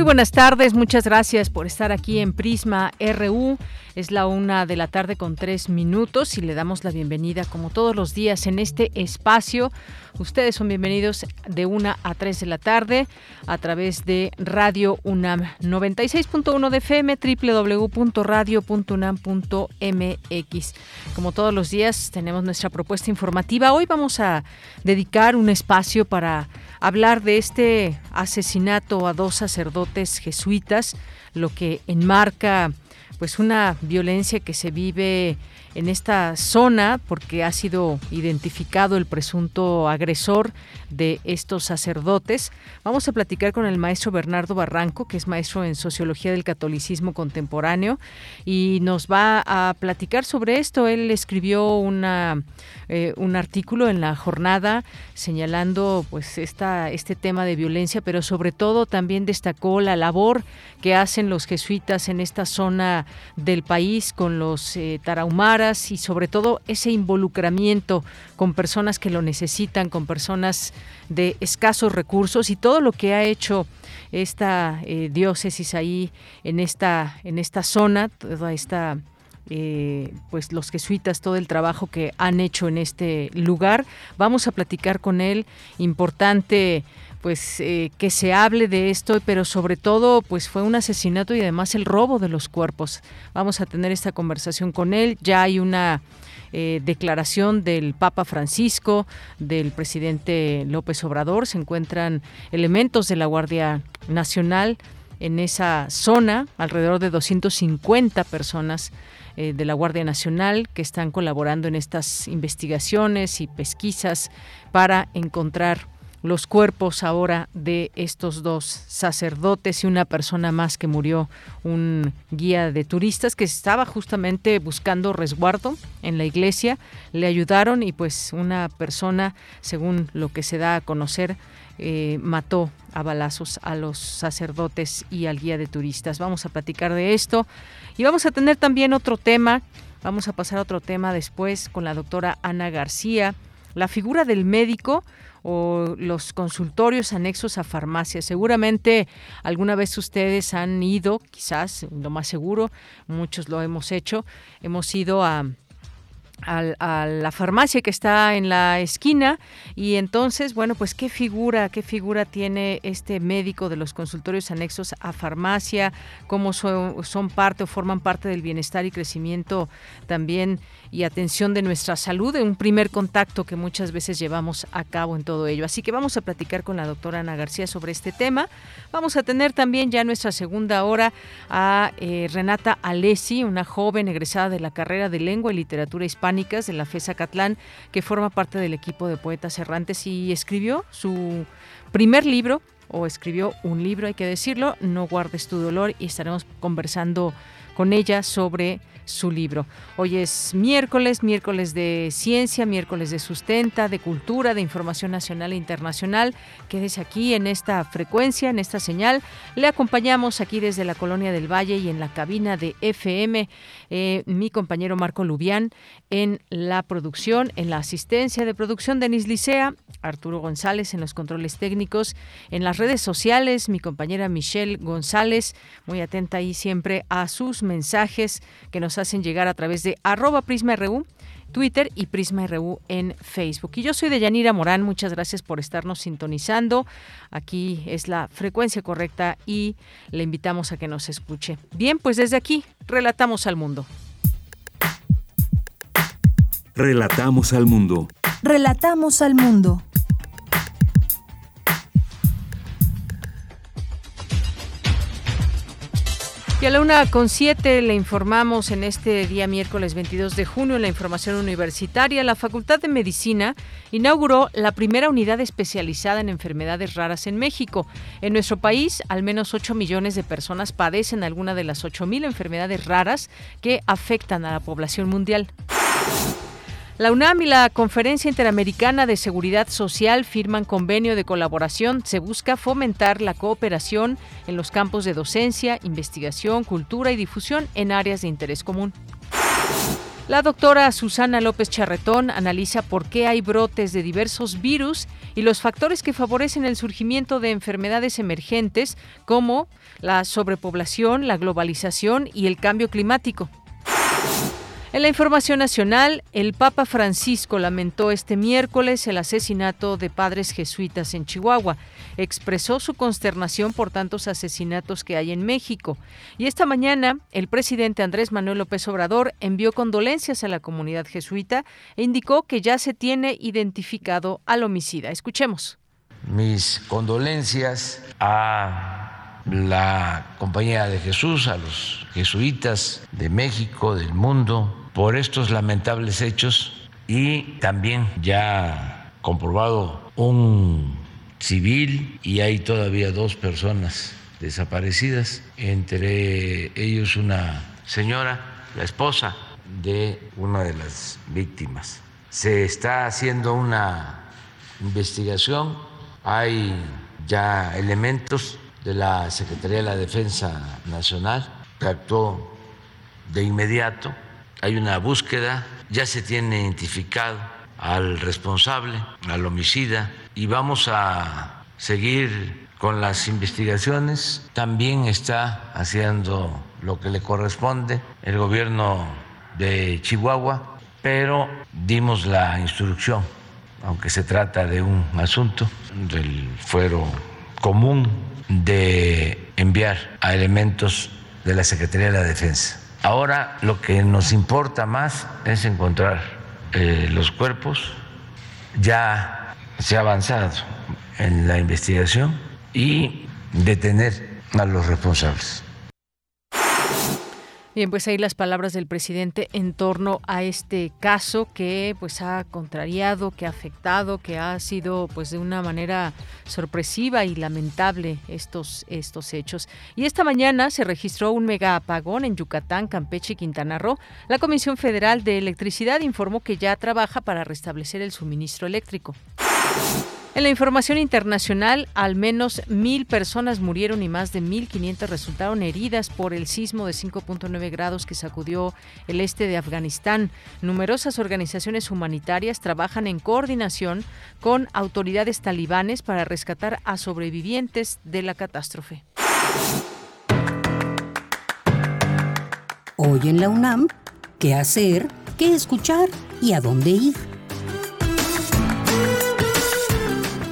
Muy buenas tardes, muchas gracias por estar aquí en Prisma RU. Es la una de la tarde con tres minutos y le damos la bienvenida como todos los días en este espacio. Ustedes son bienvenidos de una a tres de la tarde a través de Radio UNAM 96.1 de FM, www.radio.unam.mx. Como todos los días tenemos nuestra propuesta informativa. Hoy vamos a dedicar un espacio para hablar de este asesinato a dos sacerdotes jesuitas, lo que enmarca pues una violencia que se vive en esta zona porque ha sido identificado el presunto agresor de estos sacerdotes. Vamos a platicar con el maestro Bernardo Barranco, que es maestro en Sociología del Catolicismo Contemporáneo, y nos va a platicar sobre esto. Él escribió una, eh, un artículo en la jornada señalando pues esta, este tema de violencia, pero sobre todo también destacó la labor que hacen los jesuitas en esta zona del país con los eh, y sobre todo ese involucramiento con personas que lo necesitan, con personas de escasos recursos y todo lo que ha hecho esta eh, diócesis ahí en esta en esta zona, toda esta eh, pues los jesuitas todo el trabajo que han hecho en este lugar. Vamos a platicar con él. Importante pues eh, que se hable de esto, pero sobre todo pues fue un asesinato y además el robo de los cuerpos. Vamos a tener esta conversación con él. Ya hay una eh, declaración del Papa Francisco, del presidente López Obrador. Se encuentran elementos de la Guardia Nacional en esa zona, alrededor de 250 personas eh, de la Guardia Nacional que están colaborando en estas investigaciones y pesquisas para encontrar los cuerpos ahora de estos dos sacerdotes y una persona más que murió, un guía de turistas que estaba justamente buscando resguardo en la iglesia, le ayudaron y pues una persona, según lo que se da a conocer, eh, mató a balazos a los sacerdotes y al guía de turistas. Vamos a platicar de esto y vamos a tener también otro tema. Vamos a pasar a otro tema después con la doctora Ana García. La figura del médico o los consultorios anexos a farmacias. Seguramente alguna vez ustedes han ido, quizás, lo más seguro, muchos lo hemos hecho, hemos ido a a, la farmacia que está en la esquina y entonces, bueno, pues qué figura, qué figura tiene este médico de los consultorios anexos a farmacia, cómo son, son parte o forman parte del bienestar y crecimiento también y atención de nuestra salud, un primer contacto que muchas veces llevamos a cabo en todo ello. Así que vamos a platicar con la doctora Ana García sobre este tema. Vamos a tener también ya nuestra segunda hora a eh, Renata Alessi, una joven egresada de la carrera de Lengua y Literatura Hispánicas de la FESA Catlán, que forma parte del equipo de poetas errantes y escribió su primer libro, o escribió un libro, hay que decirlo, No guardes tu dolor, y estaremos conversando con ella sobre su libro. Hoy es miércoles, miércoles de ciencia, miércoles de sustenta, de cultura, de información nacional e internacional. Quédese aquí en esta frecuencia, en esta señal. Le acompañamos aquí desde la Colonia del Valle y en la cabina de FM, eh, mi compañero Marco Lubián en la producción, en la asistencia de producción, Denis Licea, Arturo González en los controles técnicos, en las redes sociales, mi compañera Michelle González, muy atenta ahí siempre a sus mensajes que nos hacen llegar a través de arroba PrismaRU, Twitter y Prisma RU en Facebook. Y yo soy de Yanira Morán, muchas gracias por estarnos sintonizando. Aquí es la frecuencia correcta y le invitamos a que nos escuche. Bien, pues desde aquí, relatamos al mundo. Relatamos al mundo. Relatamos al mundo. Y a la una con siete le informamos en este día miércoles 22 de junio en la información universitaria, la Facultad de Medicina inauguró la primera unidad especializada en enfermedades raras en México. En nuestro país, al menos 8 millones de personas padecen alguna de las 8 mil enfermedades raras que afectan a la población mundial. La UNAM y la Conferencia Interamericana de Seguridad Social firman convenio de colaboración. Se busca fomentar la cooperación en los campos de docencia, investigación, cultura y difusión en áreas de interés común. La doctora Susana López Charretón analiza por qué hay brotes de diversos virus y los factores que favorecen el surgimiento de enfermedades emergentes como la sobrepoblación, la globalización y el cambio climático. En la información nacional, el Papa Francisco lamentó este miércoles el asesinato de padres jesuitas en Chihuahua. Expresó su consternación por tantos asesinatos que hay en México. Y esta mañana, el presidente Andrés Manuel López Obrador envió condolencias a la comunidad jesuita e indicó que ya se tiene identificado al homicida. Escuchemos. Mis condolencias a la Compañía de Jesús, a los jesuitas de México, del mundo, por estos lamentables hechos y también ya comprobado un civil y hay todavía dos personas desaparecidas, entre ellos una señora, la esposa de una de las víctimas. Se está haciendo una investigación, hay ya elementos de la Secretaría de la Defensa Nacional que actuó de inmediato hay una búsqueda, ya se tiene identificado al responsable, al homicida, y vamos a seguir con las investigaciones. También está haciendo lo que le corresponde el gobierno de Chihuahua, pero dimos la instrucción, aunque se trata de un asunto del fuero común, de enviar a elementos de la Secretaría de la Defensa Ahora lo que nos importa más es encontrar eh, los cuerpos. Ya se ha avanzado en la investigación y detener a los responsables. Bien, pues ahí las palabras del presidente en torno a este caso que pues ha contrariado, que ha afectado, que ha sido pues de una manera sorpresiva y lamentable estos estos hechos. Y esta mañana se registró un mega apagón en Yucatán, Campeche y Quintana Roo. La Comisión Federal de Electricidad informó que ya trabaja para restablecer el suministro eléctrico. En la información internacional, al menos mil personas murieron y más de 1.500 resultaron heridas por el sismo de 5.9 grados que sacudió el este de Afganistán. Numerosas organizaciones humanitarias trabajan en coordinación con autoridades talibanes para rescatar a sobrevivientes de la catástrofe. Hoy en la UNAM, ¿qué hacer? ¿Qué escuchar? ¿Y a dónde ir?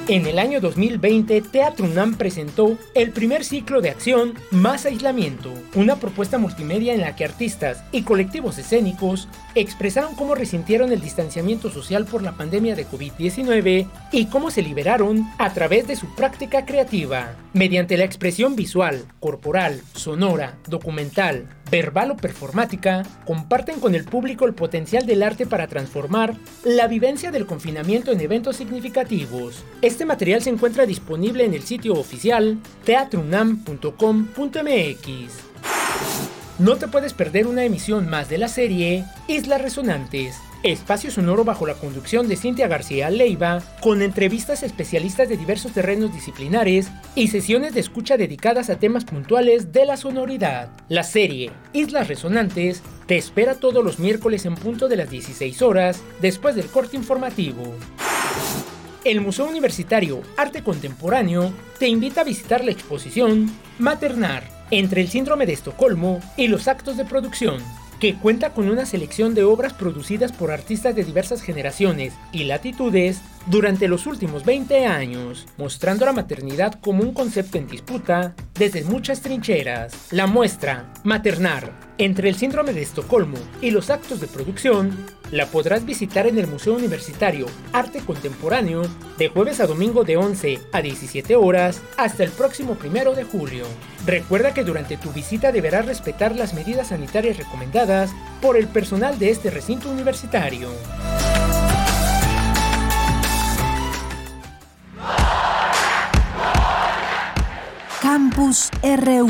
En el año 2020, Teatro UNAM presentó el primer ciclo de acción Más Aislamiento, una propuesta multimedia en la que artistas y colectivos escénicos expresaron cómo resintieron el distanciamiento social por la pandemia de COVID-19 y cómo se liberaron a través de su práctica creativa. Mediante la expresión visual, corporal, sonora, documental, verbal o performática, comparten con el público el potencial del arte para transformar la vivencia del confinamiento en eventos significativos. Este material se encuentra disponible en el sitio oficial teatrunam.com.mx. No te puedes perder una emisión más de la serie Islas Resonantes, espacio sonoro bajo la conducción de Cintia García Leiva, con entrevistas especialistas de diversos terrenos disciplinares y sesiones de escucha dedicadas a temas puntuales de la sonoridad. La serie Islas Resonantes te espera todos los miércoles en punto de las 16 horas, después del corte informativo. El Museo Universitario Arte Contemporáneo te invita a visitar la exposición Maternar entre el síndrome de Estocolmo y los actos de producción, que cuenta con una selección de obras producidas por artistas de diversas generaciones y latitudes durante los últimos 20 años, mostrando la maternidad como un concepto en disputa desde muchas trincheras. La muestra, Maternar, entre el síndrome de Estocolmo y los actos de producción, la podrás visitar en el Museo Universitario Arte Contemporáneo de jueves a domingo de 11 a 17 horas hasta el próximo primero de julio. Recuerda que durante tu visita deberás respetar las medidas sanitarias recomendadas por el personal de este recinto universitario. Campus RU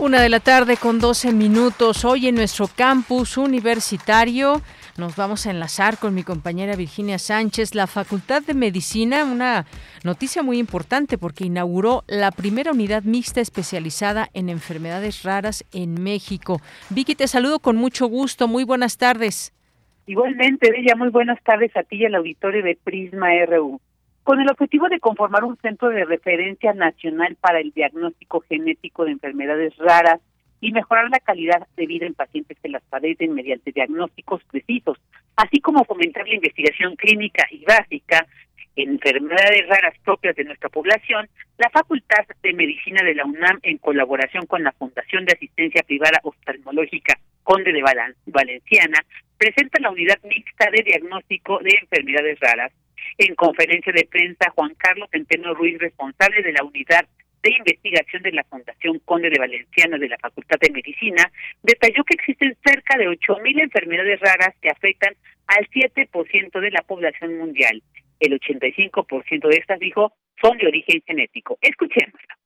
Una de la tarde con 12 minutos. Hoy en nuestro campus universitario nos vamos a enlazar con mi compañera Virginia Sánchez, la Facultad de Medicina, una noticia muy importante porque inauguró la primera unidad mixta especializada en enfermedades raras en México. Vicky, te saludo con mucho gusto. Muy buenas tardes. Igualmente, Bella, muy buenas tardes a ti y al auditorio de Prisma RU con el objetivo de conformar un centro de referencia nacional para el diagnóstico genético de enfermedades raras y mejorar la calidad de vida en pacientes que las padecen mediante diagnósticos precisos, así como fomentar la investigación clínica y básica en enfermedades raras propias de nuestra población, la Facultad de Medicina de la UNAM, en colaboración con la Fundación de Asistencia Privada Oftalmológica Conde de Valenciana, presenta la unidad mixta de diagnóstico de enfermedades raras en conferencia de prensa, Juan Carlos Centeno Ruiz, responsable de la unidad de investigación de la Fundación Conde de Valenciana de la Facultad de Medicina, detalló que existen cerca de 8.000 enfermedades raras que afectan al 7% de la población mundial. El 85% de estas, dijo, son de origen genético. Escuchémosla.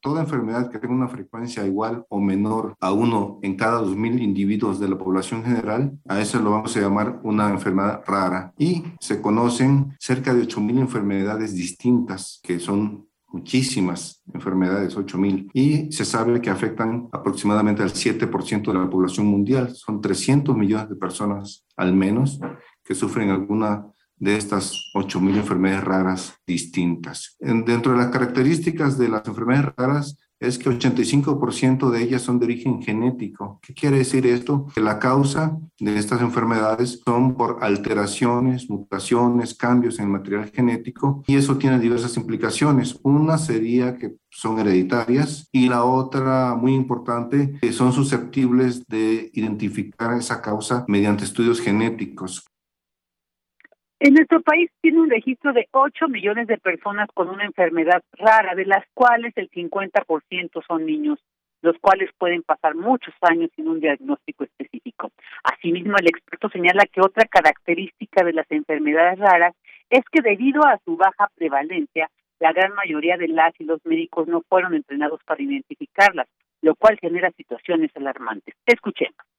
Toda enfermedad que tenga una frecuencia igual o menor a uno en cada 2.000 individuos de la población general, a eso lo vamos a llamar una enfermedad rara. Y se conocen cerca de 8.000 enfermedades distintas, que son muchísimas enfermedades, 8.000, y se sabe que afectan aproximadamente al 7% de la población mundial. Son 300 millones de personas al menos que sufren alguna de estas 8.000 enfermedades raras distintas. dentro de las características de las enfermedades raras es que 85% de ellas son de origen genético. ¿Qué quiere decir esto? Que la causa de estas enfermedades son por alteraciones, mutaciones, cambios en el material genético y eso tiene diversas implicaciones. Una sería que son hereditarias y la otra muy importante que son susceptibles de identificar esa causa mediante estudios genéticos. En nuestro país tiene un registro de 8 millones de personas con una enfermedad rara, de las cuales el 50% son niños, los cuales pueden pasar muchos años sin un diagnóstico específico. Asimismo, el experto señala que otra característica de las enfermedades raras es que debido a su baja prevalencia, la gran mayoría de las y los médicos no fueron entrenados para identificarlas, lo cual genera situaciones alarmantes. Escuchemos.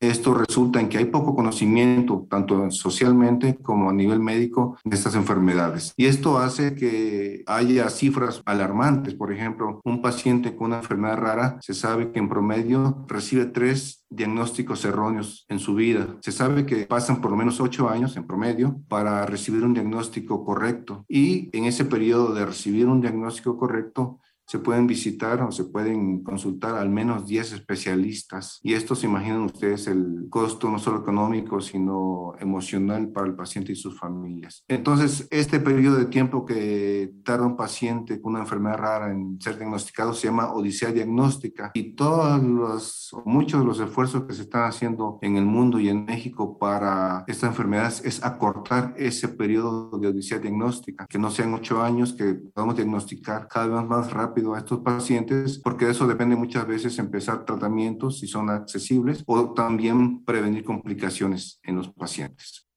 Esto resulta en que hay poco conocimiento, tanto socialmente como a nivel médico, de estas enfermedades. Y esto hace que haya cifras alarmantes. Por ejemplo, un paciente con una enfermedad rara se sabe que en promedio recibe tres diagnósticos erróneos en su vida. Se sabe que pasan por lo menos ocho años en promedio para recibir un diagnóstico correcto. Y en ese periodo de recibir un diagnóstico correcto, se pueden visitar o se pueden consultar al menos 10 especialistas. Y esto se imaginan ustedes el costo no solo económico, sino emocional para el paciente y sus familias. Entonces, este periodo de tiempo que tarda un paciente con una enfermedad rara en ser diagnosticado se llama odisea diagnóstica. Y todos los, muchos de los esfuerzos que se están haciendo en el mundo y en México para esta enfermedad es acortar ese periodo de odisea diagnóstica, que no sean ocho años, que podamos diagnosticar cada vez más rápido a estos pacientes, porque de eso depende muchas veces empezar tratamientos si son accesibles o también prevenir complicaciones en los pacientes.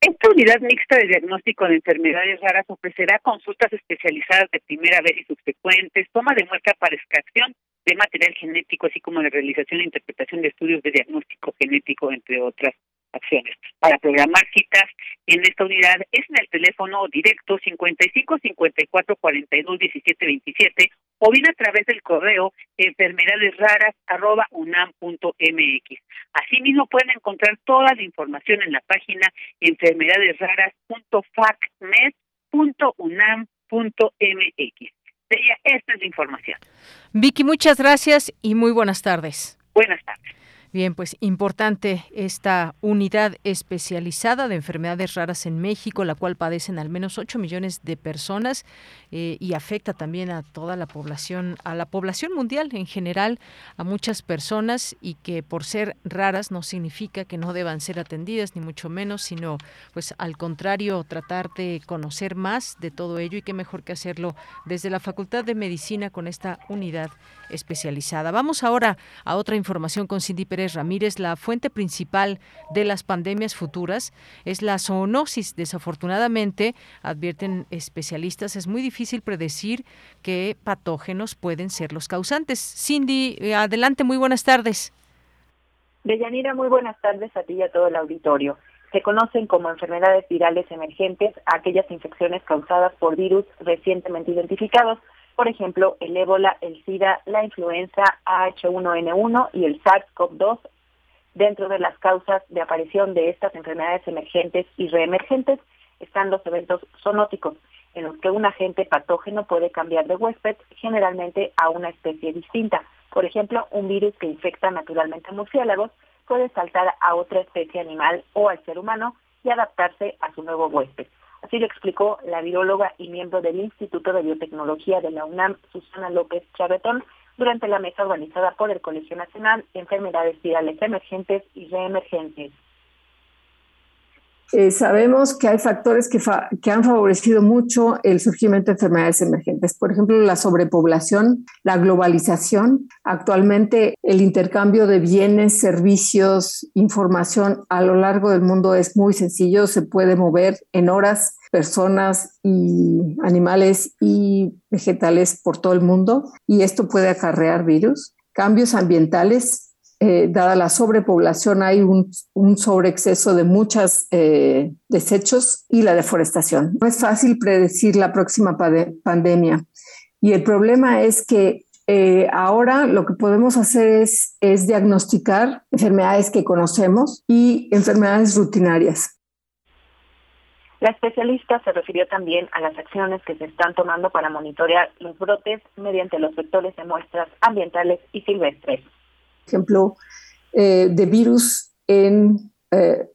Esta unidad mixta de diagnóstico de enfermedades raras ofrecerá consultas especializadas de primera vez y subsecuentes, toma de muestra para extracción de material genético, así como de realización e interpretación de estudios de diagnóstico genético, entre otras acciones. Para programar citas en esta unidad es en el teléfono directo 55 54 42 17 27 o bien a través del correo enfermedadesraras@unam.mx. Asimismo pueden encontrar toda la información en la página enfermedadesraras.facmed.unam.mx. Esta es la información. Vicky, muchas gracias y muy buenas tardes. Buenas tardes. Bien, pues importante esta unidad especializada de enfermedades raras en México, la cual padecen al menos 8 millones de personas eh, y afecta también a toda la población, a la población mundial en general, a muchas personas y que por ser raras no significa que no deban ser atendidas, ni mucho menos, sino pues al contrario, tratar de conocer más de todo ello y qué mejor que hacerlo desde la Facultad de Medicina con esta unidad especializada. Vamos ahora a otra información con Cindy Pérez Ramírez. La fuente principal de las pandemias futuras es la zoonosis. Desafortunadamente, advierten especialistas, es muy difícil predecir qué patógenos pueden ser los causantes. Cindy, eh, adelante, muy buenas tardes. Deyanira, muy buenas tardes a ti y a todo el auditorio. Se conocen como enfermedades virales emergentes aquellas infecciones causadas por virus recientemente identificados por ejemplo, el ébola, el SIDA, la influenza H1N1 y el SARS-CoV-2 dentro de las causas de aparición de estas enfermedades emergentes y reemergentes están los eventos zoonóticos, en los que un agente patógeno puede cambiar de huésped generalmente a una especie distinta. Por ejemplo, un virus que infecta naturalmente murciélagos puede saltar a otra especie animal o al ser humano y adaptarse a su nuevo huésped. Así lo explicó la viróloga y miembro del Instituto de Biotecnología de la UNAM, Susana López Chavetón, durante la mesa organizada por el Colegio Nacional de Enfermedades Virales Emergentes y Reemergentes. Eh, sabemos que hay factores que, que, han favorecido mucho el surgimiento de enfermedades emergentes. Por ejemplo, la sobrepoblación, la globalización. Actualmente el intercambio de bienes, servicios, información a lo largo del mundo es muy sencillo. Se puede mover en horas personas y animales y vegetales por todo el mundo y esto puede acarrear virus. Cambios ambientales eh, dada la sobrepoblación, hay un, sobreexceso de muchos eh, desechos y la deforestación. No es fácil predecir la próxima pandemia. Y el problema es que eh, ahora lo que podemos hacer es, es diagnosticar enfermedades que conocemos y enfermedades rutinarias. La especialista se refirió también a las acciones que se están tomando para monitorear los brotes mediante los vectores de muestras ambientales y silvestres ejemplo, eh, de virus en eh,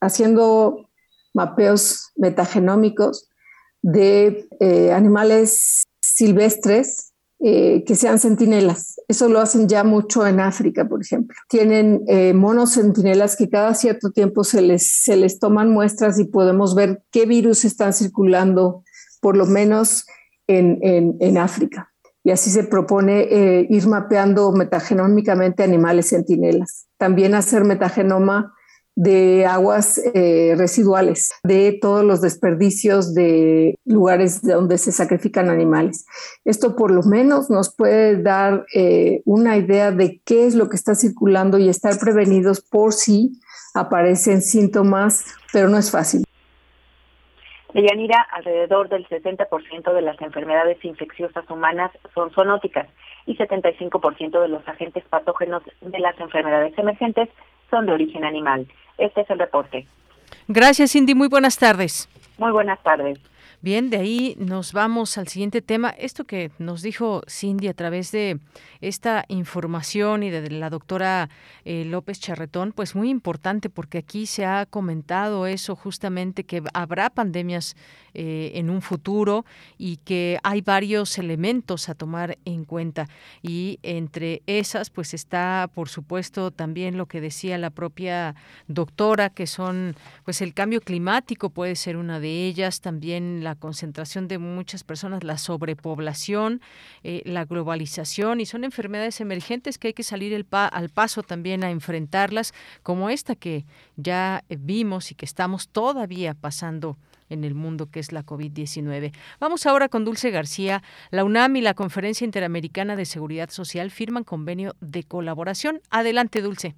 haciendo mapeos metagenómicos de eh, animales silvestres que sean centinelas. Eso lo hacen ya mucho en África, por ejemplo. Tienen monos centinelas que cada cierto tiempo se les, se les toman muestras y podemos ver qué virus están circulando, por lo menos en, en África y así se propone eh, ir mapeando metagenómicamente animales centinelas. También hacer metagenoma de aguas eh, residuales, de todos los desperdicios de lugares donde se sacrifican animales. Esto por lo menos nos puede dar eh, una idea de qué es lo que está circulando y estar prevenidos por si aparecen síntomas, pero no es fácil. Deyanira, alrededor del 60% de las enfermedades infecciosas humanas son zoonóticas y 75% de los agentes patógenos de las enfermedades emergentes son de origen animal. Este es el reporte. Gracias, Cindy. Muy buenas tardes. Muy buenas tardes. Bien, de ahí nos vamos al siguiente tema. Esto que nos dijo Cindy a través de esta información y de la doctora eh, López Charretón, pues muy importante porque aquí se ha comentado eso justamente que habrá pandemias eh, en un futuro y que hay varios elementos a tomar en cuenta y entre esas pues está por supuesto también lo que decía la propia doctora que son pues el cambio climático puede ser una de ellas también la concentración de muchas personas, la sobrepoblación, eh, la globalización y son enfermedades emergentes que hay que salir al paso también a enfrentarlas, como esta que ya vimos y que estamos todavía pasando en el mundo, que es la COVID-19. Vamos ahora con Dulce García. La UNAM y la Conferencia Interamericana de Seguridad Social firman convenio de colaboración. Adelante, Dulce.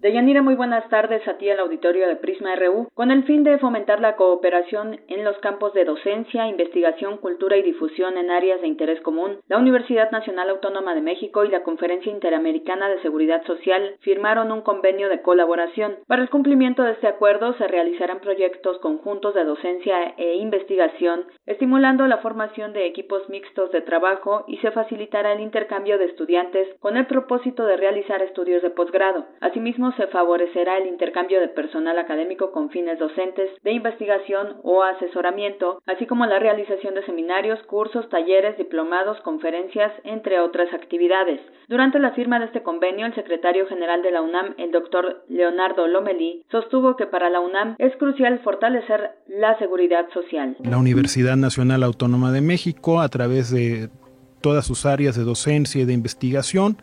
Deyanira, muy buenas tardes a ti al auditorio de Prisma RU. Con el fin de fomentar la cooperación en los campos de docencia, investigación, cultura y difusión en áreas de interés común, la Universidad Nacional Autónoma de México y la Conferencia Interamericana de Seguridad Social firmaron un convenio de colaboración. Para el cumplimiento de este acuerdo se realizarán proyectos conjuntos de docencia e investigación, estimulando la formación de equipos mixtos de trabajo y se facilitará el intercambio de estudiantes con el propósito de realizar estudios de posgrado. Asimismo, se favorecerá el intercambio de personal académico con fines docentes, de investigación o asesoramiento, así como la realización de seminarios, cursos, talleres, diplomados, conferencias, entre otras actividades. Durante la firma de este convenio, el secretario general de la UNAM, el doctor Leonardo Lomelí, sostuvo que para la UNAM es crucial fortalecer la seguridad social. La Universidad Nacional Autónoma de México, a través de todas sus áreas de docencia y de investigación,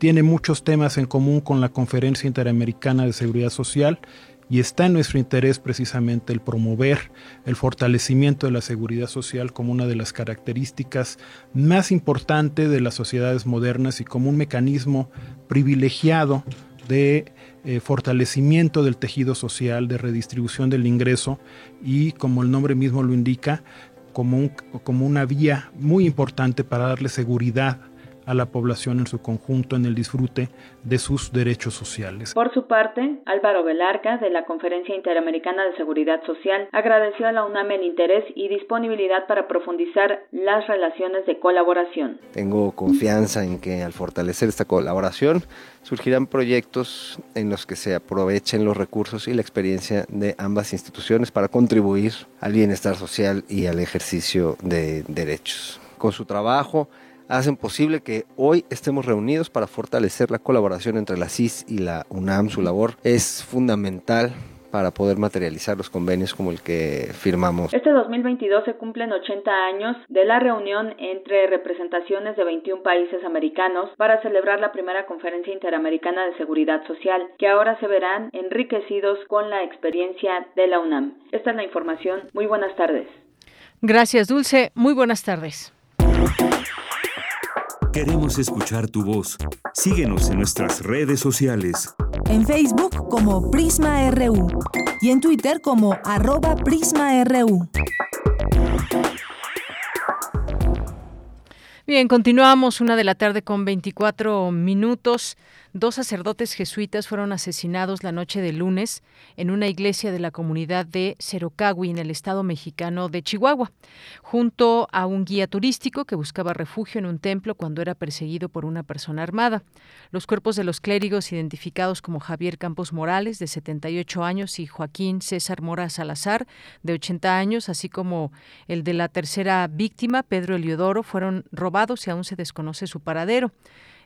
tiene muchos temas en común con la Conferencia Interamericana de Seguridad Social y está en nuestro interés precisamente el promover el fortalecimiento de la seguridad social como una de las características más importantes de las sociedades modernas y como un mecanismo privilegiado de eh, fortalecimiento del tejido social, de redistribución del ingreso y, como el nombre mismo lo indica, como, como una vía muy importante para darle seguridad a la población en su conjunto en el disfrute de sus derechos sociales. Por su parte, Álvaro Velarca, de la Conferencia Interamericana de Seguridad Social, agradeció a la UNAM el interés y disponibilidad para profundizar las relaciones de colaboración. Tengo confianza en que al fortalecer esta colaboración surgirán proyectos en los que se aprovechen los recursos y la experiencia de ambas instituciones para contribuir al bienestar social y al ejercicio de derechos. Con su trabajo, hacen posible que hoy estemos reunidos para fortalecer la colaboración entre la CIS y la UNAM. Su labor es fundamental para poder materializar los convenios como el que firmamos. Este 2022 se cumplen 80 años de la reunión entre representaciones de 21 países americanos para celebrar la primera conferencia interamericana de seguridad social, que ahora se verán enriquecidos con la experiencia de la UNAM. Esta es la información. Muy buenas tardes. Gracias, Dulce. Muy buenas tardes. Queremos escuchar tu voz. Síguenos en nuestras redes sociales. En Facebook como Prisma RU y en Twitter como arroba PrismaRU. Bien, continuamos una de la tarde con 24 minutos. Dos sacerdotes jesuitas fueron asesinados la noche de lunes en una iglesia de la comunidad de Cerocagui, en el estado mexicano de Chihuahua, junto a un guía turístico que buscaba refugio en un templo cuando era perseguido por una persona armada. Los cuerpos de los clérigos identificados como Javier Campos Morales, de 78 años, y Joaquín César Mora Salazar, de 80 años, así como el de la tercera víctima, Pedro Eliodoro, fueron robados y aún se desconoce su paradero.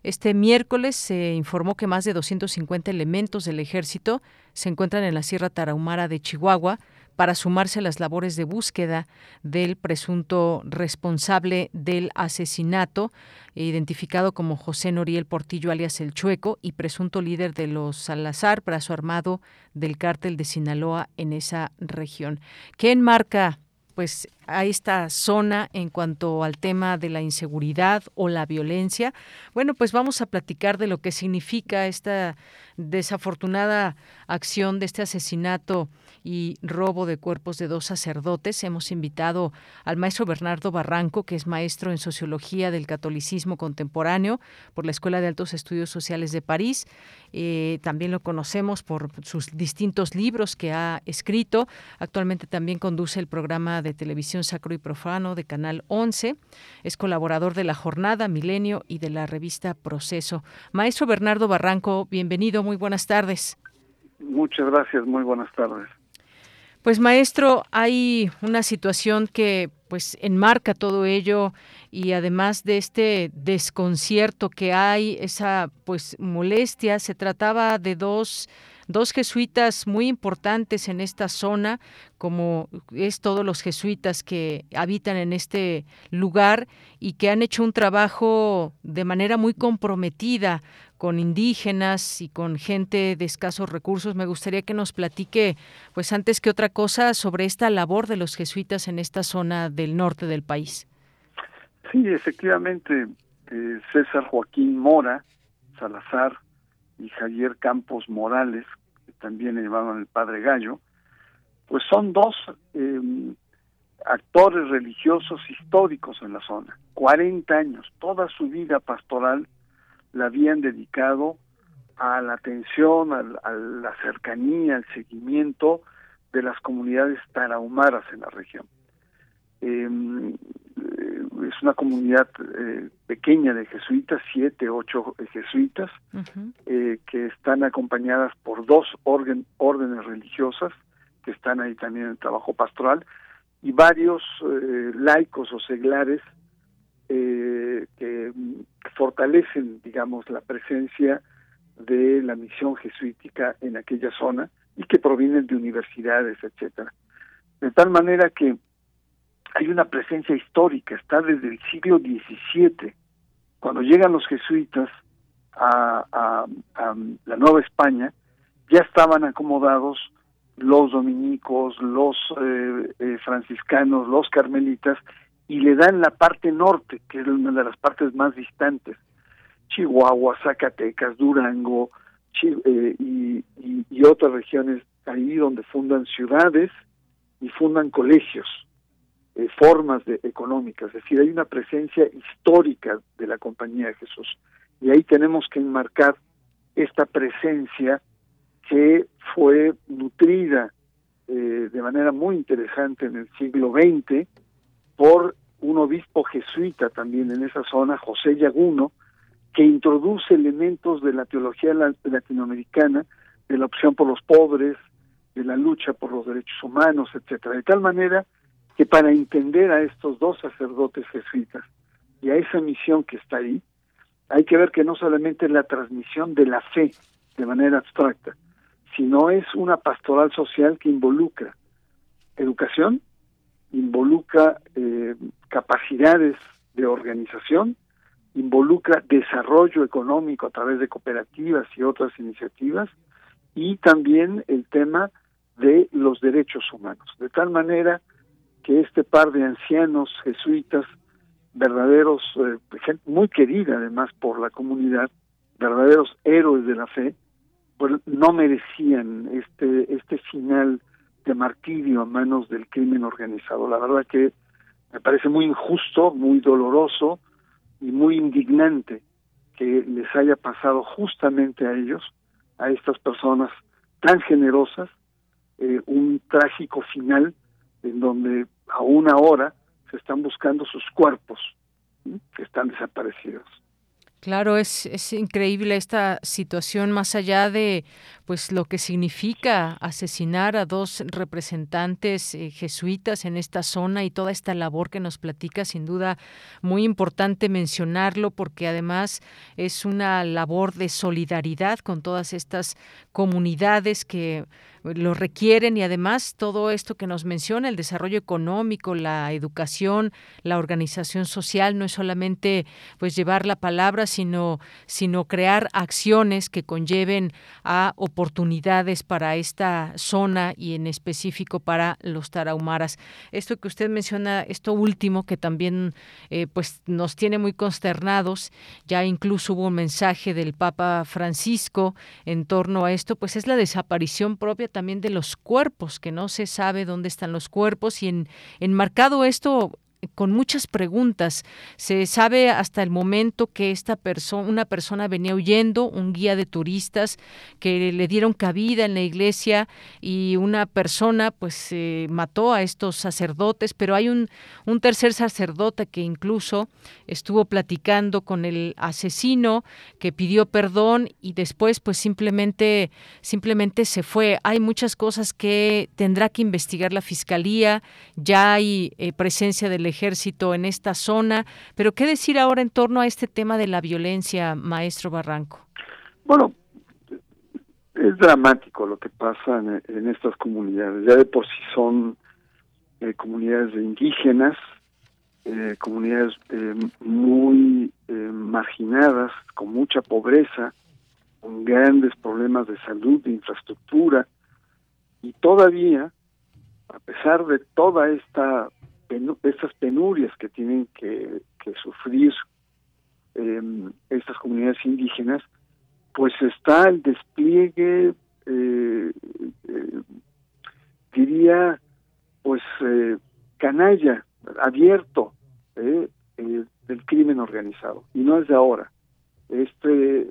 Este miércoles se informó que más de 250 elementos del ejército se encuentran en la Sierra Tarahumara de Chihuahua para sumarse a las labores de búsqueda del presunto responsable del asesinato, identificado como José Noriel Portillo alias El Chueco y presunto líder de los Salazar, brazo armado del cártel de Sinaloa en esa región. ¿Qué enmarca pues a esta zona en cuanto al tema de la inseguridad o la violencia. Bueno, pues vamos a platicar de lo que significa esta desafortunada acción de este asesinato y robo de cuerpos de dos sacerdotes. Hemos invitado al maestro Bernardo Barranco, que es maestro en Sociología del Catolicismo Contemporáneo por la Escuela de Altos Estudios Sociales de París. Eh, también lo conocemos por sus distintos libros que ha escrito. Actualmente también conduce el programa de televisión Sacro y Profano de Canal 11. Es colaborador de La Jornada, Milenio y de la revista Proceso. Maestro Bernardo Barranco, bienvenido, muy buenas tardes. Muchas gracias, muy buenas tardes. Pues maestro, hay una situación que pues enmarca todo ello y además de este desconcierto que hay, esa pues molestia, se trataba de dos dos jesuitas muy importantes en esta zona, como es todos los jesuitas que habitan en este lugar y que han hecho un trabajo de manera muy comprometida con indígenas y con gente de escasos recursos. Me gustaría que nos platique, pues antes que otra cosa, sobre esta labor de los jesuitas en esta zona del norte del país. Sí, efectivamente, eh, César Joaquín Mora Salazar y Javier Campos Morales, que también le llamaban el Padre Gallo, pues son dos em, actores religiosos históricos en la zona. 40 años, toda su vida pastoral la habían dedicado a la atención, a, la cercanía, al seguimiento de las comunidades tarahumaras en la región. Eh, es una comunidad eh, pequeña de jesuitas, siete, ocho jesuitas, eh, que están acompañadas por dos órdenes religiosas que están ahí también en el trabajo pastoral y varios laicos o seglares que fortalecen, digamos, la presencia de la misión jesuítica en aquella zona y que provienen de universidades, etcétera. De tal manera que hay una presencia histórica, está desde el siglo XVII, cuando llegan los jesuitas a, la Nueva España, ya estaban acomodados los dominicos, los eh, eh, franciscanos, los carmelitas, y le dan la parte norte, que es una de las partes más distantes, Chihuahua, Zacatecas, Durango eh, y, y, otras regiones ahí donde fundan ciudades y fundan colegios, eh, formas de, económicas, es decir, hay una presencia histórica de la Compañía de Jesús. Y ahí tenemos que enmarcar esta presencia que fue nutrida eh, de manera muy interesante en el siglo XX por un obispo jesuita también en esa zona, José Yaguno, que introduce elementos de la teología latinoamericana, de la opción por los pobres, de la lucha por los derechos humanos, etcétera, de tal manera que para entender a estos dos sacerdotes jesuitas y a esa misión que está ahí, hay que ver que no solamente es la transmisión de la fe de manera abstracta, sino es una pastoral social que involucra educación, involucra eh, capacidades de organización, involucra desarrollo económico a través de cooperativas y otras iniciativas y también el tema de los derechos humanos. De tal manera que este par de ancianos jesuitas, verdaderos, eh, muy querida además por la comunidad, verdaderos héroes de la fe, pues no merecían este, este final de martirio a manos del crimen organizado. La verdad que me parece muy injusto, muy doloroso, y muy indignante que les haya pasado justamente a ellos, a estas personas tan generosas, eh, un trágico final en donde aún ahora se están buscando sus cuerpos que están desaparecidos. Claro, es, es increíble esta situación más allá de pues lo que significa asesinar a dos representantes eh, jesuitas en esta zona y toda esta labor que nos platica, sin duda muy importante mencionarlo porque además es una labor de solidaridad con todas estas comunidades que lo requieren y además todo esto que nos menciona, el desarrollo económico, la educación, la organización social, no es solamente pues llevar la palabra, sino, sino crear acciones que conlleven a oportunidades para esta zona y en específico para los tarahumaras. Esto que usted menciona, esto último que también eh, pues nos tiene muy consternados, ya incluso hubo un mensaje del Papa Francisco en torno a esto, pues es la desaparición propia también de los cuerpos, que no se sabe dónde están los cuerpos y en, enmarcado esto con muchas preguntas. Se sabe hasta el momento que esta persona, una persona venía huyendo, un guía de turistas que le dieron cabida en la iglesia y una persona pues mató a estos sacerdotes, pero hay un, un tercer sacerdote que incluso estuvo platicando con el asesino que pidió perdón y después pues simplemente simplemente se fue. Hay muchas cosas que tendrá que investigar la fiscalía, ya hay eh, presencia del ejército en esta zona. Pero ¿qué decir ahora en torno a este tema de la violencia, maestro Barranco? Bueno, es dramático lo que pasa en, estas comunidades. Ya de por sí son eh, comunidades indígenas, eh, comunidades eh, muy marginadas, con mucha pobreza, con grandes problemas de salud, de infraestructura, y todavía, a pesar de toda esta estas penurias que tienen que, sufrir em, estas comunidades indígenas, pues está el despliegue, eh, eh, diría, pues canalla, abierto del crimen organizado. Y no es de ahora. Este,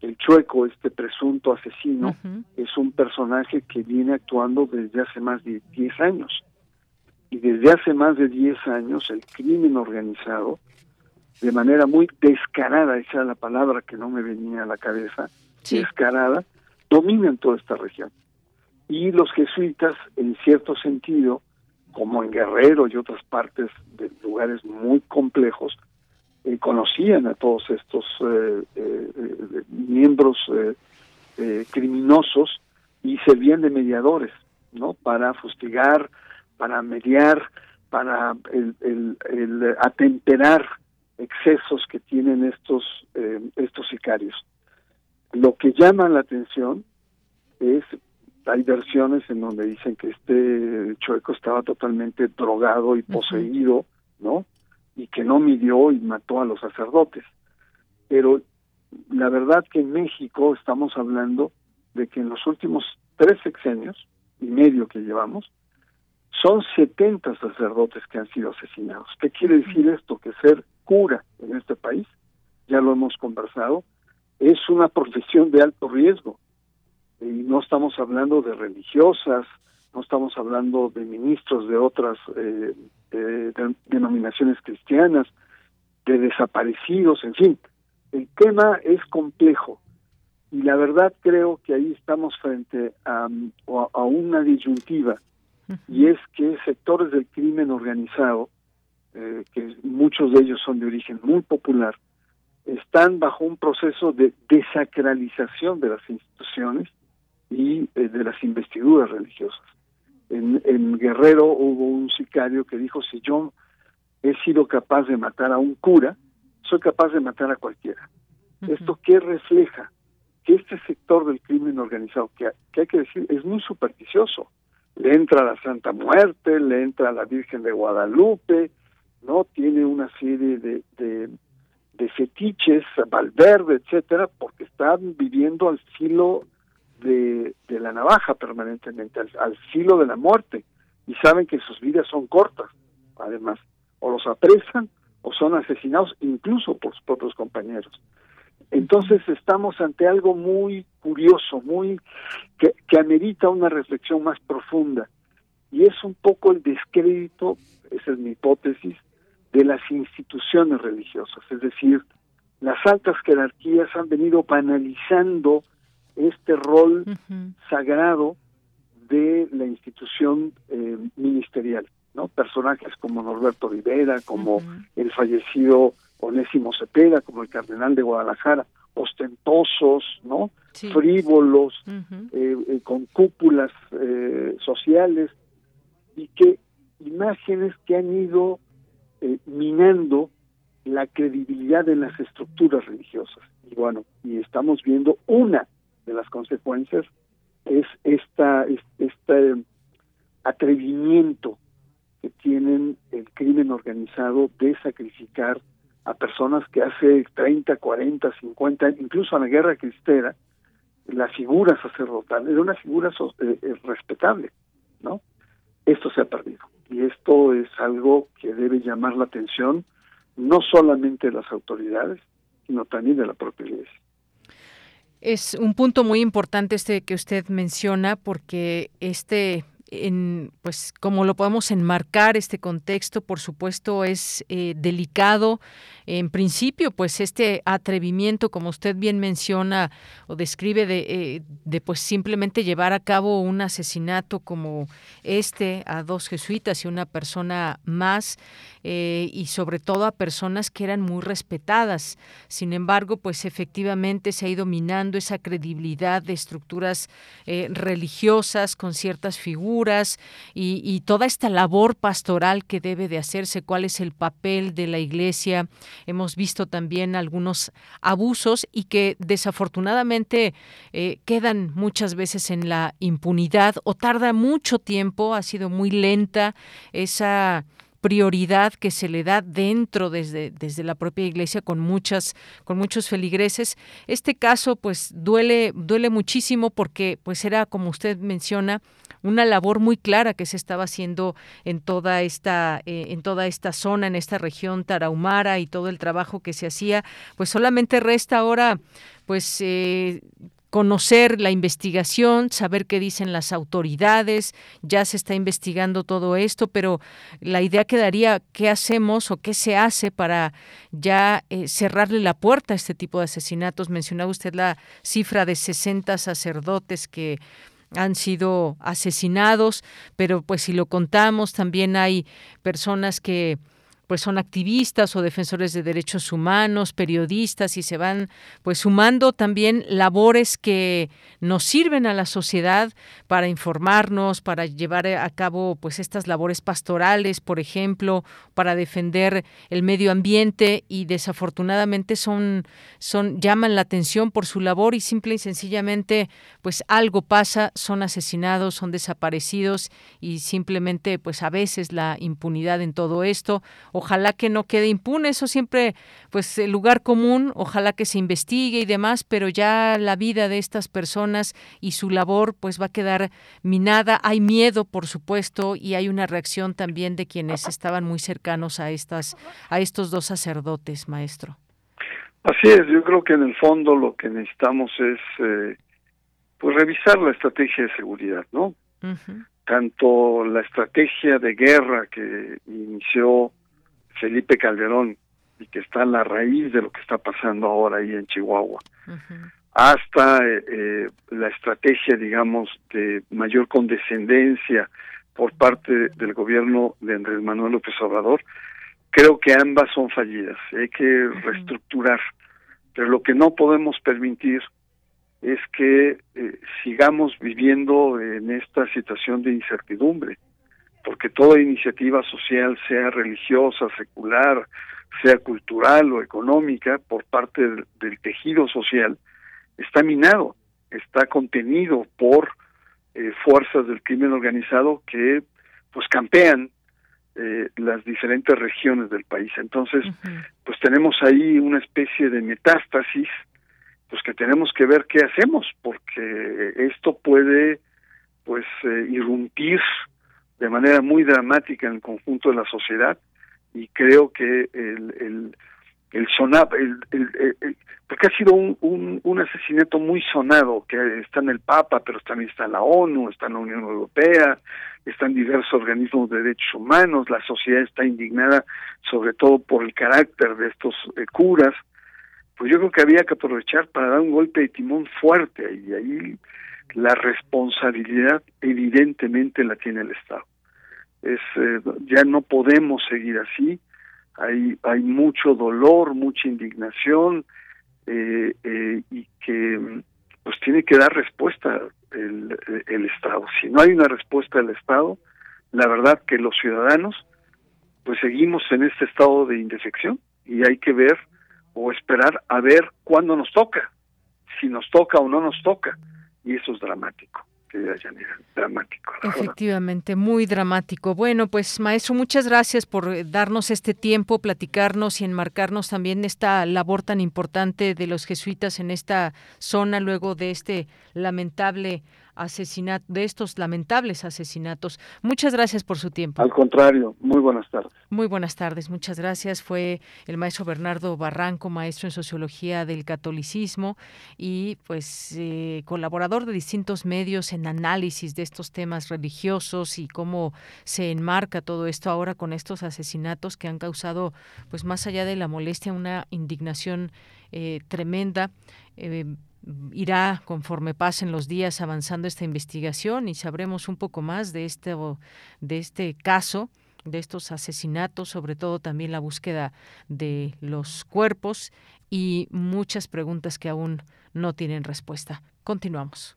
el chueco, este presunto asesino, es un personaje que viene actuando desde hace más de 10 años. Y desde hace más de 10 años el crimen organizado de manera muy descarada, esa es la palabra que no me venía a la cabeza, descarada, dominan toda esta región. Y los jesuitas, en cierto sentido, como en Guerrero y otras partes de lugares muy complejos, eh, conocían a todos estos eh, eh, miembros criminosos y servían de mediadores, ¿no? Para fustigar, para mediar, para el, el atemperar excesos que tienen estos, eh, estos sicarios. Lo que llama la atención es, hay versiones en donde dicen que este chueco estaba totalmente drogado y poseído, ¿no? Y que no midió y mató a los sacerdotes. Pero la verdad que en México estamos hablando de que en los últimos tres sexenios y medio que llevamos, son 70 sacerdotes que han sido asesinados. ¿Qué quiere decir esto? Que ser cura en este país, ya lo hemos conversado, es una profesión de alto riesgo. Y no estamos hablando de religiosas, no estamos hablando de ministros de otras eh, denominaciones cristianas, de desaparecidos, en fin. El tema es complejo y la verdad creo que ahí estamos frente a, a una disyuntiva y es que sectores del crimen organizado eh, que muchos de ellos son de origen muy popular, están bajo un proceso de desacralización de las instituciones y eh, de las investiduras religiosas. En, en, Guerrero hubo un sicario que dijo, si yo he sido capaz de matar a un cura, soy capaz de matar a cualquiera. ¿Esto qué refleja? Que este sector del crimen organizado, que, que hay que decir, es muy supersticioso. Le entra la Santa Muerte, le entra la Virgen de Guadalupe, no tiene una serie de, de, fetiches, Valverde, etcétera, porque están viviendo al filo de, de la navaja permanentemente, al, filo de la muerte, y saben que sus vidas son cortas, además, o los apresan o son asesinados incluso por sus propios compañeros. Entonces estamos ante algo muy curioso, muy que, que amerita una reflexión más profunda, y es un poco el descrédito, esa es mi hipótesis, de las instituciones religiosas, es decir, las altas jerarquías han venido banalizando este rol sagrado de la institución eh, ministerial, ¿no? Personajes como Norberto Rivera, como el fallecido Onésimo Cepeda, como el cardenal de Guadalajara, ostentosos, ¿no? Frívolos, eh, eh, con cúpulas sociales, y que imágenes que han ido eh, minando la credibilidad de las estructuras religiosas. Y bueno, y estamos viendo una de las consecuencias es esta, este atrevimiento que tienen el crimen organizado de sacrificar a personas que hace 30, 40, 50, incluso a la guerra cristera, la figura sacerdotal era una figura eh, eh, respetable, ¿no? Esto se ha perdido. Y esto es algo que debe llamar la atención no solamente de las autoridades, sino también de la propia iglesia. Es un punto muy importante este que usted menciona porque este pues, cómo lo podemos enmarcar este contexto, por supuesto, es eh, delicado. En principio, pues este atrevimiento, como usted bien menciona o describe, de, eh, de pues simplemente llevar a cabo un asesinato como este a dos jesuitas y una persona más, eh, y sobre todo a personas que eran muy respetadas. Sin embargo, pues efectivamente se ha ido minando esa credibilidad de estructuras religiosas con ciertas figuras y, toda esta labor pastoral que debe de hacerse, cuál es el papel de la Iglesia. Hemos visto también algunos abusos y que desafortunadamente eh, quedan muchas veces en la impunidad o tarda mucho tiempo, ha sido muy lenta esa prioridad que se le da dentro desde, desde la propia iglesia con muchas con muchos feligreses. Este caso pues duele duele muchísimo porque pues era como usted menciona una labor muy clara que se estaba haciendo en toda esta eh, en toda esta zona en esta región tarahumara y todo el trabajo que se hacía pues solamente resta ahora pues eh, conocer la investigación, saber qué dicen las autoridades, ya se está investigando todo esto, pero la idea quedaría qué hacemos o qué se hace para ya eh, cerrarle la puerta a este tipo de asesinatos. Mencionaba usted la cifra de 60 sacerdotes que han sido asesinados, pero pues si lo contamos, también hay personas que pues son activistas o defensores de derechos humanos, periodistas y se van pues sumando también labores que nos sirven a la sociedad para informarnos, para llevar a cabo pues estas labores pastorales, por ejemplo, para defender el medio ambiente y desafortunadamente son son llaman la atención por su labor y simple y sencillamente pues algo pasa, son asesinados, son desaparecidos y simplemente pues a veces la impunidad en todo esto ojalá que no quede impune, eso siempre, pues el lugar común, ojalá que se investigue y demás, pero ya la vida de estas personas y su labor pues va a quedar minada. Hay miedo, por supuesto, y hay una reacción también de quienes estaban muy cercanos a estas, a estos dos sacerdotes, maestro. Así es, yo creo que en el fondo lo que necesitamos es eh, pues revisar la estrategia de seguridad, ¿no? Tanto la estrategia de guerra que inició Felipe Calderón y que está en la raíz de lo que está pasando ahora ahí en Chihuahua, hasta eh, eh, la estrategia, digamos, de mayor condescendencia por parte del gobierno de Andrés Manuel López Obrador, creo que ambas son fallidas. Hay que reestructurar, pero lo que no podemos permitir es que eh, sigamos viviendo en esta situación de incertidumbre porque toda iniciativa social, sea religiosa, secular, sea cultural o económica, por parte del, tejido social, está minado, está contenido por eh, fuerzas del crimen organizado que pues campean eh, las diferentes regiones del país. Entonces, pues tenemos ahí una especie de metástasis, pues que tenemos que ver qué hacemos, porque esto puede pues eh, irrumpir de manera muy dramática en el conjunto de la sociedad y creo que el, el, el porque ha sido un, un, asesinato muy sonado, que está en el Papa, pero también está la ONU, está en la Unión Europea, están diversos organismos de derechos humanos, la sociedad está indignada sobre todo por el carácter de estos eh, curas, pues yo creo que había que aprovechar para dar un golpe de timón fuerte y ahí la responsabilidad evidentemente la tiene el Estado es eh, ya no podemos seguir así. Hay hay mucho dolor mucha indignación eh, eh, y que pues tiene que dar respuesta el, el estado. Si no hay una respuesta del estado la verdad que los ciudadanos pues seguimos en este estado de indefección y hay que ver o esperar a ver cuándo nos toca si nos toca o no nos toca y eso es dramático Efectivamente, muy dramático. Bueno, pues maestro, muchas gracias por eh, darnos este tiempo, platicarnos y enmarcarnos también esta labor tan importante de los jesuitas en esta zona luego de este lamentable de estos lamentables asesinatos. Muchas gracias por su tiempo. Al contrario, muy buenas tardes. Muy buenas tardes, muchas gracias. Fue el maestro Bernardo Barranco, maestro en sociología del catolicismo y pues eh, colaborador de distintos medios en análisis de estos temas religiosos y cómo se enmarca todo esto ahora con estos asesinatos que han causado, pues más allá de la molestia, una indignación eh, tremenda. Eh, irá conforme pasen los días avanzando esta investigación y sabremos un poco más de este de este caso de estos asesinatos, sobre todo también la búsqueda de los cuerpos y muchas preguntas que aún no tienen respuesta. Continuamos.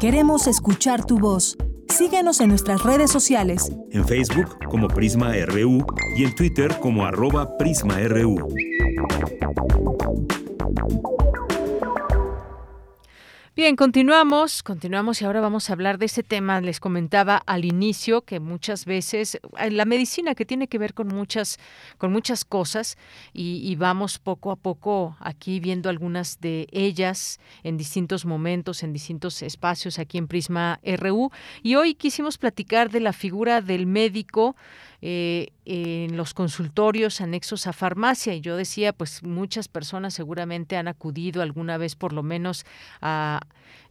Queremos escuchar tu voz. Síguenos en nuestras redes sociales. En Facebook como Prisma RU y en Twitter como arroba PrismaRU. Bien, continuamos, continuamos y ahora vamos a hablar de ese tema. Les comentaba al inicio que muchas veces eh, la medicina que tiene que ver con muchas, con muchas cosas y, vamos poco a poco aquí viendo algunas de ellas en distintos momentos, en distintos espacios aquí en Prisma RU. Y hoy quisimos platicar de la figura del médico eh, en los consultorios anexos a farmacia. Y yo decía, pues muchas personas seguramente han acudido alguna vez por lo menos a,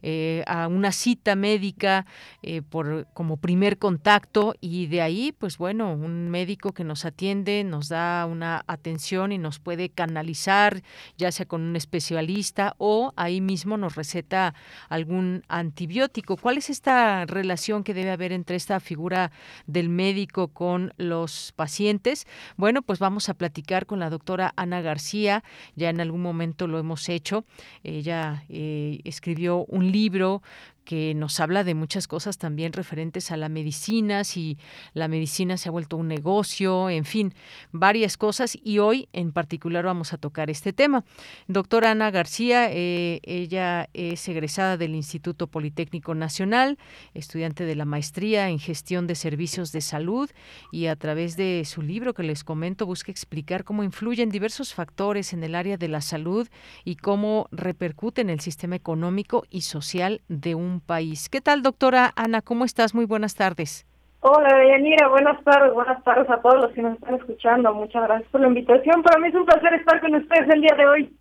eh, a una cita médica eh, por, como primer contacto y de ahí, pues bueno, un médico que nos atiende, nos da una atención y nos puede canalizar, ya sea con un especialista o ahí mismo nos receta algún antibiótico. ¿Cuál es esta relación que debe haber entre esta figura del médico con los pacientes. Bueno, pues vamos a platicar con la doctora Ana García, ya en algún momento lo hemos hecho. Ella eh, escribió un libro que nos habla de muchas cosas también referentes a la medicina, si la medicina se ha vuelto un negocio, en fin, varias cosas y hoy en particular vamos a tocar este tema. Doctora Ana García, eh, ella es egresada del Instituto Politécnico Nacional, estudiante de la maestría en gestión de servicios de salud y a través de su libro que les comento busca explicar cómo influyen diversos factores en el área de la salud y cómo repercuten en el sistema económico y social de un país. ¿Qué tal, doctora Ana? ¿Cómo estás? Muy buenas tardes. Hola, Deyanira. Buenas tardes. Buenas tardes a todos los que nos están escuchando. Muchas gracias por la invitación. Para mí es un placer estar con ustedes el día de hoy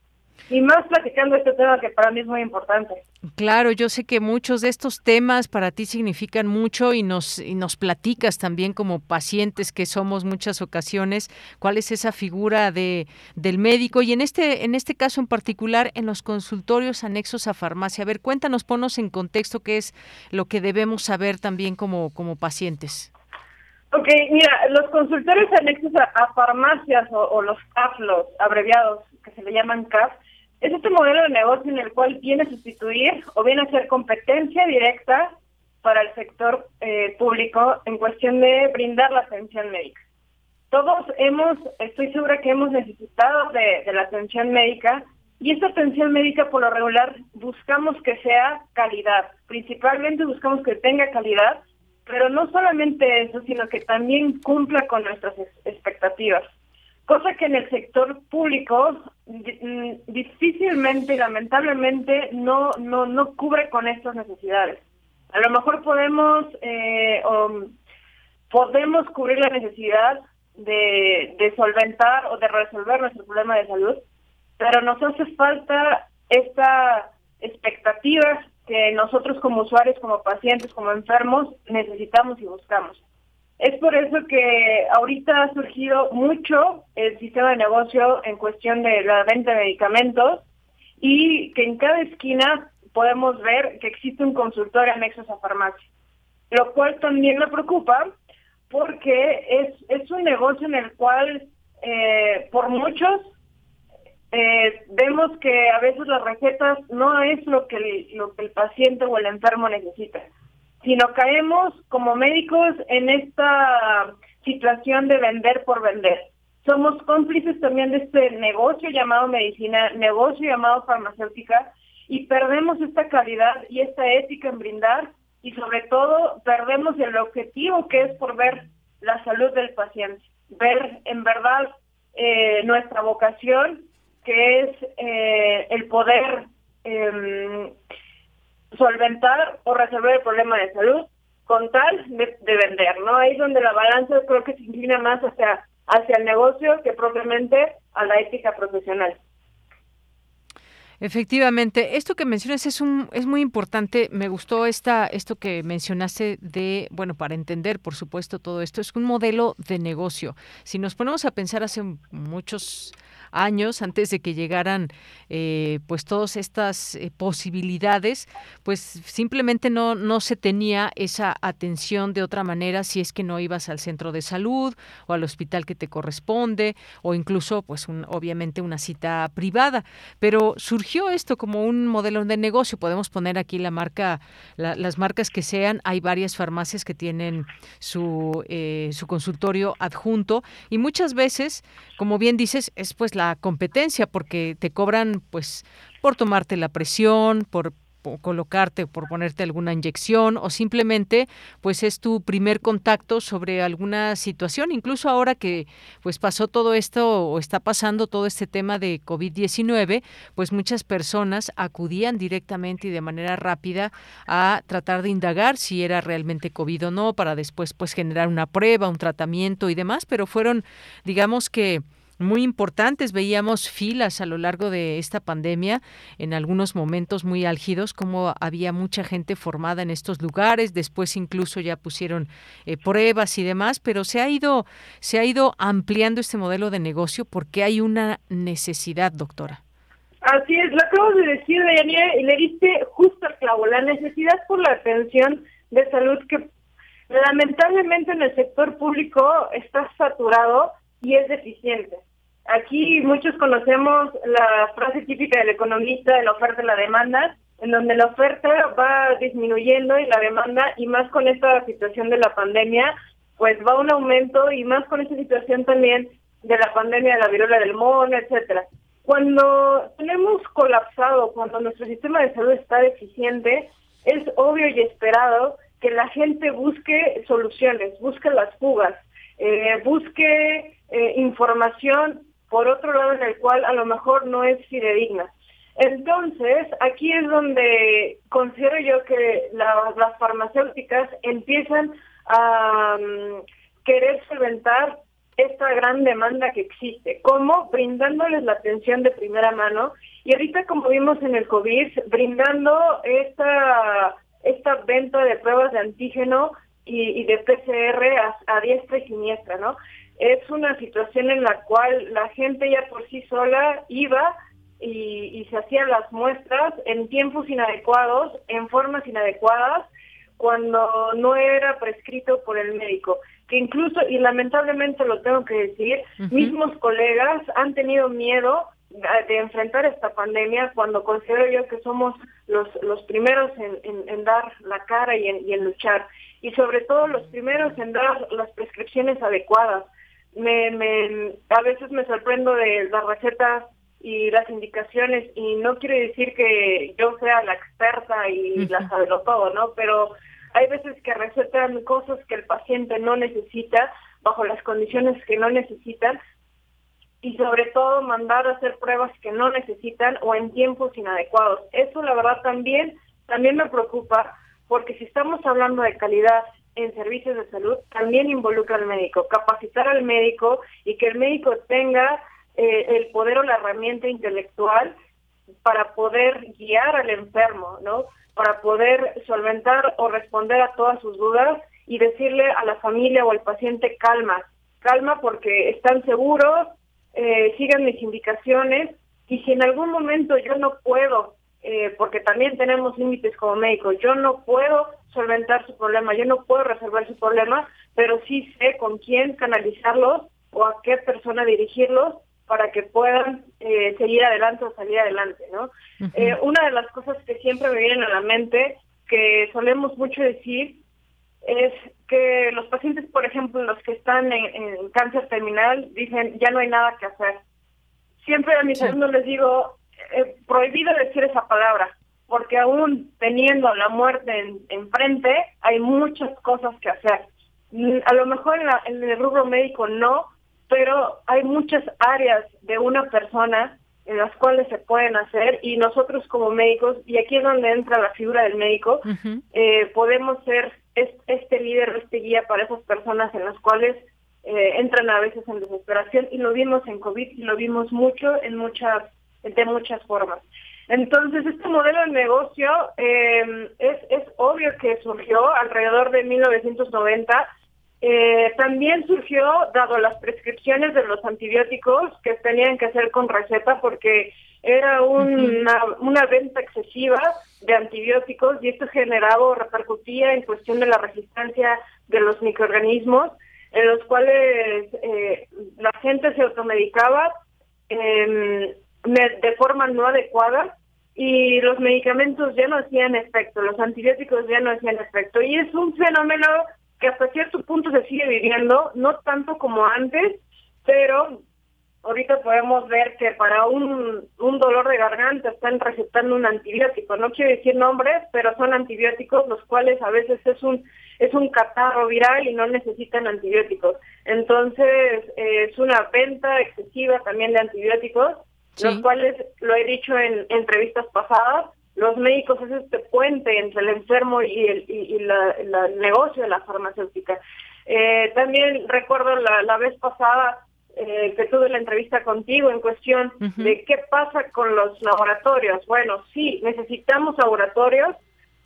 y más platicando este tema que para mí es muy importante. Claro, yo sé que muchos de estos temas para ti significan mucho y nos y nos platicas también como pacientes que somos muchas ocasiones cuál es esa figura de del médico y en este en este caso en particular en los consultorios anexos a farmacia. A ver, cuéntanos, ponos en contexto qué es lo que debemos saber también como como pacientes. Ok, mira, los consultorios anexos a, farmacias o, o los CAF, los abreviados que se le llaman CAF, es este modelo de negocio en el cual viene a sustituir o viene a ser competencia directa para el sector eh, público en cuestión de brindar la atención médica. Todos hemos, estoy segura que hemos necesitado de, de la atención médica y esta atención médica por lo regular buscamos que sea calidad, principalmente buscamos que tenga calidad, pero no solamente eso, sino que también cumpla con nuestras expectativas cosa que en el sector público mm, difícilmente lamentablemente no, no, no cubre con estas necesidades. A lo mejor podemos, eh, podemos cubrir la necesidad de solventar o de resolver nuestro problema de salud, pero nos hace falta esta expectativa que nosotros como usuarios, como pacientes, como enfermos necesitamos y buscamos. Es por eso que ahorita ha surgido mucho el sistema de negocio en cuestión de la venta de medicamentos y que en cada esquina podemos ver que existe un consultorio anexo a farmacia, lo cual también me preocupa porque es, es un negocio en el cual eh, por muchos eh, vemos que a veces las recetas no es lo que lo que el paciente o el enfermo necesita sino caemos como médicos en esta situación de vender por vender. Somos cómplices también de este negocio llamado medicina, negocio llamado farmacéutica, y perdemos esta calidad y esta ética en brindar, y sobre todo perdemos el objetivo que es por ver la salud del paciente, ver en verdad eh, nuestra vocación, que es eh, el poder eh, solventar o resolver el problema de salud con tal de, vender, ¿no? Ahí es donde la balanza creo que se inclina más hacia, hacia el negocio que propiamente a la ética profesional. Efectivamente, esto que mencionas es un es muy importante. Me gustó esta esto que mencionaste de bueno para entender, por supuesto, todo esto es un modelo de negocio. Si nos ponemos a pensar hace muchos años antes de que llegaran eh, pues todas estas eh, posibilidades pues simplemente no no se tenía esa atención de otra manera si es que no ibas al centro de salud o al hospital que te corresponde o incluso pues un, obviamente una cita privada. Pero surgió esto como un modelo de negocio. Podemos poner aquí la marca las marcas que sean. Hay varias farmacias que tienen su eh, su consultorio adjunto y muchas veces como bien dices es pues la competencia porque te cobran pues por tomarte la presión, por colocarte, por ponerte alguna inyección o simplemente pues es tu primer contacto sobre alguna situación, incluso ahora que pues pasó todo esto o está pasando todo este tema de COVID-19, pues muchas personas acudían directamente y de manera rápida a tratar de indagar si era realmente COVID o no para después pues generar una prueba, un tratamiento y demás, pero fueron digamos que muy importantes. Veíamos filas a lo largo de esta pandemia, en algunos momentos muy álgidos, como había mucha gente formada en estos lugares. Después incluso ya pusieron eh, pruebas y demás, pero se ha ido se ha ido ampliando este modelo de negocio porque hay una necesidad, doctora. Así es, lo acabo de decir, y le diste justo al clavo, la necesidad por la atención de salud que lamentablemente en el sector público está saturado y es deficiente. Aquí muchos conocemos la frase típica del economista de la oferta y la demanda, en donde la oferta va disminuyendo y la demanda, y más con esta situación de la pandemia, pues va un aumento y más con esta situación también de la pandemia de la viruela del mono, etcétera. Cuando tenemos colapsado, cuando nuestro sistema de salud está deficiente, es obvio y esperado que la gente busque soluciones, busque las fugas, eh, busque eh, información por otro lado en el cual a lo mejor no es fidedigna. Entonces, aquí es donde considero yo que las farmacéuticas empiezan a mm, querer solventar esta gran demanda que existe, como brindándoles la atención de primera mano y ahorita como vimos en el COVID, brindando esta, esta venta de pruebas de antígeno y, de PCR a, a diestra y siniestra, ¿no? Es una situación en la cual la gente ya por sí sola iba y, se hacían las muestras en tiempos inadecuados, en formas inadecuadas, cuando no era prescrito por el médico. Que incluso, y lamentablemente lo tengo que decir, mismos colegas han tenido miedo de enfrentar esta pandemia cuando considero yo que somos los, los primeros en, dar la cara y en, y en luchar. Y sobre todo los primeros en dar las prescripciones adecuadas me, me, a veces me sorprendo de las recetas y las indicaciones y no quiere decir que yo sea la experta y la sabe todo, ¿no? Pero hay veces que recetan cosas que el paciente no necesita bajo las condiciones que no necesitan y sobre todo mandar a hacer pruebas que no necesitan o en tiempos inadecuados. Eso la verdad también también me preocupa porque si estamos hablando de calidad en servicios de salud también involucra al médico, capacitar al médico y que el médico tenga eh, el poder o la herramienta intelectual para poder guiar al enfermo, ¿no? Para poder solventar o responder a todas sus dudas y decirle a la familia o al paciente calma, calma porque están seguros, eh, sigan mis indicaciones y si en algún momento yo no puedo eh, porque también tenemos límites como médicos. Yo no puedo solventar su problema, yo no puedo resolver su problema, pero sí sé con quién canalizarlos o a qué persona dirigirlos para que puedan eh, seguir adelante o salir adelante, ¿no? Eh, una de las cosas que siempre me vienen a la mente, que solemos mucho decir, es que los pacientes, por ejemplo, los que están en, cáncer terminal, dicen, ya no hay nada que hacer. Siempre a mis alumnos les digo, eh, prohibido decir esa palabra, porque aún teniendo la muerte enfrente, hay muchas cosas que hacer. Mm, a lo mejor en, el rubro médico no, pero hay muchas áreas de una persona en las cuales se pueden hacer y nosotros como médicos, y aquí es donde entra la figura del médico, eh, podemos ser este líder, este guía para esas personas en las cuales eh, entran a veces en desesperación y lo vimos en COVID y lo vimos mucho en muchas de muchas formas. Entonces, este modelo de negocio eh, es, es obvio que surgió alrededor de 1990. Eh, también surgió dado las prescripciones de los antibióticos que tenían que hacer con receta porque era una, una venta excesiva de antibióticos y esto generaba o repercutía en cuestión de la resistencia de los microorganismos en los cuales eh, la gente se automedicaba eh, de forma no adecuada y los medicamentos ya no hacían efecto, los antibióticos ya no hacían efecto. Y es un fenómeno que hasta cierto punto se sigue viviendo, no tanto como antes, pero ahorita podemos ver que para un, un dolor de garganta están recetando un antibiótico. No quiero decir nombres, pero son antibióticos los cuales a veces es un es un catarro viral y no necesitan antibióticos. Entonces eh, es una venta excesiva también de antibióticos, los cuales lo he dicho en entrevistas pasadas. Los médicos es este puente entre el enfermo y el, y, la, el negocio de la farmacéutica. Eh, también recuerdo la, la vez pasada eh, que tuve la entrevista contigo en cuestión de qué pasa con los laboratorios. Bueno, sí, necesitamos laboratorios,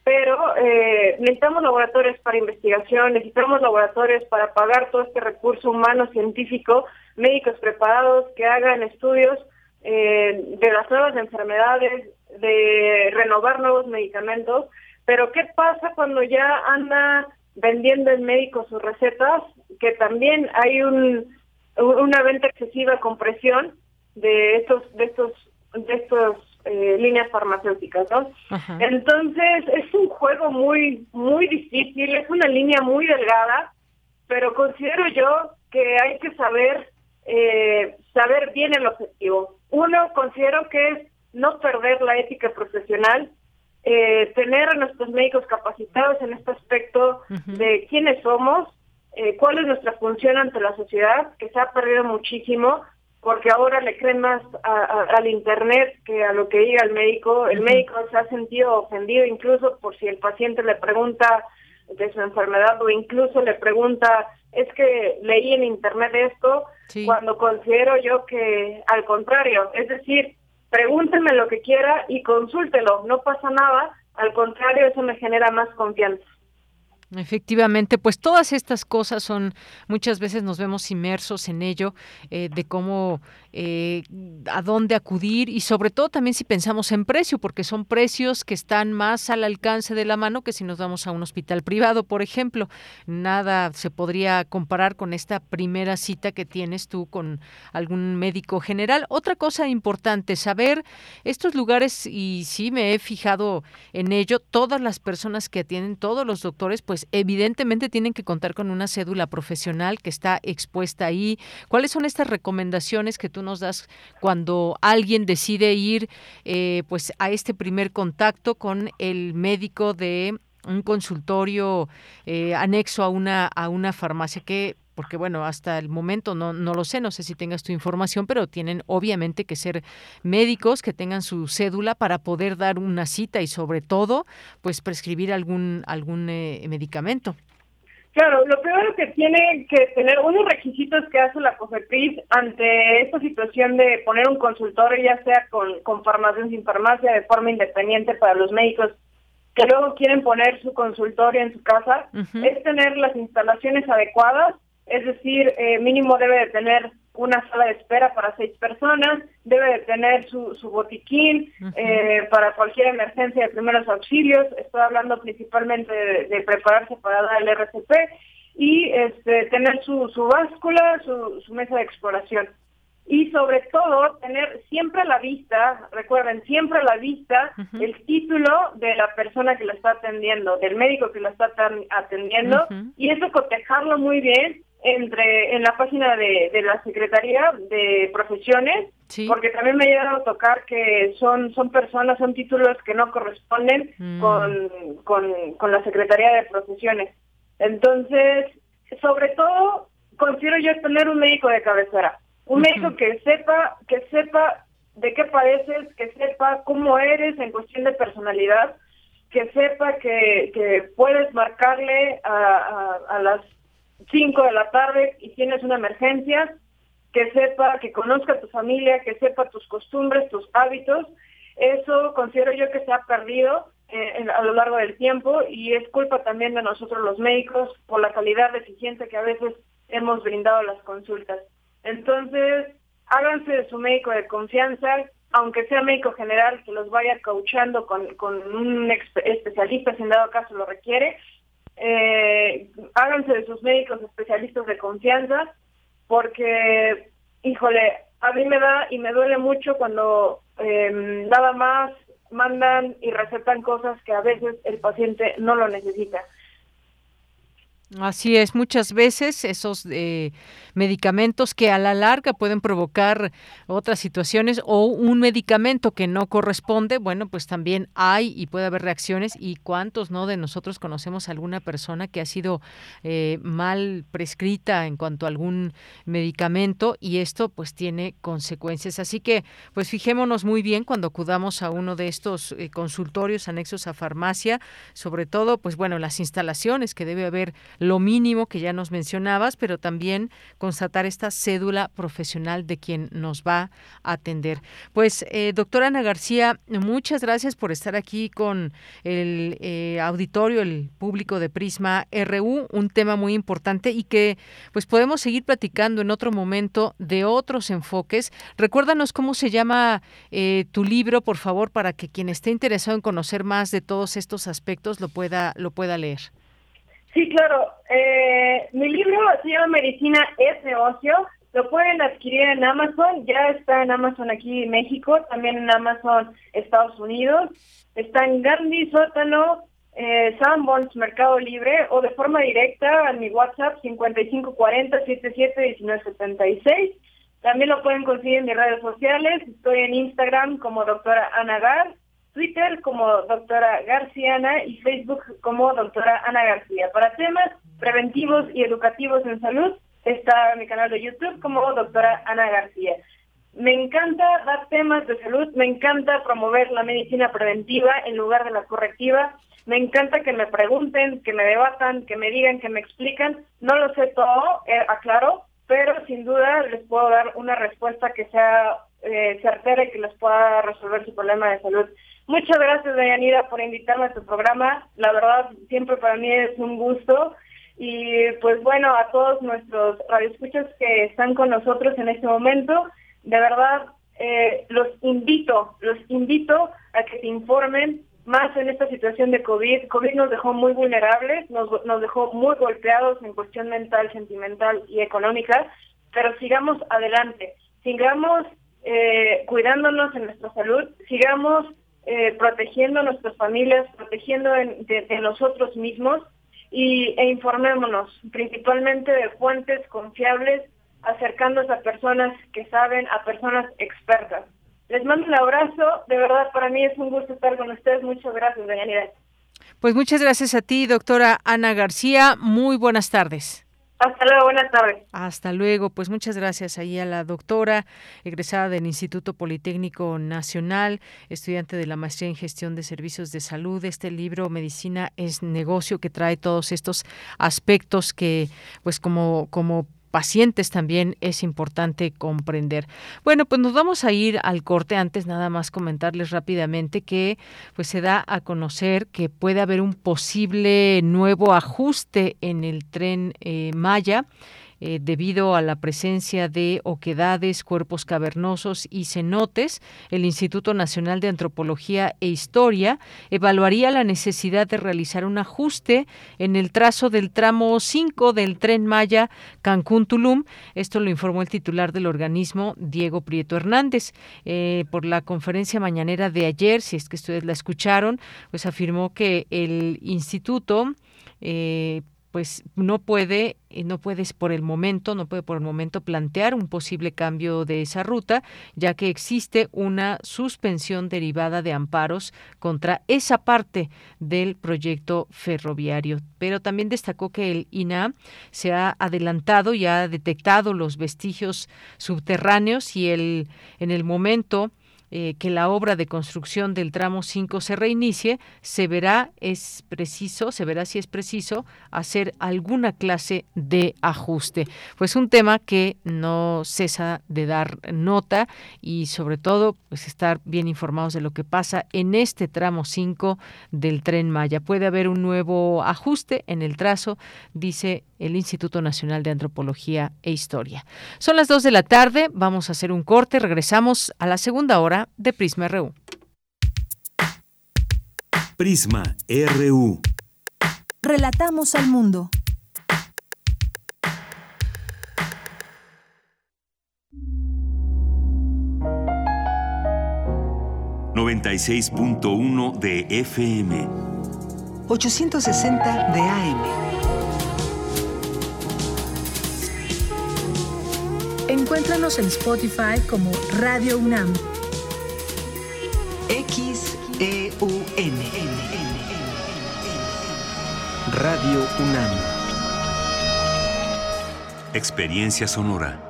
pero eh, necesitamos laboratorios para investigación, necesitamos laboratorios para pagar todo este recurso humano científico, médicos preparados que hagan estudios eh, de las nuevas enfermedades, de renovar nuevos medicamentos. Pero ¿qué pasa cuando ya anda vendiendo el médico sus recetas? Que también hay un una venta excesiva con presión de estos de estos de estos eh, líneas farmacéuticas, ¿no? Entonces es un juego muy muy difícil, es una línea muy delgada, pero considero yo que hay que saber eh, saber bien el objetivo. Uno considero que es no perder la ética profesional, eh, tener a nuestros médicos capacitados en este aspecto de quiénes somos, eh, cuál es nuestra función ante la sociedad, que se ha perdido muchísimo, porque ahora le creen más al Internet que a lo que diga el médico. El médico se ha sentido ofendido incluso por si el paciente le pregunta de su enfermedad o incluso le pregunta, es que leí en Internet esto, cuando considero yo que al contrario, es decir, pregúnteme lo que quiera y consúltelo, no pasa nada, al contrario, eso me genera más confianza. Efectivamente, pues todas estas cosas son, muchas veces nos vemos inmersos en ello, eh, de cómo, eh, a dónde acudir y sobre todo también si pensamos en precio, porque son precios que están más al alcance de la mano que si nos vamos a un hospital privado, por ejemplo. Nada se podría comparar con esta primera cita que tienes tú con algún médico general. Otra cosa importante, saber estos lugares, y sí me he fijado en ello, todas las personas que atienden, todos los doctores, pues pues, evidentemente tienen que contar con una cédula profesional que está expuesta ahí. ¿Cuáles son estas recomendaciones que tú nos das cuando alguien decide ir eh, pues a este primer contacto con el médico de un consultorio eh, anexo a una a una farmacia que porque bueno, hasta el momento no, no lo sé, no sé si tengas tu información, pero tienen obviamente que ser médicos que tengan su cédula para poder dar una cita y sobre todo, pues prescribir algún, algún eh, medicamento. Claro, lo primero que tiene que tener unos requisitos que hace la COFEPRIS ante esta situación de poner un consultorio, ya sea con, con farmacia o sin farmacia, de forma independiente para los médicos que luego quieren poner su consultorio en su casa, es tener las instalaciones adecuadas es decir, eh, mínimo debe de tener una sala de espera para seis personas, debe de tener su, su botiquín eh, para cualquier emergencia de primeros auxilios, estoy hablando principalmente de, prepararse para dar el RCP y este, tener su, su báscula, su, su mesa de exploración. Y sobre todo, tener siempre a la vista, recuerden, siempre a la vista el título de la persona que la está atendiendo, del médico que la está atendiendo, y eso cotejarlo muy bien entre en la página de, de la Secretaría de Profesiones, porque también me ha llegado a tocar que son son personas, son títulos que no corresponden mm. con, con, con la Secretaría de Profesiones. Entonces, sobre todo, considero yo tener un médico de cabecera, un médico que sepa, que sepa de qué padeces, que sepa cómo eres en cuestión de personalidad, que sepa que, que puedes marcarle a, a las 5 de la tarde y tienes una emergencia, que sepa, que conozca a tu familia, que sepa tus costumbres, tus hábitos. Eso considero yo que se ha perdido eh, a lo largo del tiempo y es culpa también de nosotros los médicos por la calidad deficiente que a veces hemos brindado las consultas. Entonces, háganse de su médico de confianza, aunque sea médico general, que los vaya cauchando con, con un especialista si en dado caso lo requiere, eh, háganse de sus médicos especialistas de confianza, porque, híjole, a mí me da y me duele mucho cuando eh, nada más mandan y recetan cosas que a veces el paciente no lo necesita. Así es, muchas veces esos eh, medicamentos que a la larga pueden provocar otras situaciones o un medicamento que no corresponde, bueno, pues también hay y puede haber reacciones y cuántos no de nosotros conocemos a alguna persona que ha sido eh, mal prescrita en cuanto a algún medicamento y esto pues tiene consecuencias. Así que pues fijémonos muy bien cuando acudamos a uno de estos eh, consultorios anexos a farmacia, sobre todo pues bueno, las instalaciones que debe haber lo mínimo que ya nos mencionabas, pero también constatar esta cédula profesional de quien nos va a atender. Pues, eh, doctora Ana García, muchas gracias por estar aquí con el eh, auditorio, el público de Prisma RU, un tema muy importante y que pues podemos seguir platicando en otro momento de otros enfoques. Recuérdanos cómo se llama eh, tu libro, por favor, para que quien esté interesado en conocer más de todos estos aspectos lo pueda, lo pueda leer. Sí, claro. Eh, mi libro se llama Medicina es negocio. Lo pueden adquirir en Amazon. Ya está en Amazon aquí en México, también en Amazon Estados Unidos. Está en Gandhi, Sótano, eh, Sanborns, Mercado Libre o de forma directa a mi WhatsApp 5540-771976. También lo pueden conseguir en mis redes sociales. Estoy en Instagram como doctora Ana Gar Twitter como doctora Garciana y Facebook como doctora Ana García. Para temas preventivos y educativos en salud está mi canal de YouTube como doctora Ana García. Me encanta dar temas de salud, me encanta promover la medicina preventiva en lugar de la correctiva, me encanta que me pregunten, que me debatan, que me digan, que me explican. No lo sé todo, eh, aclaro, pero sin duda les puedo dar una respuesta que sea eh, certera y que les pueda resolver su problema de salud. Muchas gracias, Dayanira, por invitarme a tu programa. La verdad, siempre para mí es un gusto. Y pues bueno, a todos nuestros radioescuchas que están con nosotros en este momento, de verdad, eh, los invito, los invito a que se informen más en esta situación de COVID. COVID nos dejó muy vulnerables, nos, nos dejó muy golpeados en cuestión mental, sentimental y económica, pero sigamos adelante, sigamos eh, cuidándonos en nuestra salud, sigamos eh, protegiendo a nuestras familias, protegiendo de, nosotros mismos y, e informémonos principalmente de fuentes confiables, acercándose a personas que saben, a personas expertas. Les mando un abrazo, de verdad para mí es un gusto estar con ustedes. Muchas gracias, doña Pues muchas gracias a ti, doctora Ana García. Muy buenas tardes. Hasta luego, buenas tardes. Hasta luego, pues muchas gracias ahí a la doctora, egresada del Instituto Politécnico Nacional, estudiante de la maestría en gestión de servicios de salud. Este libro, Medicina es negocio, que trae todos estos aspectos que, pues como, como pacientes también es importante comprender. Bueno, pues nos vamos a ir al corte antes nada más comentarles rápidamente que pues se da a conocer que puede haber un posible nuevo ajuste en el tren eh, Maya eh, debido a la presencia de oquedades, cuerpos cavernosos y cenotes, el Instituto Nacional de Antropología e Historia evaluaría la necesidad de realizar un ajuste en el trazo del tramo 5 del tren Maya Cancún-Tulum. Esto lo informó el titular del organismo, Diego Prieto Hernández. Eh, por la conferencia mañanera de ayer, si es que ustedes la escucharon, pues afirmó que el instituto eh, pues no puede, eh, no puedes por el momento, no puede por el momento plantear un posible cambio de esa ruta, ya que existe una suspensión derivada de amparos contra esa parte del proyecto ferroviario. Pero también destacó que el INA se ha adelantado y ha detectado los vestigios subterráneos y el en el momento eh, que la obra de construcción del tramo 5 se reinicie, se verá es preciso, se verá si es preciso hacer alguna clase de ajuste. Pues un tema que no cesa de dar nota y sobre todo pues estar bien informados de lo que pasa en este tramo 5 del tren Maya. Puede haber un nuevo ajuste en el trazo, dice el Instituto Nacional de Antropología e Historia. Son las 2 de la tarde, vamos a hacer un corte, regresamos a la segunda hora de Prisma RU. Prisma RU. Relatamos al mundo. ...96.1 de FM... ...860 de AM... Encuéntranos en Spotify como Radio UNAM Radio UNAM. Experiencia sonora.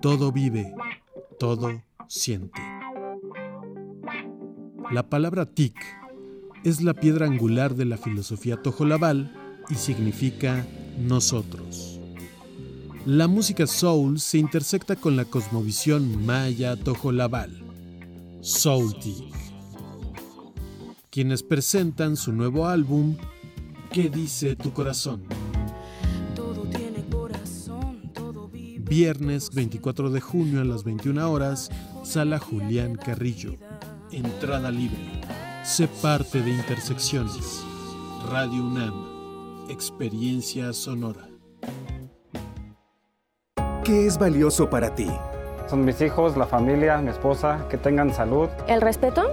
Todo vive, todo siente. La palabra tic es la piedra angular de la filosofía tojolabal y significa nosotros. La música soul se intersecta con la cosmovisión maya tojolabal, Soul Tic, quienes presentan su nuevo álbum ¿Qué dice tu corazón? Viernes 24 de junio a las 21 horas, Sala Julián Carrillo. Entrada libre. Sé parte de Intersecciones. Radio UNAM. Experiencia sonora. ¿Qué es valioso para ti? Son mis hijos, la familia, mi esposa, que tengan salud. El respeto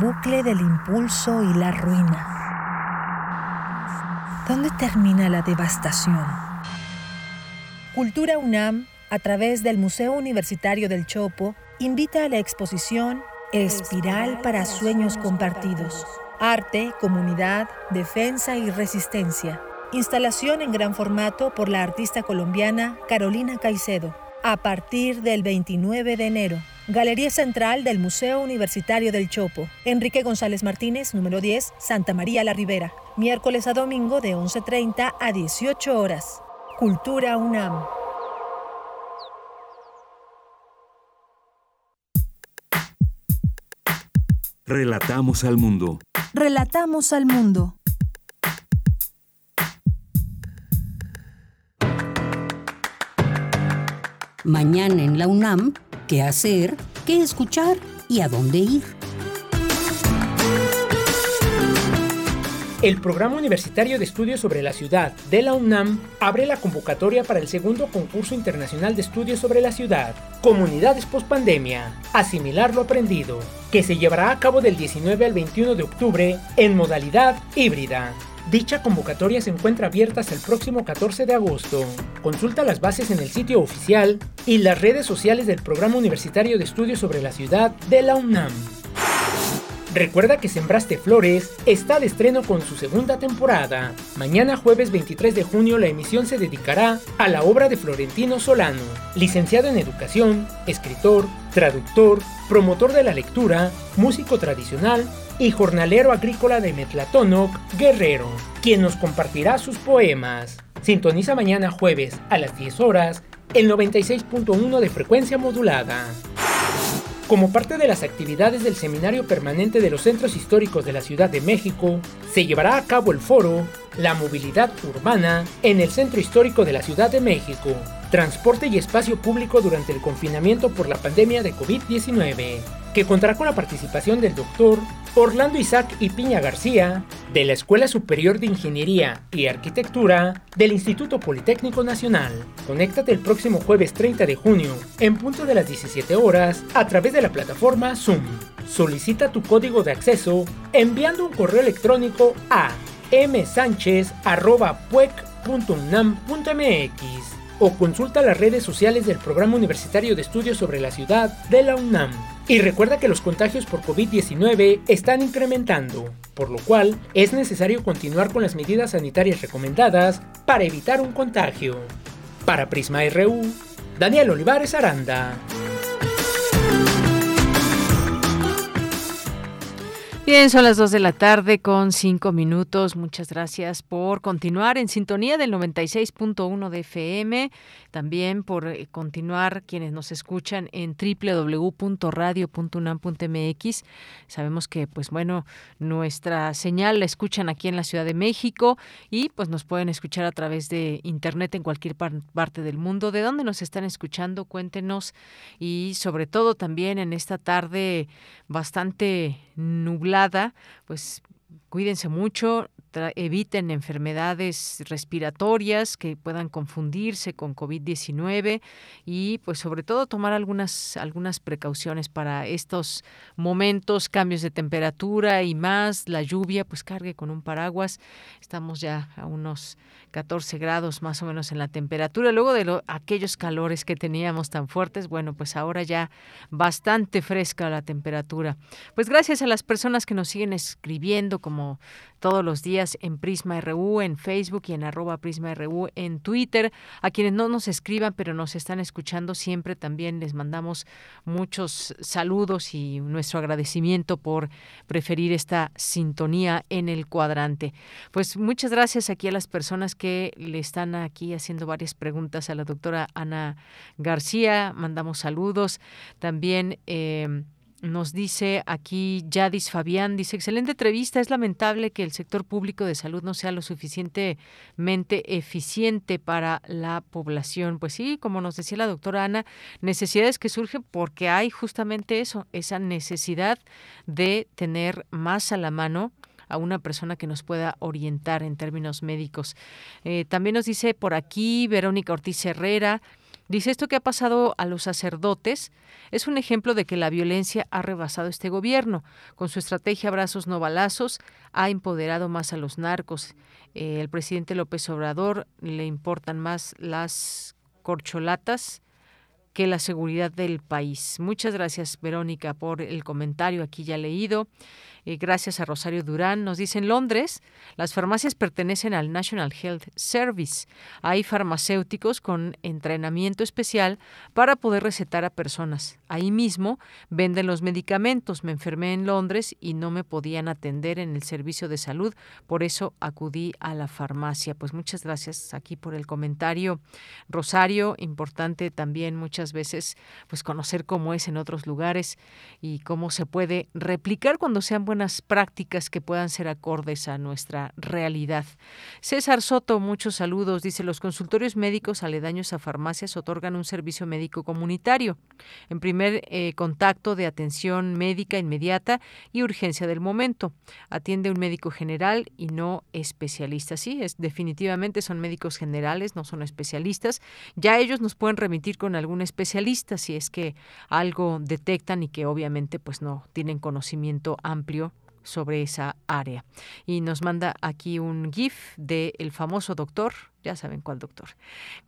Bucle del impulso y la ruina. ¿Dónde termina la devastación? Cultura UNAM, a través del Museo Universitario del Chopo, invita a la exposición Espiral para Sueños Compartidos. Arte, comunidad, defensa y resistencia. Instalación en gran formato por la artista colombiana Carolina Caicedo. A partir del 29 de enero. Galería Central del Museo Universitario del Chopo. Enrique González Martínez, número 10, Santa María la Ribera. Miércoles a domingo de 11.30 a 18 horas. Cultura UNAM. Relatamos al mundo. Relatamos al mundo. Mañana en la UNAM, ¿qué hacer? ¿Qué escuchar? ¿Y a dónde ir? El Programa Universitario de Estudios sobre la Ciudad de la UNAM abre la convocatoria para el segundo concurso internacional de estudios sobre la ciudad, Comunidades Postpandemia, Asimilar lo Aprendido, que se llevará a cabo del 19 al 21 de octubre en modalidad híbrida. Dicha convocatoria se encuentra abierta hasta el próximo 14 de agosto. Consulta las bases en el sitio oficial y las redes sociales del Programa Universitario de Estudios sobre la Ciudad de la UNAM. Recuerda que Sembraste Flores está de estreno con su segunda temporada. Mañana jueves 23 de junio la emisión se dedicará a la obra de Florentino Solano, licenciado en educación, escritor, traductor, promotor de la lectura, músico tradicional y jornalero agrícola de Metlatónoc, Guerrero, quien nos compartirá sus poemas. Sintoniza mañana jueves a las 10 horas el 96.1 de frecuencia modulada. Como parte de las actividades del Seminario Permanente de los Centros Históricos de la Ciudad de México, se llevará a cabo el foro La movilidad urbana en el Centro Histórico de la Ciudad de México, transporte y espacio público durante el confinamiento por la pandemia de COVID-19, que contará con la participación del doctor Orlando Isaac y Piña García, de la Escuela Superior de Ingeniería y Arquitectura del Instituto Politécnico Nacional. Conéctate el próximo jueves 30 de junio, en punto de las 17 horas, a través de la plataforma Zoom. Solicita tu código de acceso enviando un correo electrónico a msanchez.puec.unam.mx o consulta las redes sociales del Programa Universitario de Estudios sobre la Ciudad de la UNAM. Y recuerda que los contagios por COVID-19 están incrementando, por lo cual es necesario continuar con las medidas sanitarias recomendadas para evitar un contagio. Para Prisma RU, Daniel Olivares Aranda. Bien, son las 2 de la tarde con 5 minutos. Muchas gracias por continuar en sintonía del 96.1 de FM. También por eh, continuar quienes nos escuchan en www.radio.unam.mx. Sabemos que, pues bueno, nuestra señal la escuchan aquí en la Ciudad de México y pues nos pueden escuchar a través de internet en cualquier parte del mundo. ¿De dónde nos están escuchando? Cuéntenos y sobre todo también en esta tarde bastante nublada, pues cuídense mucho, eviten enfermedades respiratorias que puedan confundirse con COVID-19 y pues sobre todo tomar algunas algunas precauciones para estos momentos, cambios de temperatura y más, la lluvia, pues cargue con un paraguas. Estamos ya a unos 14 grados más o menos en la temperatura. Luego de aquellos calores que teníamos tan fuertes, bueno, pues ahora ya bastante fresca la temperatura. Pues gracias a las personas que nos siguen escribiendo como todos los días en Prisma RU, en Facebook y en arroba Prisma RU en Twitter. A quienes no nos escriban, pero nos están escuchando siempre, también les mandamos muchos saludos y nuestro agradecimiento por preferir esta sintonía en el cuadrante. Pues muchas gracias aquí a las personas que le están aquí haciendo varias preguntas a la doctora Ana García. Mandamos saludos. También. Eh, nos dice aquí Yadis Fabián, dice, excelente entrevista, es lamentable que el sector público de salud no sea lo suficientemente eficiente para la población. Pues sí, como nos decía la doctora Ana, necesidades que surgen porque hay justamente eso, esa necesidad de tener más a la mano a una persona que nos pueda orientar en términos médicos. Eh, también nos dice por aquí Verónica Ortiz Herrera, Dice, esto que ha pasado a los sacerdotes es un ejemplo de que la violencia ha rebasado este gobierno. Con su estrategia Brazos no balazos ha empoderado más a los narcos. Eh, el presidente López Obrador le importan más las corcholatas que la seguridad del país. Muchas gracias, Verónica, por el comentario aquí ya leído. Eh, gracias a Rosario Durán. Nos dice en Londres, las farmacias pertenecen al National Health Service. Hay farmacéuticos con entrenamiento especial para poder recetar a personas. Ahí mismo venden los medicamentos. Me enfermé en Londres y no me podían atender en el servicio de salud, por eso acudí a la farmacia. Pues muchas gracias aquí por el comentario. Rosario, importante también muchas veces pues conocer cómo es en otros lugares y cómo se puede replicar cuando sean prácticas que puedan ser acordes a nuestra realidad. César Soto, muchos saludos. Dice, los consultorios médicos aledaños a farmacias otorgan un servicio médico comunitario. En primer eh, contacto de atención médica inmediata y urgencia del momento. Atiende un médico general y no especialista. Sí, es, definitivamente son médicos generales, no son especialistas. Ya ellos nos pueden remitir con algún especialista si es que algo detectan y que obviamente pues no tienen conocimiento amplio sobre esa área. Y nos manda aquí un GIF del el famoso doctor, ya saben cuál doctor.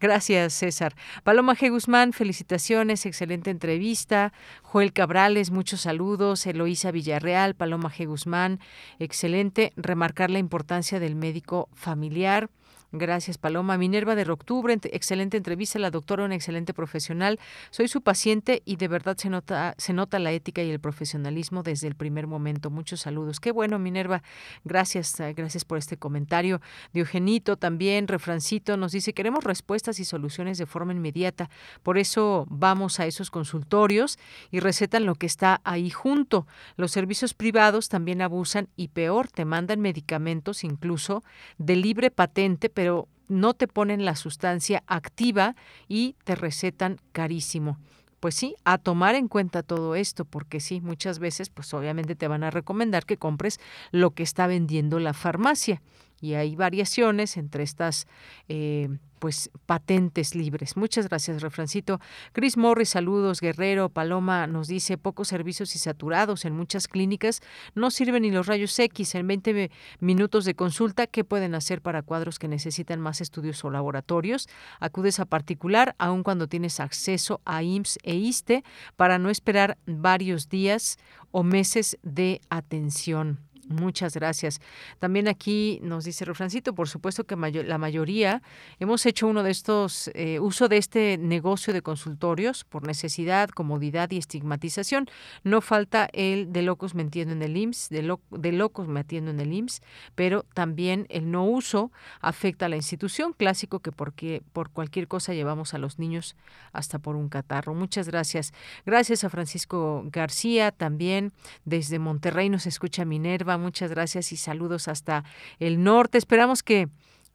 Gracias, César. Paloma G. Guzmán, felicitaciones, excelente entrevista. Joel Cabrales, muchos saludos. Eloísa Villarreal, Paloma G. Guzmán, excelente. Remarcar la importancia del médico familiar. Gracias, Paloma. Minerva de Octubre, excelente entrevista. La doctora, una excelente profesional. Soy su paciente y de verdad se nota, se nota la ética y el profesionalismo desde el primer momento. Muchos saludos. Qué bueno, Minerva. Gracias, eh, gracias por este comentario. Diogenito también, refrancito, nos dice, queremos respuestas y soluciones de forma inmediata. Por eso vamos a esos consultorios y recetan lo que está ahí junto. Los servicios privados también abusan y peor, te mandan medicamentos incluso de libre patente, pero no te ponen la sustancia activa y te recetan carísimo. Pues sí, a tomar en cuenta todo esto, porque sí, muchas veces, pues obviamente te van a recomendar que compres lo que está vendiendo la farmacia. Y hay variaciones entre estas eh, pues patentes libres. Muchas gracias, refrancito. Chris Morris, saludos. Guerrero, Paloma nos dice pocos servicios y saturados en muchas clínicas. No sirven ni los rayos X en 20 minutos de consulta. ¿Qué pueden hacer para cuadros que necesitan más estudios o laboratorios? Acudes a particular, aun cuando tienes acceso a IMSS e ISTE, para no esperar varios días o meses de atención. Muchas gracias. También aquí nos dice Refrancito, por supuesto que la mayoría hemos hecho uno de estos, eh, uso de este negocio de consultorios por necesidad, comodidad y estigmatización. No falta el de locos metiendo en el IMSS, de, de locos metiendo en el IMSS, pero también el no uso afecta a la institución, clásico que porque por cualquier cosa llevamos a los niños hasta por un catarro. Muchas gracias. Gracias a Francisco García, también desde Monterrey nos escucha Minerva muchas gracias y saludos hasta el norte. Esperamos que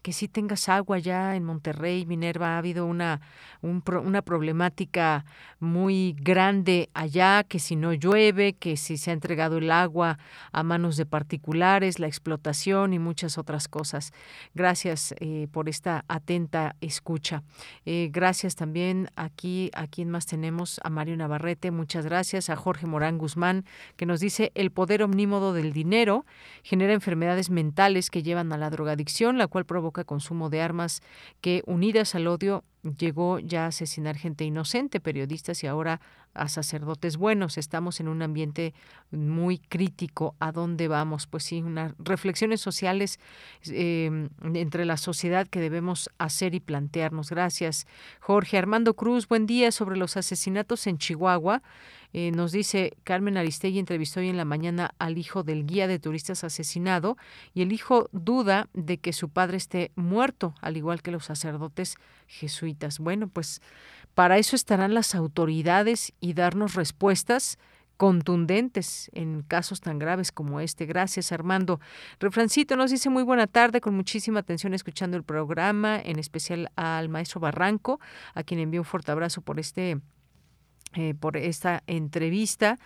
que sí tengas agua ya en Monterrey, Minerva. Ha habido una, una problemática muy grande allá, que si no llueve, que si se ha entregado el agua a manos de particulares, la explotación y muchas otras cosas. Gracias eh, por esta atenta escucha. Eh, gracias también aquí, a quien más tenemos, a Mario Navarrete, muchas gracias, a Jorge Morán Guzmán, que nos dice, el poder omnímodo del dinero genera enfermedades mentales que llevan a la drogadicción, la cual provoca consumo de armas que, unidas al odio, llegó ya a asesinar gente inocente, periodistas y ahora a sacerdotes buenos. Estamos en un ambiente muy crítico. ¿A dónde vamos? Pues sí, unas reflexiones sociales eh, entre la sociedad que debemos hacer y plantearnos. Gracias, Jorge. Armando Cruz, buen día sobre los asesinatos en Chihuahua. Eh, nos dice Carmen Aristegui entrevistó hoy en la mañana al hijo del guía de turistas asesinado y el hijo duda de que su padre esté muerto, al igual que los sacerdotes jesuitas. Bueno, pues para eso estarán las autoridades y darnos respuestas contundentes en casos tan graves como este. Gracias, Armando. Refrancito nos dice muy buena tarde, con muchísima atención escuchando el programa, en especial al maestro Barranco, a quien envío un fuerte abrazo por este eh, por esta entrevista.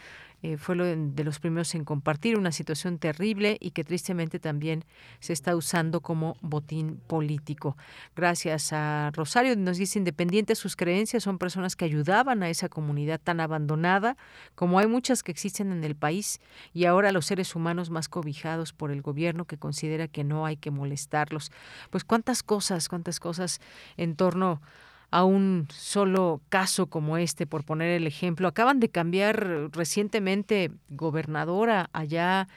Eh, fue lo de, los primeros en compartir una situación terrible y que tristemente también se está usando como botín político. Gracias a Rosario, nos dice independiente sus creencias, son personas que ayudaban a esa comunidad tan abandonada como hay muchas que existen en el país y ahora los seres humanos más cobijados por el gobierno que considera que no hay que molestarlos. Pues cuántas cosas, cuántas cosas en torno a un solo caso como este, por poner el ejemplo. Acaban de cambiar recientemente gobernadora allá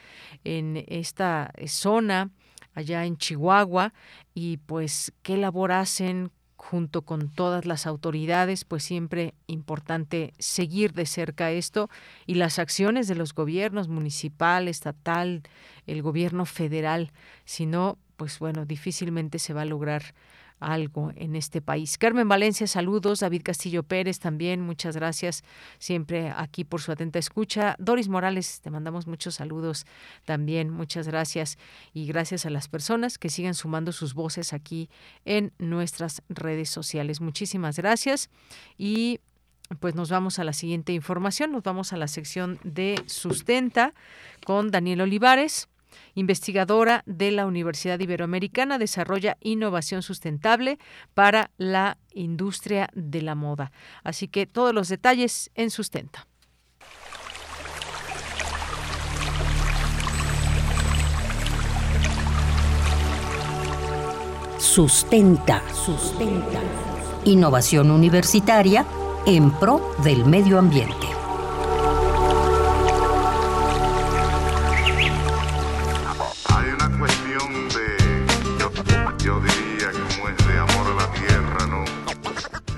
en esta zona, allá en Chihuahua, y pues qué labor hacen junto con todas las autoridades, pues siempre importante seguir de cerca esto y las acciones de los gobiernos municipal, estatal, el gobierno federal, si no, pues bueno, difícilmente se va a lograr algo en este país. Carmen Valencia, saludos. David Castillo Pérez también, muchas gracias siempre aquí por su atenta escucha. Doris Morales, te mandamos muchos saludos también, muchas gracias. Y gracias a las personas que sigan sumando sus voces aquí en nuestras redes sociales. Muchísimas gracias. Y pues nos vamos a la siguiente información, nos vamos a la sección de sustenta con Daniel Olivares investigadora de la Universidad Iberoamericana, desarrolla innovación sustentable para la industria de la moda. Así que todos los detalles en Sustenta. Sustenta, sustenta. Innovación universitaria en pro del medio ambiente.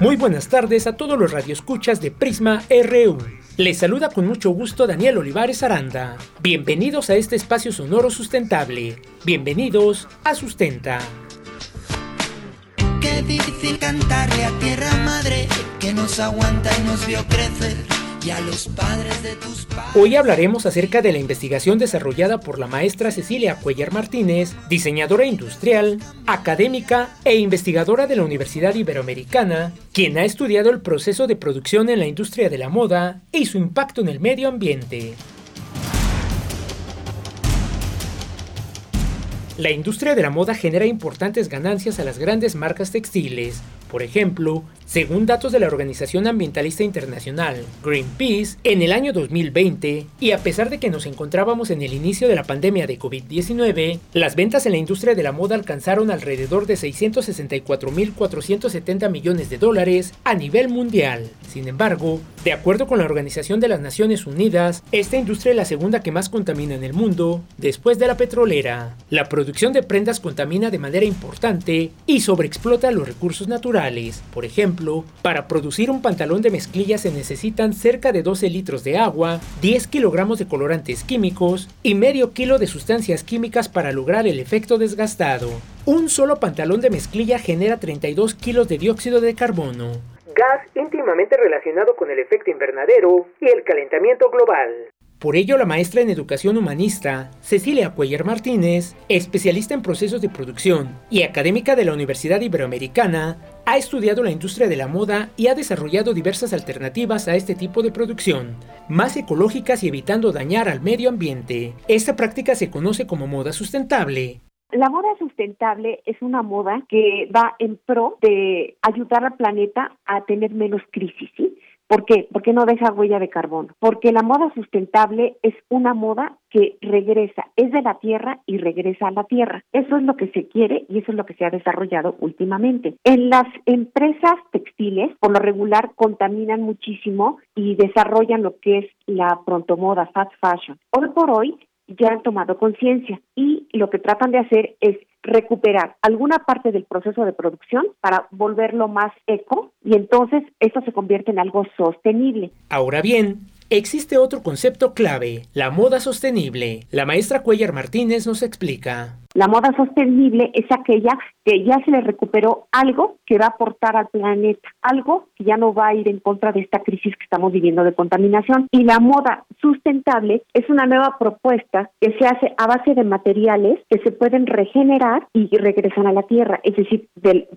Muy buenas tardes a todos los radioescuchas de Prisma RU. Les saluda con mucho gusto Daniel Olivares Aranda. Bienvenidos a este espacio sonoro sustentable. Bienvenidos a Sustenta. Qué difícil cantarle a tierra madre que nos aguanta y nos vio crecer Hoy hablaremos acerca de la investigación desarrollada por la maestra Cecilia Cuellar Martínez, diseñadora industrial, académica e investigadora de la Universidad Iberoamericana, quien ha estudiado el proceso de producción en la industria de la moda y su impacto en el medio ambiente. La industria de la moda genera importantes ganancias a las grandes marcas textiles, Por ejemplo, según datos de la Organización Ambientalista Internacional, Greenpeace, en el año 2020, y a pesar de que nos encontrábamos en el inicio de la pandemia de COVID-19, las ventas en la industria de la moda alcanzaron alrededor de 664.470 millones de dólares a nivel mundial. Sin embargo, de acuerdo con la Organización de las Naciones Unidas, esta industria es la segunda que más contamina en el mundo, después de la petrolera. De prendas contamina de manera importante y sobreexplota los recursos naturales. Por ejemplo, para producir un pantalón de mezclilla se necesitan cerca de 12 litros de agua, 10 kilogramos de colorantes químicos y medio kilo de sustancias químicas para lograr el efecto desgastado. Un solo pantalón de mezclilla genera 32 kilos de dióxido de carbono, gas íntimamente relacionado con el efecto invernadero y el calentamiento global. Por ello, la maestra en educación humanista, Cecilia Cuellar Martínez, especialista en procesos de producción y académica de la Universidad Iberoamericana, ha estudiado la industria de la moda y ha desarrollado diversas alternativas a este tipo de producción, más ecológicas y evitando dañar al medio ambiente. Esta práctica se conoce como moda sustentable. La moda sustentable es una moda que va en pro de ayudar al planeta a tener menos crisis. ¿Por qué? Porque no deja huella de carbono. Porque la moda sustentable es una moda que regresa, es de la tierra y regresa a la tierra. Eso es lo que se quiere y eso es lo que se ha desarrollado últimamente. En las empresas textiles, por lo regular, contaminan muchísimo y desarrollan lo que es la prontomoda, fast fashion. Hoy por hoy ya han tomado conciencia y lo que tratan de hacer es recuperar alguna parte del proceso de producción para volverlo más eco y entonces esto se convierte en algo sostenible. Ahora bien, existe otro concepto clave, la moda sostenible. La maestra Cuellar Martínez nos explica. La moda sostenible es aquella que ya se le recuperó algo que va a aportar al planeta, algo que ya no va a ir en contra de esta crisis que estamos viviendo de contaminación. Y la moda sustentable es una nueva propuesta que se hace a base de materiales que se pueden regenerar y regresan a la tierra, es decir,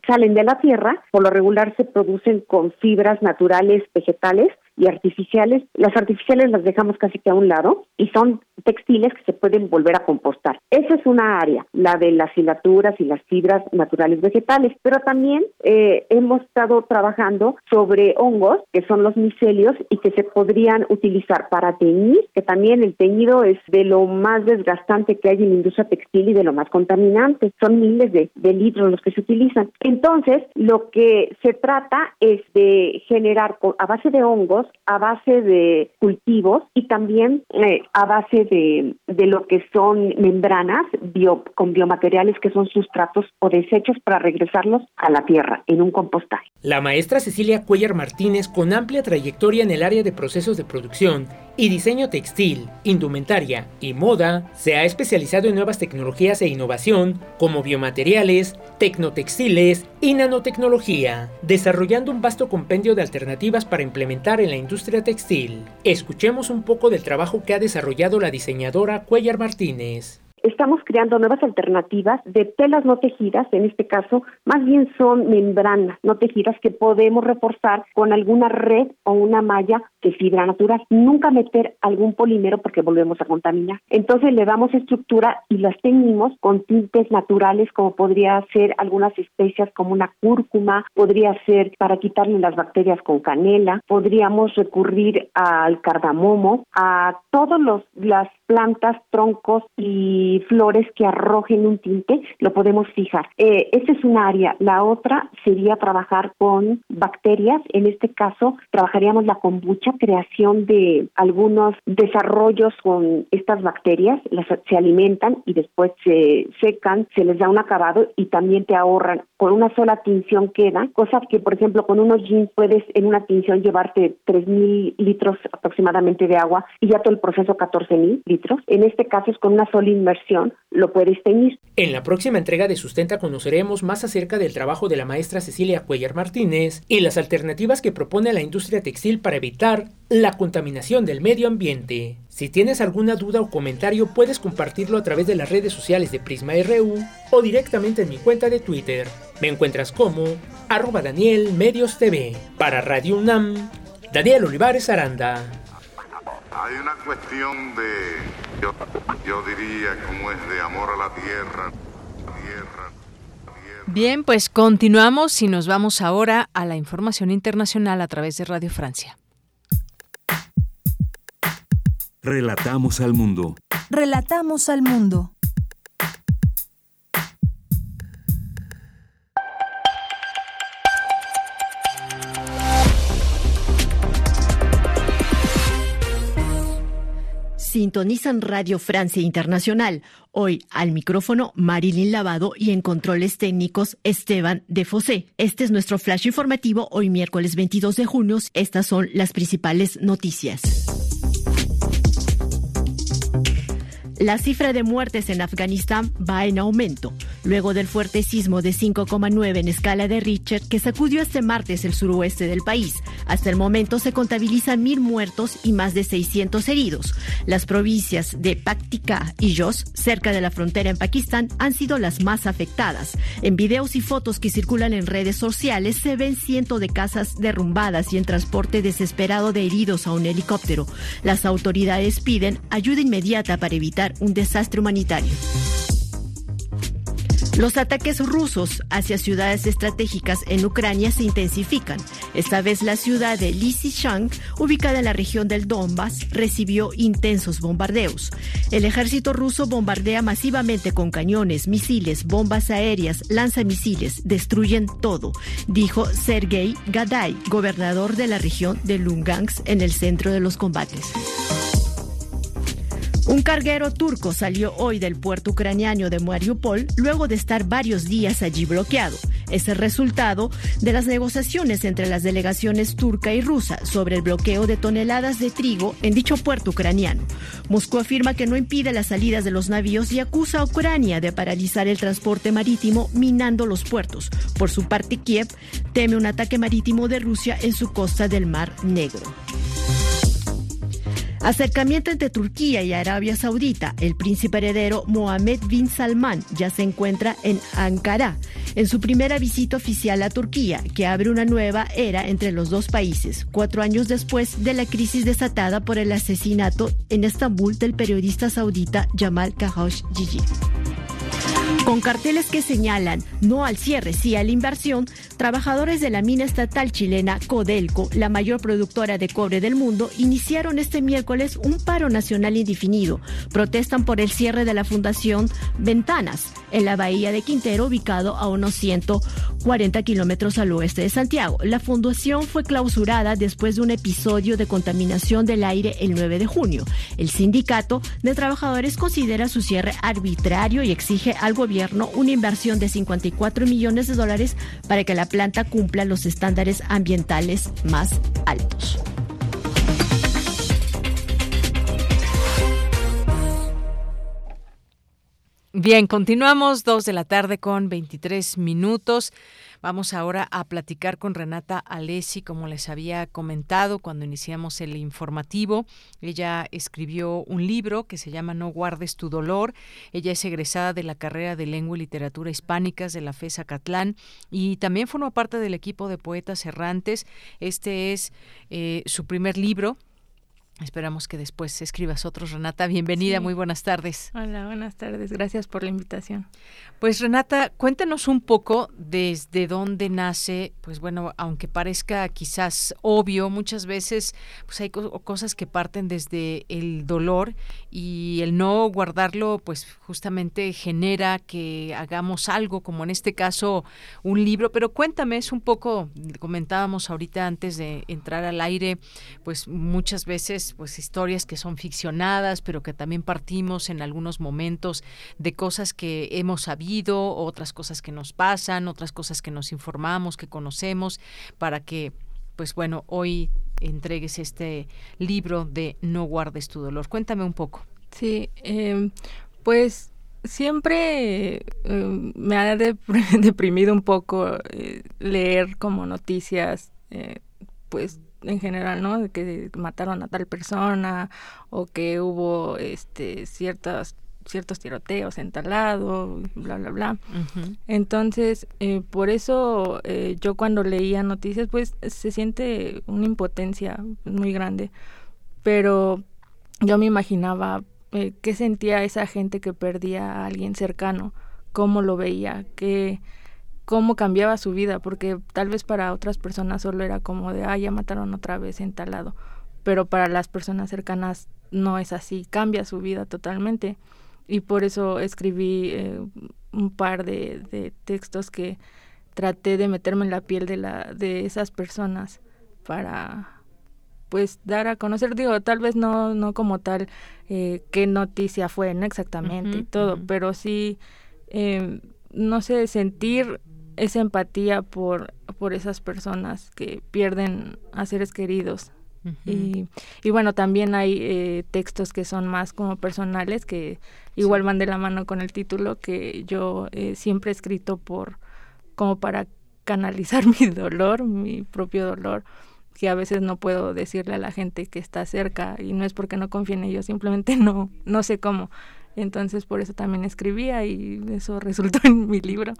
salen de la tierra, por lo regular se producen con fibras naturales vegetales y artificiales. Las artificiales las dejamos casi que a un lado y son textiles que se pueden volver a compostar. Esa es una área, la de las hilaturas y las fibras naturales vegetales, pero también eh, hemos estado trabajando sobre hongos, que son los micelios y que se podrían utilizar para teñir, que también el teñido es de lo más desgastante que hay en la industria textil y de lo más contaminante. Son miles de, de litros los que se utilizan. Entonces, lo que se trata es de generar a base de hongos a base de cultivos y también eh, a base de, de, lo que son membranas bio, con biomateriales que son sustratos o desechos para regresarlos a la tierra en un compostaje. La maestra Cecilia Cuellar Martínez, con amplia trayectoria en el área de procesos de producción y diseño textil, indumentaria y moda, se ha especializado en nuevas tecnologías e innovación como biomateriales, tecnotextiles y nanotecnología, desarrollando un vasto compendio de alternativas para implementar en la industria textil. Escuchemos un poco del trabajo que ha desarrollado la diseñadora Cuellar Martínez estamos creando nuevas alternativas de telas no tejidas, en este caso, más bien son membranas no tejidas que podemos reforzar con alguna red o una malla de fibra natural. Nunca meter algún polímero porque volvemos a contaminar. Entonces le damos estructura y las teñimos con tintes naturales como podría ser algunas especias como una cúrcuma, podría ser para quitarle las bacterias con canela, podríamos recurrir al cardamomo, a todos los las plantas, troncos y flores que arrojen un tinte, lo podemos fijar. Eh, esta es una área. La otra sería trabajar con bacterias. En este caso, trabajaríamos la kombucha, creación de algunos desarrollos con estas bacterias. Se alimentan y después se secan, se les da un acabado y también te ahorran. Con una sola tinción queda, cosa que, por ejemplo, con unos jeans puedes en una tinción llevarte 3.000 litros aproximadamente de agua y ya todo el proceso 14.000 litros en este caso es con una sola inmersión, lo puedes. En la próxima entrega de Sustenta conoceremos más acerca del trabajo de la maestra Cecilia Cuellar Martínez y las alternativas que propone la industria textil para evitar la contaminación del medio ambiente. Si tienes alguna duda o comentario puedes compartirlo a través de las redes sociales de Prisma RU o directamente en mi cuenta de Twitter. Me encuentras como arroba Daniel Medios TV. Para Radio UNAM, Daniel Olivares Aranda. Hay una cuestión de, yo, diría, como es de amor a la tierra, tierra, tierra. Bien, pues continuamos y nos vamos ahora a la información internacional a través de Radio Francia. Relatamos al mundo. Relatamos al mundo. Sintonizan Radio Francia Internacional. Hoy al micrófono Marilyn Lavado y en controles técnicos Esteban de Fosé. Este es nuestro flash informativo hoy miércoles 22 de junio. Estas son las principales noticias. La cifra de muertes en Afganistán va en aumento, luego del fuerte sismo de 5,9 en escala de Richter que sacudió este martes el suroeste del país. Hasta el momento se contabilizan mil muertos y más de 600 heridos. Las provincias de Paktika y Jos, cerca de la frontera en Pakistán, han sido las más afectadas. En videos y fotos que circulan en redes sociales se ven cientos de casas derrumbadas y en transporte desesperado de heridos a un helicóptero. Las autoridades piden ayuda inmediata para evitar un desastre humanitario. Los ataques rusos hacia ciudades estratégicas en Ucrania se intensifican. Esta vez la ciudad de Lysychansk, ubicada en la región del Donbass, recibió intensos bombardeos. El ejército ruso bombardea masivamente con cañones, misiles, bombas aéreas, lanzamisiles, destruyen todo, dijo Sergei Gaday, gobernador de la región de Lugansk en el centro de los combates. Un carguero turco salió hoy del puerto ucraniano de Mariupol luego de estar varios días allí bloqueado. Es el resultado de las negociaciones entre las delegaciones turca y rusa sobre el bloqueo de toneladas de trigo en dicho puerto ucraniano. Moscú afirma que no impide las salidas de los navíos y acusa a Ucrania de paralizar el transporte marítimo minando los puertos. Por su parte, Kiev teme un ataque marítimo de Rusia en su costa del Mar Negro. Acercamiento entre Turquía y Arabia Saudita. El príncipe heredero Mohammed bin Salman ya se encuentra en Ankara en su primera visita oficial a Turquía, que abre una nueva era entre los dos países, cuatro años después de la crisis desatada por el asesinato en Estambul del periodista saudita Jamal Khashoggi. Con carteles que señalan no al cierre, sí a la inversión, trabajadores de la mina estatal chilena Codelco, la mayor productora de cobre del mundo, iniciaron este miércoles un paro nacional indefinido. Protestan por el cierre de la Fundación Ventanas en la bahía de Quintero, ubicado a unos 140 kilómetros al oeste de Santiago. La fundación fue clausurada después de un episodio de contaminación del aire el 9 de junio. El sindicato de trabajadores considera su cierre arbitrario y exige al gobierno una inversión de 54 millones de dólares para que la planta cumpla los estándares ambientales más altos. Bien, continuamos dos de la tarde con 23 minutos. Vamos ahora a platicar con Renata Alessi, como les había comentado cuando iniciamos el informativo. Ella escribió un libro que se llama No guardes tu dolor. Ella es egresada de la carrera de Lengua y Literatura Hispánicas de la FESA Catlán y también forma parte del equipo de poetas errantes. Este es eh, su primer libro, Esperamos que después escribas otros. Renata, bienvenida, muy buenas tardes. Hola, buenas tardes. Gracias por la invitación. Pues Renata, cuéntanos un poco desde dónde nace, pues bueno, aunque parezca quizás obvio, muchas veces pues hay cosas que parten desde el dolor y el no guardarlo, pues justamente genera que hagamos algo, como en este caso un libro. Pero cuéntame, es un poco, comentábamos ahorita antes de entrar al aire, pues muchas veces pues historias que son ficcionadas, pero que también partimos en algunos momentos de cosas que hemos sabido, otras cosas que nos pasan, otras cosas que nos informamos, que conocemos, para que pues bueno, hoy entregues este libro de No guardes tu dolor. Cuéntame un poco. Sí, em, pues siempre em, me ha deprimido un poco eh, leer como noticias, eh, pues en general, ¿no? De que mataron a tal persona o que hubo este ciertas ciertos tiroteos en tal lado, bla, bla, bla. Entonces, eh, por eso eh, yo cuando leía noticias, pues se siente una impotencia muy grande, pero yo me imaginaba eh, qué sentía esa gente que perdía a alguien cercano, cómo lo veía, qué, cómo cambiaba su vida, porque tal vez para otras personas solo era como de, ah, ya mataron otra vez en tal lado, pero para las personas cercanas no es así, cambia su vida totalmente. Y por eso escribí eh, un par de, de, textos que traté de meterme en la piel de, la, de esas personas para pues dar a conocer, digo, tal vez no, no como tal eh, qué noticia fue, no exactamente y todo, pero sí, eh, no sé, sentir esa empatía por, por esas personas que pierden a seres queridos. y, y, bueno, también hay eh, textos que son más como personales, que igual van de la mano con el título, que yo eh, siempre he escrito por como para canalizar mi dolor, mi propio dolor, que a veces no puedo decirle a la gente que está cerca y no es porque no confíe en ellos, simplemente no, no sé cómo. Entonces por eso también escribía y eso resultó en mi libro.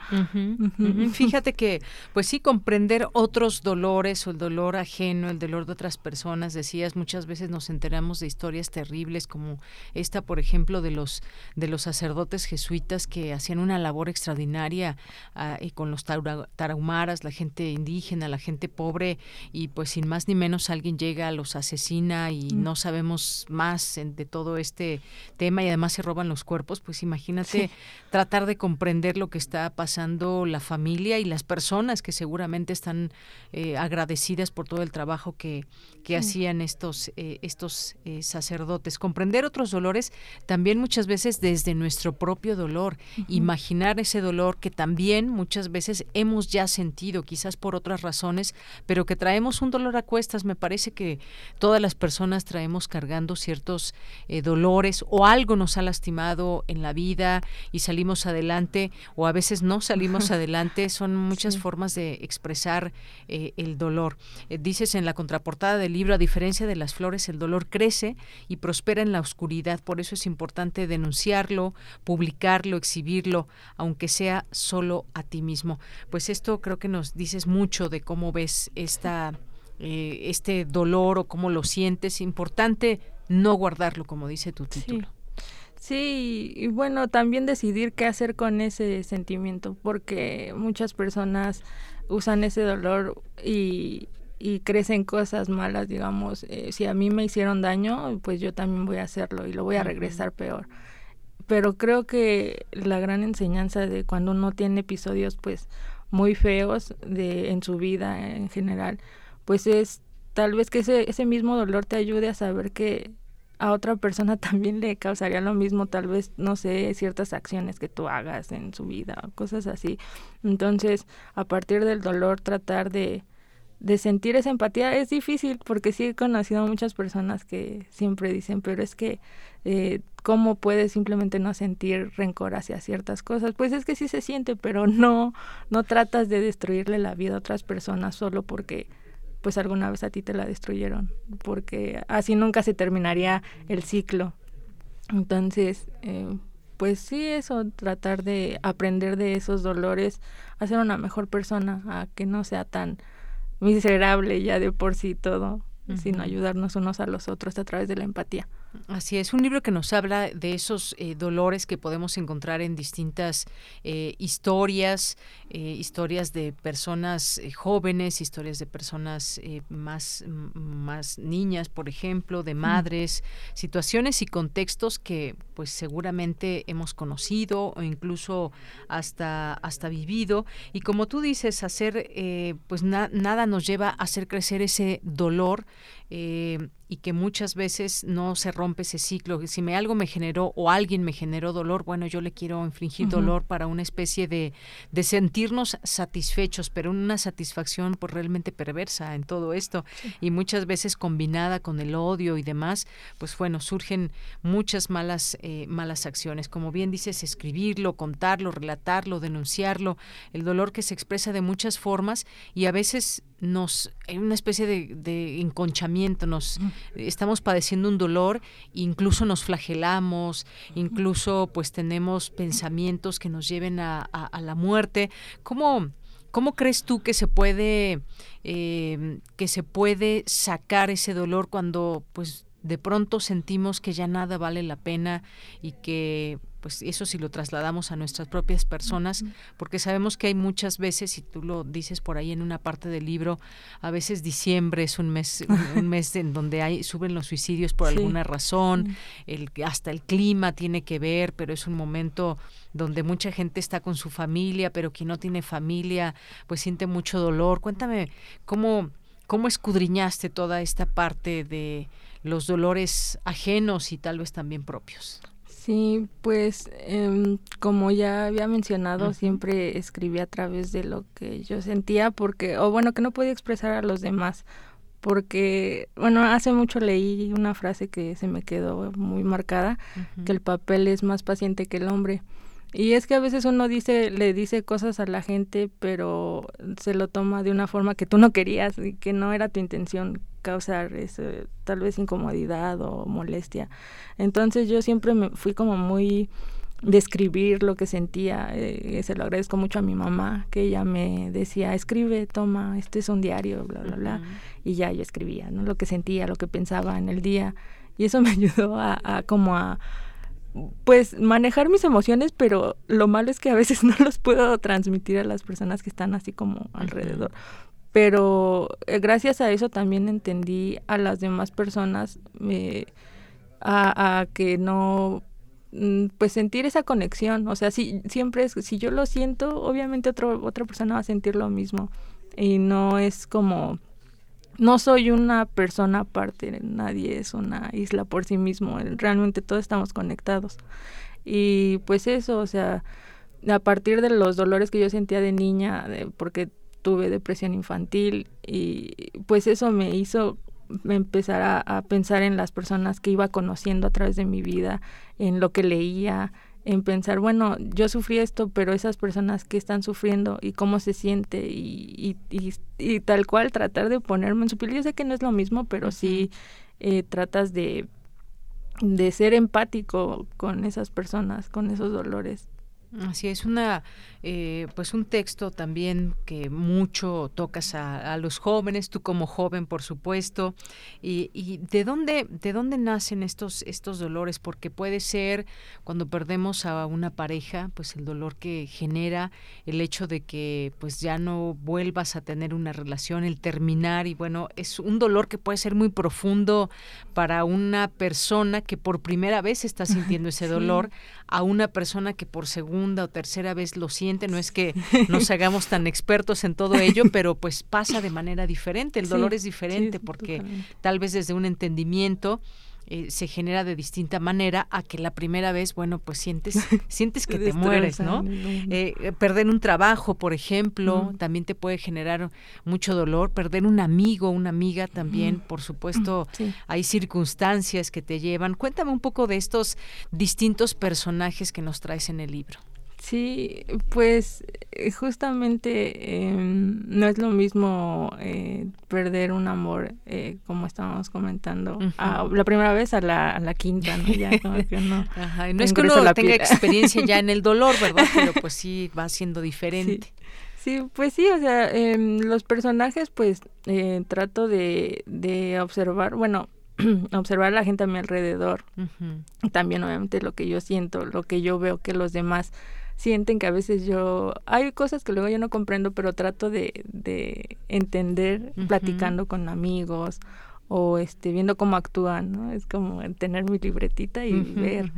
Fíjate que, pues sí, comprender otros dolores o el dolor ajeno, el dolor de otras personas, decías, muchas veces nos enteramos de historias terribles como esta, por ejemplo, de los de los sacerdotes jesuitas que hacían una labor extraordinaria ah, y con los tarahumaras, la gente indígena, la gente pobre y pues sin más ni menos alguien llega, los asesina y mm. no sabemos más de todo este tema y además se roban los cuerpos, pues imagínate tratar de comprender lo que está pasando la familia y las personas que seguramente están eh, agradecidas por todo el trabajo que, que hacían estos, eh, estos eh, sacerdotes. Comprender otros dolores también muchas veces desde nuestro propio dolor, imaginar ese dolor que también muchas veces hemos ya sentido, quizás por otras razones, pero que traemos un dolor a cuestas. Me parece que todas las personas traemos cargando ciertos dolores o algo nos ha lastimado en la vida y salimos adelante o a veces no salimos adelante, son muchas formas de expresar eh, el dolor. Eh, dices en la contraportada del libro, a diferencia de las flores, el dolor crece y prospera en la oscuridad, por eso es importante denunciarlo, publicarlo, exhibirlo, aunque sea solo a ti mismo. Pues esto creo que nos dices mucho de cómo ves esta, eh, este dolor o cómo lo sientes. Importante no guardarlo, como dice tu título. Sí, y bueno, también decidir qué hacer con ese sentimiento, porque muchas personas usan ese dolor y, y crecen cosas malas, digamos, eh, si a mí me hicieron daño, pues yo también voy a hacerlo y lo voy a regresar peor. Pero creo que la gran enseñanza de cuando uno tiene episodios pues muy feos de en su vida en general, pues es tal vez que ese, ese mismo dolor te ayude a saber que a otra persona también le causaría lo mismo, tal vez, no sé, ciertas acciones que tú hagas en su vida, cosas así. Entonces, a partir del dolor, tratar de, de sentir esa empatía es difícil porque sí he conocido a muchas personas que siempre dicen, pero es que, eh, ¿cómo puedes simplemente no sentir rencor hacia ciertas cosas? Pues es que sí se siente, pero no, no tratas de destruirle la vida a otras personas solo porque pues alguna vez a ti te la destruyeron, porque así nunca se terminaría el ciclo. Entonces, eh, pues sí, eso, tratar de aprender de esos dolores, hacer una mejor persona, a que no sea tan miserable ya de por sí todo, sino ayudarnos unos a los otros a través de la empatía. Así es, un libro que nos habla de esos eh, dolores que podemos encontrar en distintas eh, historias, eh, historias de personas jóvenes, historias de personas más, más niñas, por ejemplo, de madres, situaciones y contextos que pues seguramente hemos conocido o incluso hasta, hasta vivido. Y como tú dices, hacer, pues nada nos lleva a hacer crecer ese dolor eh, y que muchas veces no se rompe ese ciclo. Si me algo me generó o alguien me generó dolor, bueno, yo le quiero infligir dolor para una especie de, de, sentirnos satisfechos, pero una satisfacción pues realmente perversa en todo esto y muchas veces combinada con el odio y demás, pues bueno, surgen muchas malas, eh, malas acciones. Como bien dices, escribirlo, contarlo, relatarlo, denunciarlo, el dolor que se expresa de muchas formas y a veces nos hay una especie de, de enconchamiento, nos estamos padeciendo un dolor, incluso nos flagelamos, incluso pues tenemos pensamientos que nos lleven a, la muerte. ¿Cómo, ¿Cómo crees tú que se puede eh, que se puede sacar ese dolor cuando pues de pronto sentimos que ya nada vale la pena y que pues eso si lo trasladamos a nuestras propias personas, porque sabemos que hay muchas veces, y tú lo dices por ahí en una parte del libro, a veces diciembre es un mes, un, mes en donde hay, suben los suicidios por alguna razón, el, hasta el clima tiene que ver, pero es un momento donde mucha gente está con su familia, pero quien no tiene familia, pues siente mucho dolor. Cuéntame cómo, cómo escudriñaste toda esta parte de los dolores ajenos y tal vez también propios. Sí, pues em, como ya había mencionado, siempre escribí a través de lo que yo sentía, porque, o bueno, que no podía expresar a los demás, porque, bueno, hace mucho leí una frase que se me quedó muy marcada, que el papel es más paciente que el hombre. Y es que a veces uno dice, le dice cosas a la gente, pero se lo toma de una forma que tú no querías y que no era tu intención causar eso, tal vez incomodidad o molestia. Entonces yo siempre me fui como muy describir lo que sentía. Eh, se lo agradezco mucho a mi mamá, que ella me decía, escribe, toma, este es un diario, bla, bla, bla. Y ya yo escribía, ¿no? Lo que sentía, lo que pensaba en el día. Y eso me ayudó a, a como a pues manejar mis emociones, pero lo malo es que a veces no los puedo transmitir a las personas que están así como alrededor pero eh, gracias a eso también entendí a las demás personas eh, a, que no mm, pues sentir esa conexión. O sea si siempre es si yo lo siento obviamente otro, otra persona va a sentir lo mismo. Y no es como no soy una persona aparte nadie es una isla por sí mismo realmente todos estamos conectados. Y pues eso o sea a partir de los dolores que yo sentía de niña porque tuve depresión infantil y pues eso me hizo empezar a, pensar en las personas que iba conociendo a través de mi vida, en lo que leía, en pensar, bueno, yo sufrí esto, pero esas personas que están sufriendo y cómo se siente y, y, tal cual tratar de ponerme en su piel. Yo sé que no es lo mismo, pero sí eh, tratas de, de ser empático con esas personas, con esos dolores. Así es una eh, pues un texto también que mucho tocas a, los jóvenes, tú como joven por supuesto, y, de dónde de dónde nacen estos estos dolores, porque puede ser cuando perdemos a una pareja, pues el dolor que genera el hecho de que pues ya no vuelvas a tener una relación, el terminar y bueno es un dolor que puede ser muy profundo para una persona que por primera vez está sintiendo ese dolor, a una persona que por segunda o tercera vez lo siente, no es que nos hagamos tan expertos en todo ello, pero pues pasa de manera diferente, el dolor es diferente porque tal vez desde un entendimiento eh, se genera de distinta manera a que la primera vez, bueno, pues sientes, sientes que te mueres, ¿no? Eh, eh, perder un trabajo, por ejemplo, también te puede generar mucho dolor. Perder un amigo, una amiga también, por supuesto, hay circunstancias que te llevan. Cuéntame un poco de estos distintos personajes que nos traes en el libro. Sí, pues eh, justamente em, no es lo mismo eh, perder un amor, eh, como estábamos comentando, la primera vez a la, a la quinta, ¿no? Ya como que no. Ajá, y no es que uno tenga experiencia ya en el dolor, ¿verdad? Pero pues sí va siendo diferente. Sí. pues sí, o sea, em, los personajes, pues trato de, de observar, bueno, observar a la gente a mi alrededor. También, obviamente, lo que yo siento, lo que yo veo que los demás sienten que a veces yo, hay cosas que luego yo no comprendo, pero trato de, de entender platicando con amigos o este viendo cómo actúan, ¿no? Es como tener mi libretita y ver.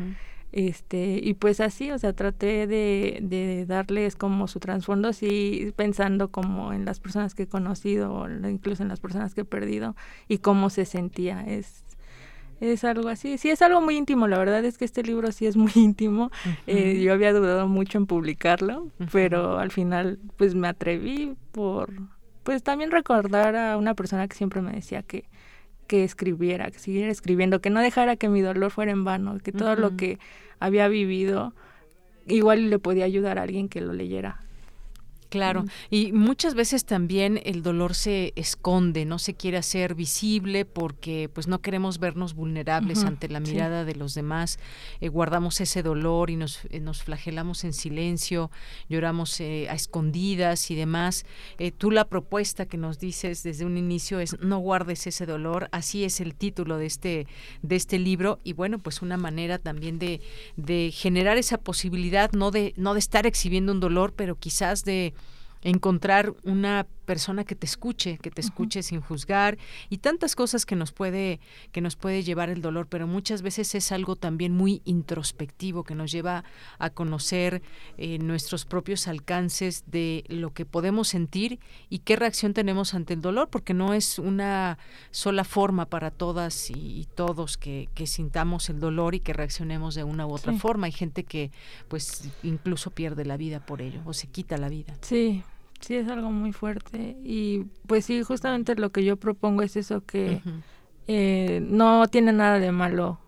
Este, y pues así, o sea, traté de, de darles como su trasfondo, así pensando como en las personas que he conocido, o incluso en las personas que he perdido, y cómo se sentía. Es, es algo así. Sí, es algo muy íntimo. La verdad es que este libro sí es muy íntimo. Eh, yo había dudado mucho en publicarlo, pero al final pues me atreví por, pues también recordar a una persona que siempre me decía que, que escribiera, que siguiera escribiendo, que no dejara que mi dolor fuera en vano, que todo lo que había vivido igual le podía ayudar a alguien que lo leyera. Claro, y muchas veces también el dolor se esconde, no se quiere hacer visible porque pues no queremos vernos vulnerables ante la mirada de los demás, eh, guardamos ese dolor y nos, eh, nos flagelamos en silencio, lloramos eh, a escondidas y demás. tú la propuesta que nos dices desde un inicio es no guardes ese dolor, así es el título de este, de este libro y bueno, pues una manera también de, de generar esa posibilidad, no de, no de estar exhibiendo un dolor, pero quizás de encontrar una persona que te escuche, que te escuche sin juzgar y tantas cosas que nos puede que nos puede llevar el dolor, pero muchas veces es algo también muy introspectivo que nos lleva a conocer eh, nuestros propios alcances de lo que podemos sentir y qué reacción tenemos ante el dolor, porque no es una sola forma para todas y, todos que, que, sintamos el dolor y que reaccionemos de una u otra forma. Hay gente que pues incluso pierde la vida por ello o se quita la vida. Sí, sí es algo muy fuerte y pues sí justamente lo que yo propongo es eso que eh, no tiene nada de malo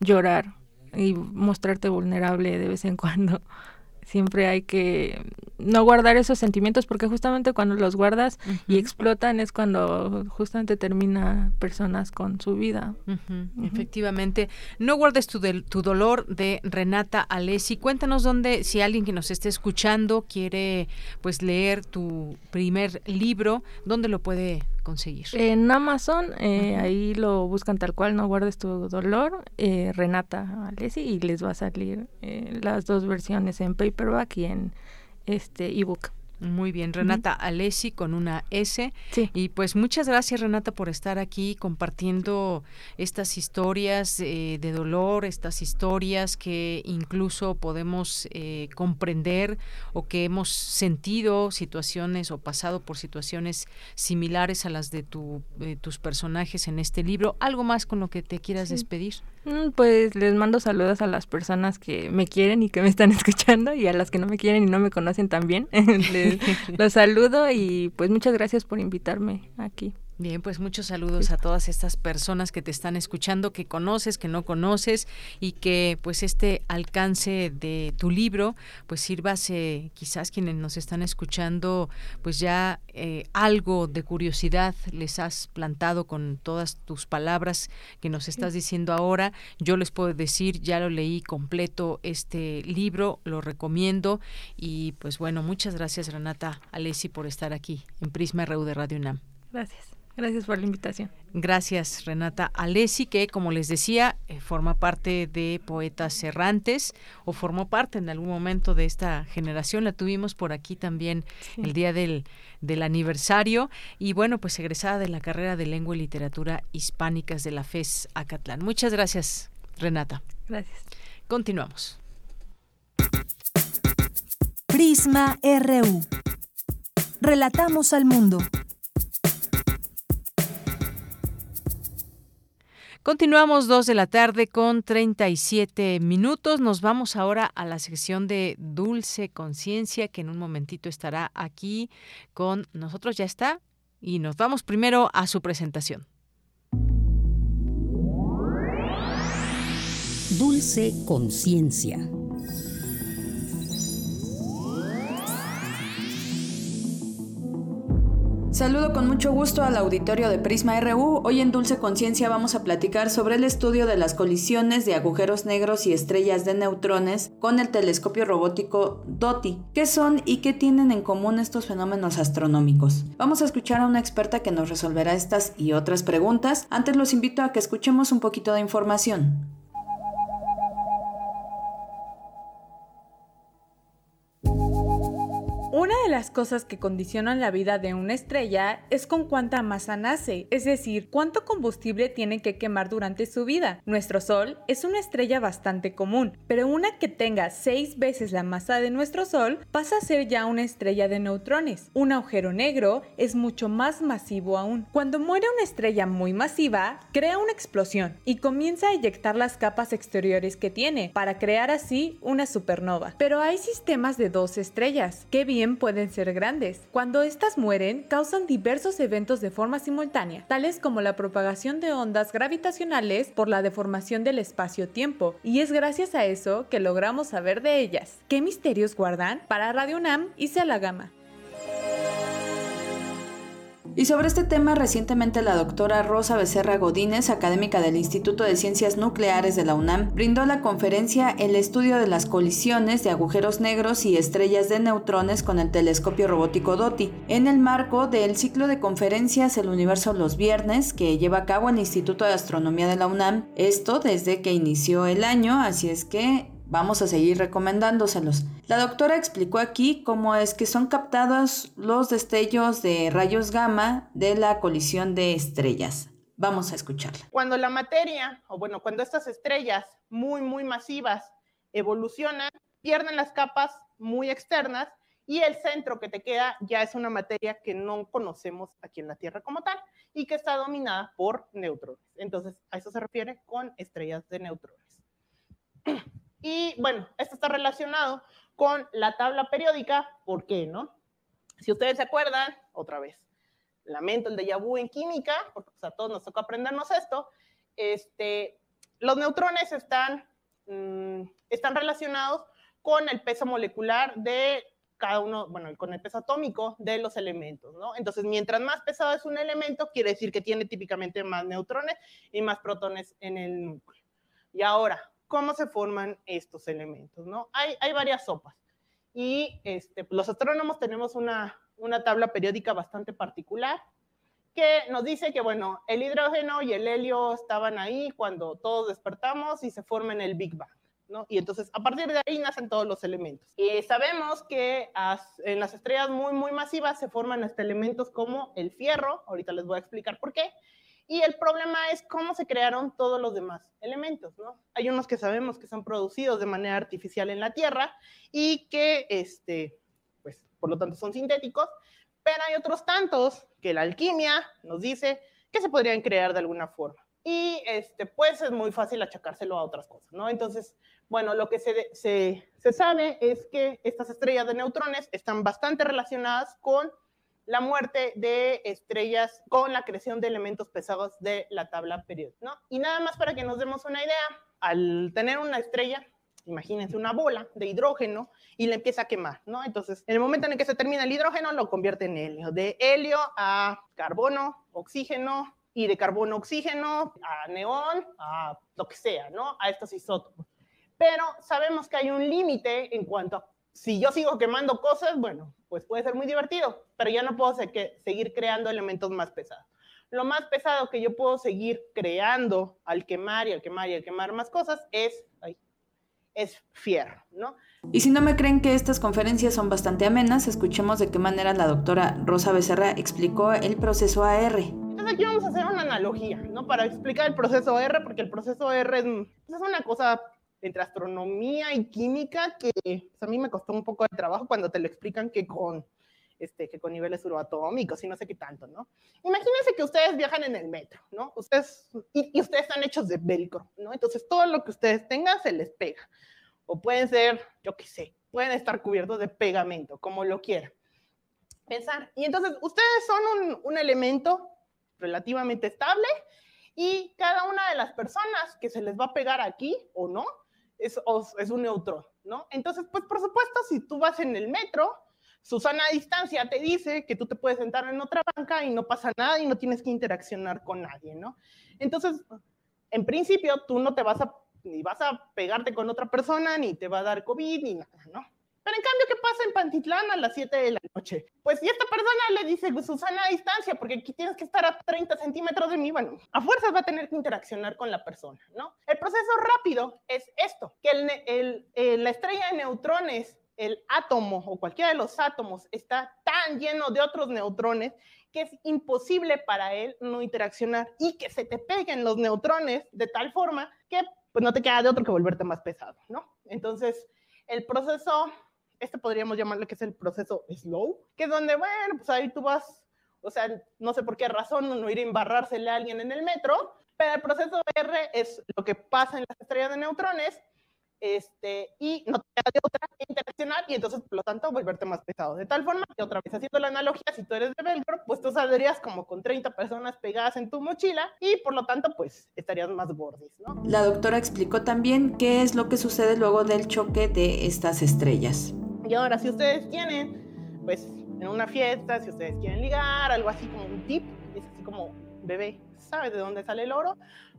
llorar y mostrarte vulnerable de vez en cuando siempre hay que no guardar esos sentimientos porque justamente cuando los guardas y explotan es cuando justamente termina personas con su vida. Efectivamente. No guardes tu, tu dolor de Renata Alessi. Cuéntanos dónde, si alguien que nos esté escuchando quiere pues leer tu primer libro, ¿dónde lo puede conseguir? En Amazon, eh, ahí lo buscan tal cual, no guardes tu dolor, eh, Renata Alessi, y les va a salir eh, las dos versiones en paperback y en este ebook. Muy bien, Renata Alessi con una S. Y pues muchas gracias Renata por estar aquí compartiendo estas historias eh, de dolor, estas historias que incluso podemos eh, comprender o que hemos sentido situaciones o pasado por situaciones similares a las de tu, tus personajes en este libro. ¿Algo más con lo que te quieras despedir? Mm, pues les mando saludos a las personas que me quieren y que me están escuchando y a las que no me quieren y no me conocen también. los saludo y pues muchas gracias por invitarme aquí. Bien, pues muchos saludos a todas estas personas que te están escuchando, que conoces, que no conoces y que pues este alcance de tu libro pues sirvase quizás quienes nos están escuchando pues ya eh, algo de curiosidad les has plantado con todas tus palabras que nos estás diciendo ahora. Yo les puedo decir, ya lo leí completo este libro, lo recomiendo y pues bueno, muchas gracias Renata Alessi por estar aquí en Prisma RU de Radio UNAM. Gracias. Gracias por la invitación. Gracias, Renata Alessi, que como les decía, eh, forma parte de Poetas Errantes o formó parte en algún momento de esta generación. La tuvimos por aquí también el día del, del aniversario. Y bueno, pues egresada de la carrera de Lengua y Literatura Hispánicas de la FES Acatlán. Muchas gracias, Renata. Gracias. Continuamos. Prisma RU. Relatamos al mundo. Continuamos dos de la tarde con 37 minutos. Nos vamos ahora a la sección de Dulce Conciencia, que en un momentito estará aquí con nosotros. Ya está. Y nos vamos primero a su presentación. Dulce Conciencia. Saludo con mucho gusto al auditorio de Prisma RU. Hoy en Dulce Conciencia vamos a platicar sobre el estudio de las colisiones de agujeros negros y estrellas de neutrones con el telescopio robótico DOTI. ¿Qué son y qué tienen en común estos fenómenos astronómicos? Vamos a escuchar a una experta que nos resolverá estas y otras preguntas. Antes los invito a que escuchemos un poquito de información. Una de las cosas que condicionan la vida de una estrella es con cuánta masa nace, es decir, cuánto combustible tiene que quemar durante su vida. Nuestro Sol es una estrella bastante común, pero una que tenga seis veces la masa de nuestro Sol pasa a ser ya una estrella de neutrones. Un agujero negro es mucho más masivo aún. Cuando muere una estrella muy masiva, crea una explosión y comienza a eyectar las capas exteriores que tiene para crear así una supernova. Pero hay sistemas de dos estrellas, que bien pueden ser grandes. Cuando estas mueren, causan diversos eventos de forma simultánea, tales como la propagación de ondas gravitacionales por la deformación del espacio-tiempo, y es gracias a eso que logramos saber de ellas. ¿Qué misterios guardan? Para Radio UNAM, hice la gama. Y sobre este tema, recientemente la doctora Rosa Becerra Godínez, académica del Instituto de Ciencias Nucleares de la UNAM, brindó la conferencia El estudio de las colisiones de agujeros negros y estrellas de neutrones con el telescopio robótico DOTI, en el marco del ciclo de conferencias El Universo los Viernes que lleva a cabo el Instituto de Astronomía de la UNAM, esto desde que inició el año, así es que Vamos a seguir recomendándoselos. La doctora explicó aquí cómo es que son captados los destellos de rayos gamma de la colisión de estrellas. Vamos a escucharla. Cuando la materia, o bueno, cuando estas estrellas muy, muy masivas evolucionan, pierden las capas muy externas y el centro que te queda ya es una materia que no conocemos aquí en la Tierra como tal y que está dominada por neutrones. Entonces, a eso se refiere con estrellas de neutrones. Y bueno, esto está relacionado con la tabla periódica, ¿por qué no? Si ustedes se acuerdan, otra vez, lamento el déjà vu en química, porque a todos nos toca aprendernos esto, este, los neutrones están, mm, están relacionados con el peso molecular de cada uno, bueno, con el peso atómico de los elementos, ¿no? Entonces, mientras más pesado es un elemento, quiere decir que tiene típicamente más neutrones y más protones en el núcleo. Y ahora, cómo se forman estos elementos, ¿no? Hay, varias sopas. Y este, los astrónomos tenemos una, una tabla periódica bastante particular que nos dice que, bueno, el hidrógeno y el helio estaban ahí cuando todos despertamos y se forman el Big Bang. ¿no? Y entonces a partir de ahí nacen todos los elementos. Y sabemos que en las estrellas muy, muy masivas se forman hasta elementos como el fierro, ahorita les voy a explicar por qué, y el problema es cómo se crearon todos los demás elementos, ¿no? Hay unos que sabemos que son producidos de manera artificial en la Tierra y que, este, pues, por lo tanto son sintéticos, pero hay otros tantos que la alquimia nos dice que se podrían crear de alguna forma. Y, este, pues, es muy fácil achacárselo a otras cosas, ¿no? Entonces, bueno, lo que se, se, se sabe es que estas estrellas de neutrones están bastante relacionadas con la muerte de estrellas con la creación de elementos pesados de la tabla periódica, ¿no? Y nada más para que nos demos una idea, al tener una estrella, imagínense una bola de hidrógeno y le empieza a quemar, ¿no? Entonces, en el momento en el que se termina el hidrógeno, lo convierte en helio. De helio a carbono, oxígeno, y de carbono, oxígeno, a neón, a lo que sea, ¿no? A estos isótopos. Pero sabemos que hay un límite en cuanto a si yo sigo quemando cosas, bueno, pues puede ser muy divertido, pero ya no puedo seguir creando elementos más pesados. Lo más pesado que yo puedo seguir creando al quemar y al quemar y al quemar más cosas es, es fierro, ¿no? Y si no me creen que estas conferencias son bastante amenas, escuchemos de qué manera la doctora Rosa Becerra explicó el proceso AR. Entonces aquí vamos a hacer una analogía, ¿no? Para explicar el proceso AR, porque el proceso AR es, es una cosa entre astronomía y química que pues, a mí me costó un poco de trabajo cuando te lo explican que con, este, que con niveles subatómicos y no sé qué tanto, ¿no? Imagínense que ustedes viajan en el metro, ¿no? Ustedes, y, y, ustedes están hechos de velcro, ¿no? Entonces todo lo que ustedes tengan se les pega. O pueden ser, yo qué sé, pueden estar cubiertos de pegamento, como lo quieran. Pensar. Y entonces ustedes son un, un elemento relativamente estable y cada una de las personas que se les va a pegar aquí o no, es, es un neutrón, ¿no? Entonces, pues por supuesto, si tú vas en el metro, Susana a distancia te dice que tú te puedes sentar en otra banca y no pasa nada y no tienes que interaccionar con nadie, ¿no? Entonces, en principio, tú no te vas a, ni vas a pegarte con otra persona, ni te va a dar COVID, ni nada, ¿no? Pero en cambio, ¿qué pasa en Pantitlán a las 7 de la noche? Pues si esta persona le dice, Susana, a distancia, porque aquí tienes que estar a 30 centímetros de mí, bueno, a fuerzas va a tener que interaccionar con la persona, ¿no? El proceso rápido es esto, que el, el, la estrella de neutrones, el átomo o cualquiera de los átomos está tan lleno de otros neutrones que es imposible para él no interaccionar y que se te peguen los neutrones de tal forma que pues no te queda de otro que volverte más pesado, ¿no? Entonces, el proceso este podríamos llamarle que es el proceso slow, que es donde, bueno, pues ahí tú vas, o sea, no sé por qué razón no ir a embarrársele a alguien en el metro, pero el proceso R es lo que pasa en las estrellas de neutrones, este, y no te queda de otra interaccionar y entonces, por lo tanto, volverte más pesado. De tal forma que otra vez haciendo la analogía, si tú eres de velcro, pues tú saldrías como con 30 personas pegadas en tu mochila y por lo tanto, pues estarías más gordis, ¿no? La doctora explicó también qué es lo que sucede luego del choque de estas estrellas. Y ahora, si ustedes tienen, pues, en una fiesta, si ustedes quieren ligar, algo así como un tip, es así como, bebé, ¿sabes de dónde sale el oro?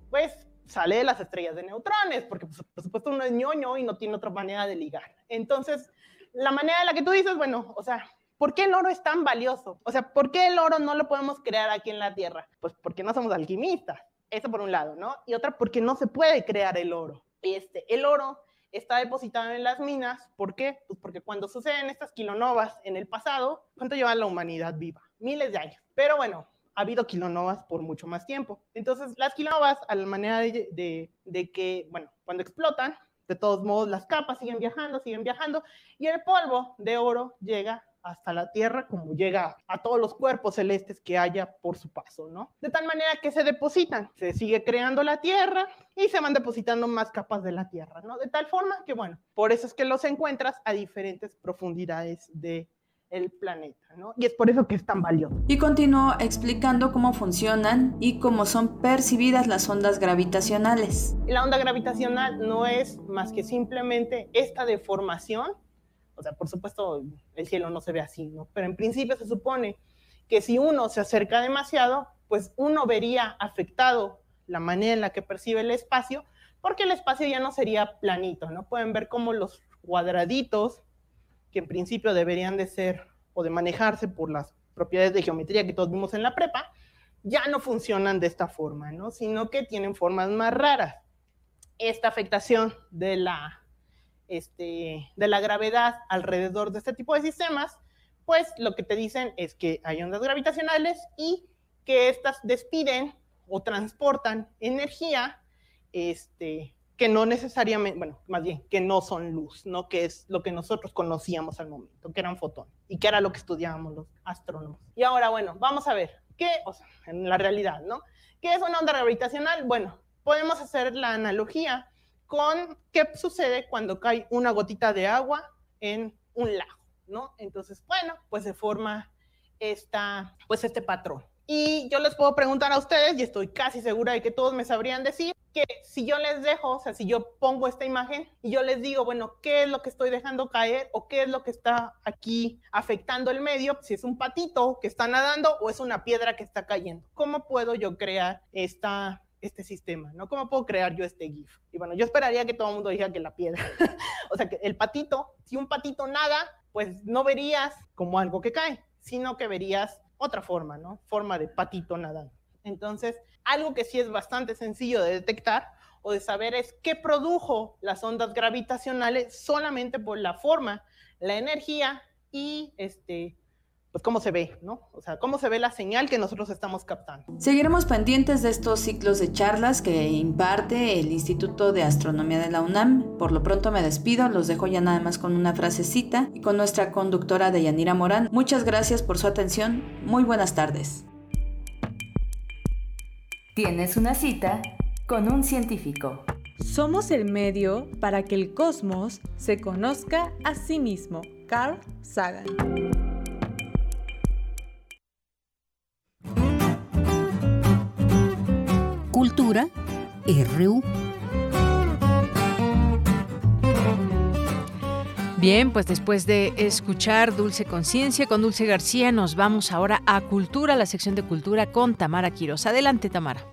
Pues sale de las estrellas de neutrones, porque pues, por supuesto uno es ñoño y no tiene otra manera de ligar. Entonces, la manera en la que tú dices, bueno, o sea, ¿por qué el oro es tan valioso? O sea, ¿por qué el oro no lo podemos crear aquí en la Tierra? Pues porque no somos alquimistas. Eso por un lado, ¿no? Y otra, porque no se puede crear el oro. Este, el oro está depositado en las minas. ¿Por qué? Pues porque cuando suceden estas kilonovas en el pasado, ¿cuánto lleva la humanidad viva? Miles de años. Pero bueno, ha habido kilonovas por mucho más tiempo. Entonces, las kilonovas, a la manera de, de, que, bueno, cuando explotan, de todos modos, las capas siguen viajando, siguen viajando, y el polvo de oro llega hasta la Tierra como llega a todos los cuerpos celestes que haya por su paso, ¿no? De tal manera que se depositan, se sigue creando la Tierra y se van depositando más capas de la Tierra, ¿no? De tal forma que, bueno, por eso es que los encuentras a diferentes profundidades de el planeta, ¿no? Y es por eso que es tan valioso. Y continuó explicando cómo funcionan y cómo son percibidas las ondas gravitacionales. La onda gravitacional no es más que simplemente esta deformación o sea, por supuesto, el cielo no se ve así, ¿no? Pero en principio se supone que si uno se acerca demasiado, pues uno vería afectado la manera en la que percibe el espacio, porque el espacio ya no sería planito, ¿no? Pueden ver cómo los cuadraditos, que en principio deberían de ser o de manejarse por las propiedades de geometría que todos vimos en la prepa, ya no funcionan de esta forma, ¿no? Sino que tienen formas más raras. Esta afectación de la este, de la gravedad alrededor de este tipo de sistemas, pues lo que te dicen es que hay ondas gravitacionales y que estas despiden o transportan energía este, que no necesariamente, bueno, más bien, que no son luz, ¿no? Que es lo que nosotros conocíamos al momento, que eran fotones y que era lo que estudiábamos los astrónomos. Y ahora, bueno, vamos a ver, ¿qué, o sea, en la realidad, ¿no? ¿Qué es una onda gravitacional? Bueno, podemos hacer la analogía con qué sucede cuando cae una gotita de agua en un lago, ¿no? Entonces, bueno, pues se forma esta, pues este patrón. Y yo les puedo preguntar a ustedes, y estoy casi segura de que todos me sabrían decir, que si yo les dejo, o sea, si yo pongo esta imagen y yo les digo, bueno, ¿qué es lo que estoy dejando caer o qué es lo que está aquí afectando el medio? Si es un patito que está nadando o es una piedra que está cayendo. ¿Cómo puedo yo crear esta este sistema, ¿no? ¿Cómo puedo crear yo este GIF? Y bueno, yo esperaría que todo el mundo dijera que la piedra. o sea, que el patito, si un patito nada, pues no verías como algo que cae, sino que verías otra forma, ¿no? Forma de patito nadando. Entonces, algo que sí es bastante sencillo de detectar o de saber es qué produjo las ondas gravitacionales solamente por la forma, la energía y este, pues cómo se ve, ¿no? O sea, cómo se ve la señal que nosotros estamos captando. Seguiremos pendientes de estos ciclos de charlas que imparte el Instituto de Astronomía de la UNAM. Por lo pronto me despido, los dejo ya nada más con una frasecita y con nuestra conductora de Yanira Morán. Muchas gracias por su atención. Muy buenas tardes. Tienes una cita con un científico. Somos el medio para que el cosmos se conozca a sí mismo. Carl Sagan. Cultura RU. Bien, pues después de escuchar Dulce Conciencia con Dulce García, nos vamos ahora a Cultura, la sección de Cultura con Tamara Quiroz. Adelante, Tamara.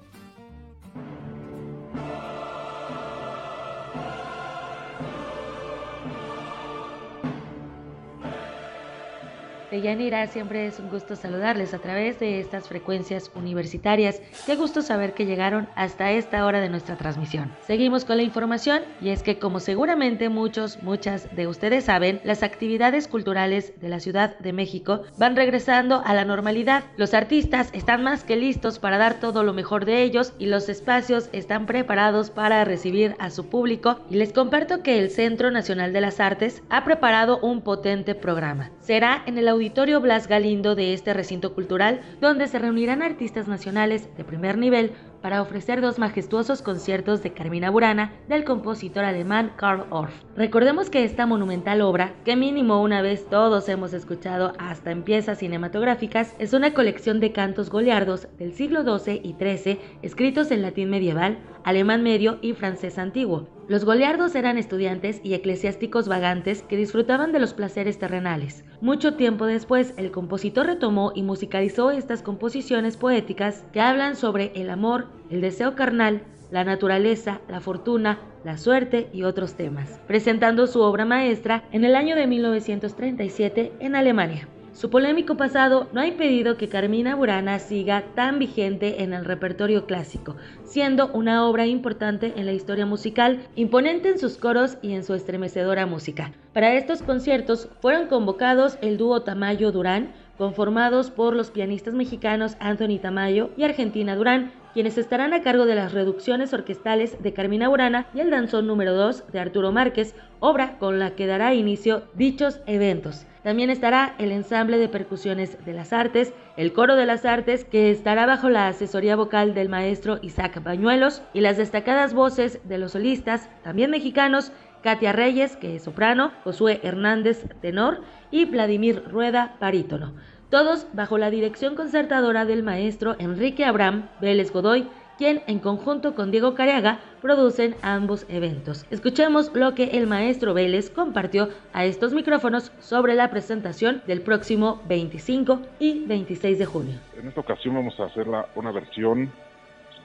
Yanira, siempre es un gusto saludarles a través de estas frecuencias universitarias. Qué gusto saber que llegaron hasta esta hora de nuestra transmisión. Seguimos con la información y es que como seguramente muchos, muchas de ustedes saben, las actividades culturales de la Ciudad de México van regresando a la normalidad. Los artistas están más que listos para dar todo lo mejor de ellos y los espacios están preparados para recibir a su público y les comparto que el Centro Nacional de las Artes ha preparado un potente programa. Será en el Auditorio Blas Galindo de este recinto cultural, donde se reunirán artistas nacionales de primer nivel para ofrecer dos majestuosos conciertos de Carmina Burana del compositor alemán Karl Orff. Recordemos que esta monumental obra, que mínimo una vez todos hemos escuchado hasta en piezas cinematográficas, es una colección de cantos goliardos del siglo XII y XIII escritos en latín medieval, alemán medio y francés antiguo. Los goliardos eran estudiantes y eclesiásticos vagantes que disfrutaban de los placeres terrenales. Mucho tiempo después, el compositor retomó y musicalizó estas composiciones poéticas que hablan sobre el amor, el deseo carnal, la naturaleza, la fortuna, la suerte y otros temas, presentando su obra maestra en el año de 1937 en Alemania. Su polémico pasado no ha impedido que Carmina Burana siga tan vigente en el repertorio clásico, siendo una obra importante en la historia musical, imponente en sus coros y en su estremecedora música. Para estos conciertos fueron convocados el dúo Tamayo Durán, conformados por los pianistas mexicanos Anthony Tamayo y Argentina Durán, quienes estarán a cargo de las reducciones orquestales de Carmina Burana y el danzón número 2 de Arturo Márquez, obra con la que dará inicio dichos eventos. También estará el ensamble de percusiones de las artes, el coro de las artes, que estará bajo la asesoría vocal del maestro Isaac Bañuelos, y las destacadas voces de los solistas, también mexicanos, Katia Reyes, que es soprano, Josué Hernández, tenor, y Vladimir Rueda, barítono. Todos bajo la dirección concertadora del maestro Enrique Abraham Vélez Godoy, quien en conjunto con Diego Careaga producen ambos eventos. Escuchemos lo que el maestro Vélez compartió a estos micrófonos sobre la presentación del próximo 25 y 26 de junio. En esta ocasión vamos a hacer una versión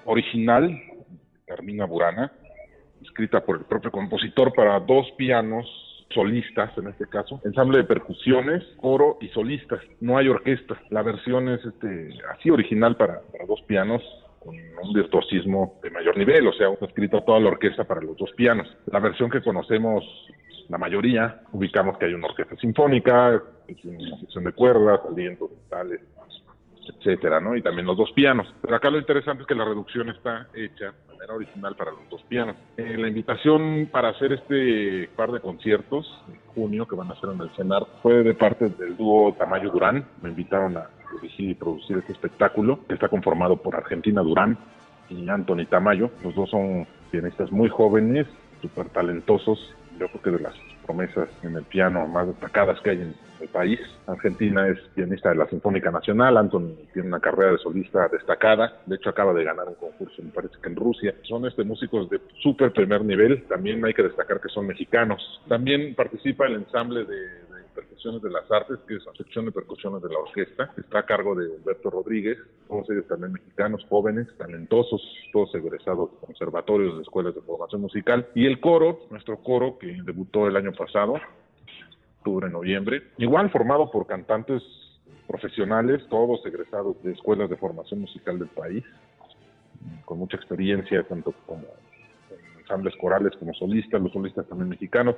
original Carmina Burana, escrita por el propio compositor para dos pianos solistas en este caso, ensamble de percusiones, coro y solistas. No hay orquesta. La versión es este así original para, dos pianos con un virtuosismo de mayor nivel, o sea, escrito toda la orquesta para los dos pianos. La versión que conocemos la mayoría, ubicamos que hay una orquesta sinfónica, una sección de cuerdas, alientos, tales, etcétera, ¿no? Y también los dos pianos. Pero acá lo interesante es que la reducción está hecha manera original para los dos pianos. Eh, la invitación para hacer este par de conciertos en junio que van a ser en el CENAR fue de parte del dúo Tamayo Durán. Me invitaron a dirigir y producir este espectáculo, que está conformado por Argentina Durán y Anthony Tamayo. Los dos son pianistas muy jóvenes, súper talentosos. Yo creo que de las promesas en el piano más destacadas que hay en el país. Argentina es pianista de la Sinfónica Nacional, Anthony tiene una carrera de solista destacada, de hecho acaba de ganar un concurso, me parece que en Rusia. Son este músicos de súper primer nivel, también hay que destacar que son mexicanos. También participa el ensamble de Percusiones de las Artes, que es la sección de percusiones de la orquesta. Está a cargo de Humberto Rodríguez, todos ellos también mexicanos, jóvenes, talentosos, todos egresados de conservatorios, de escuelas de formación musical. Y el coro, nuestro coro, que debutó el año pasado, octubre, noviembre, igual formado por cantantes profesionales, todos egresados de escuelas de formación musical del país, con mucha experiencia, tanto como ensambles corales como solistas, los solistas también mexicanos.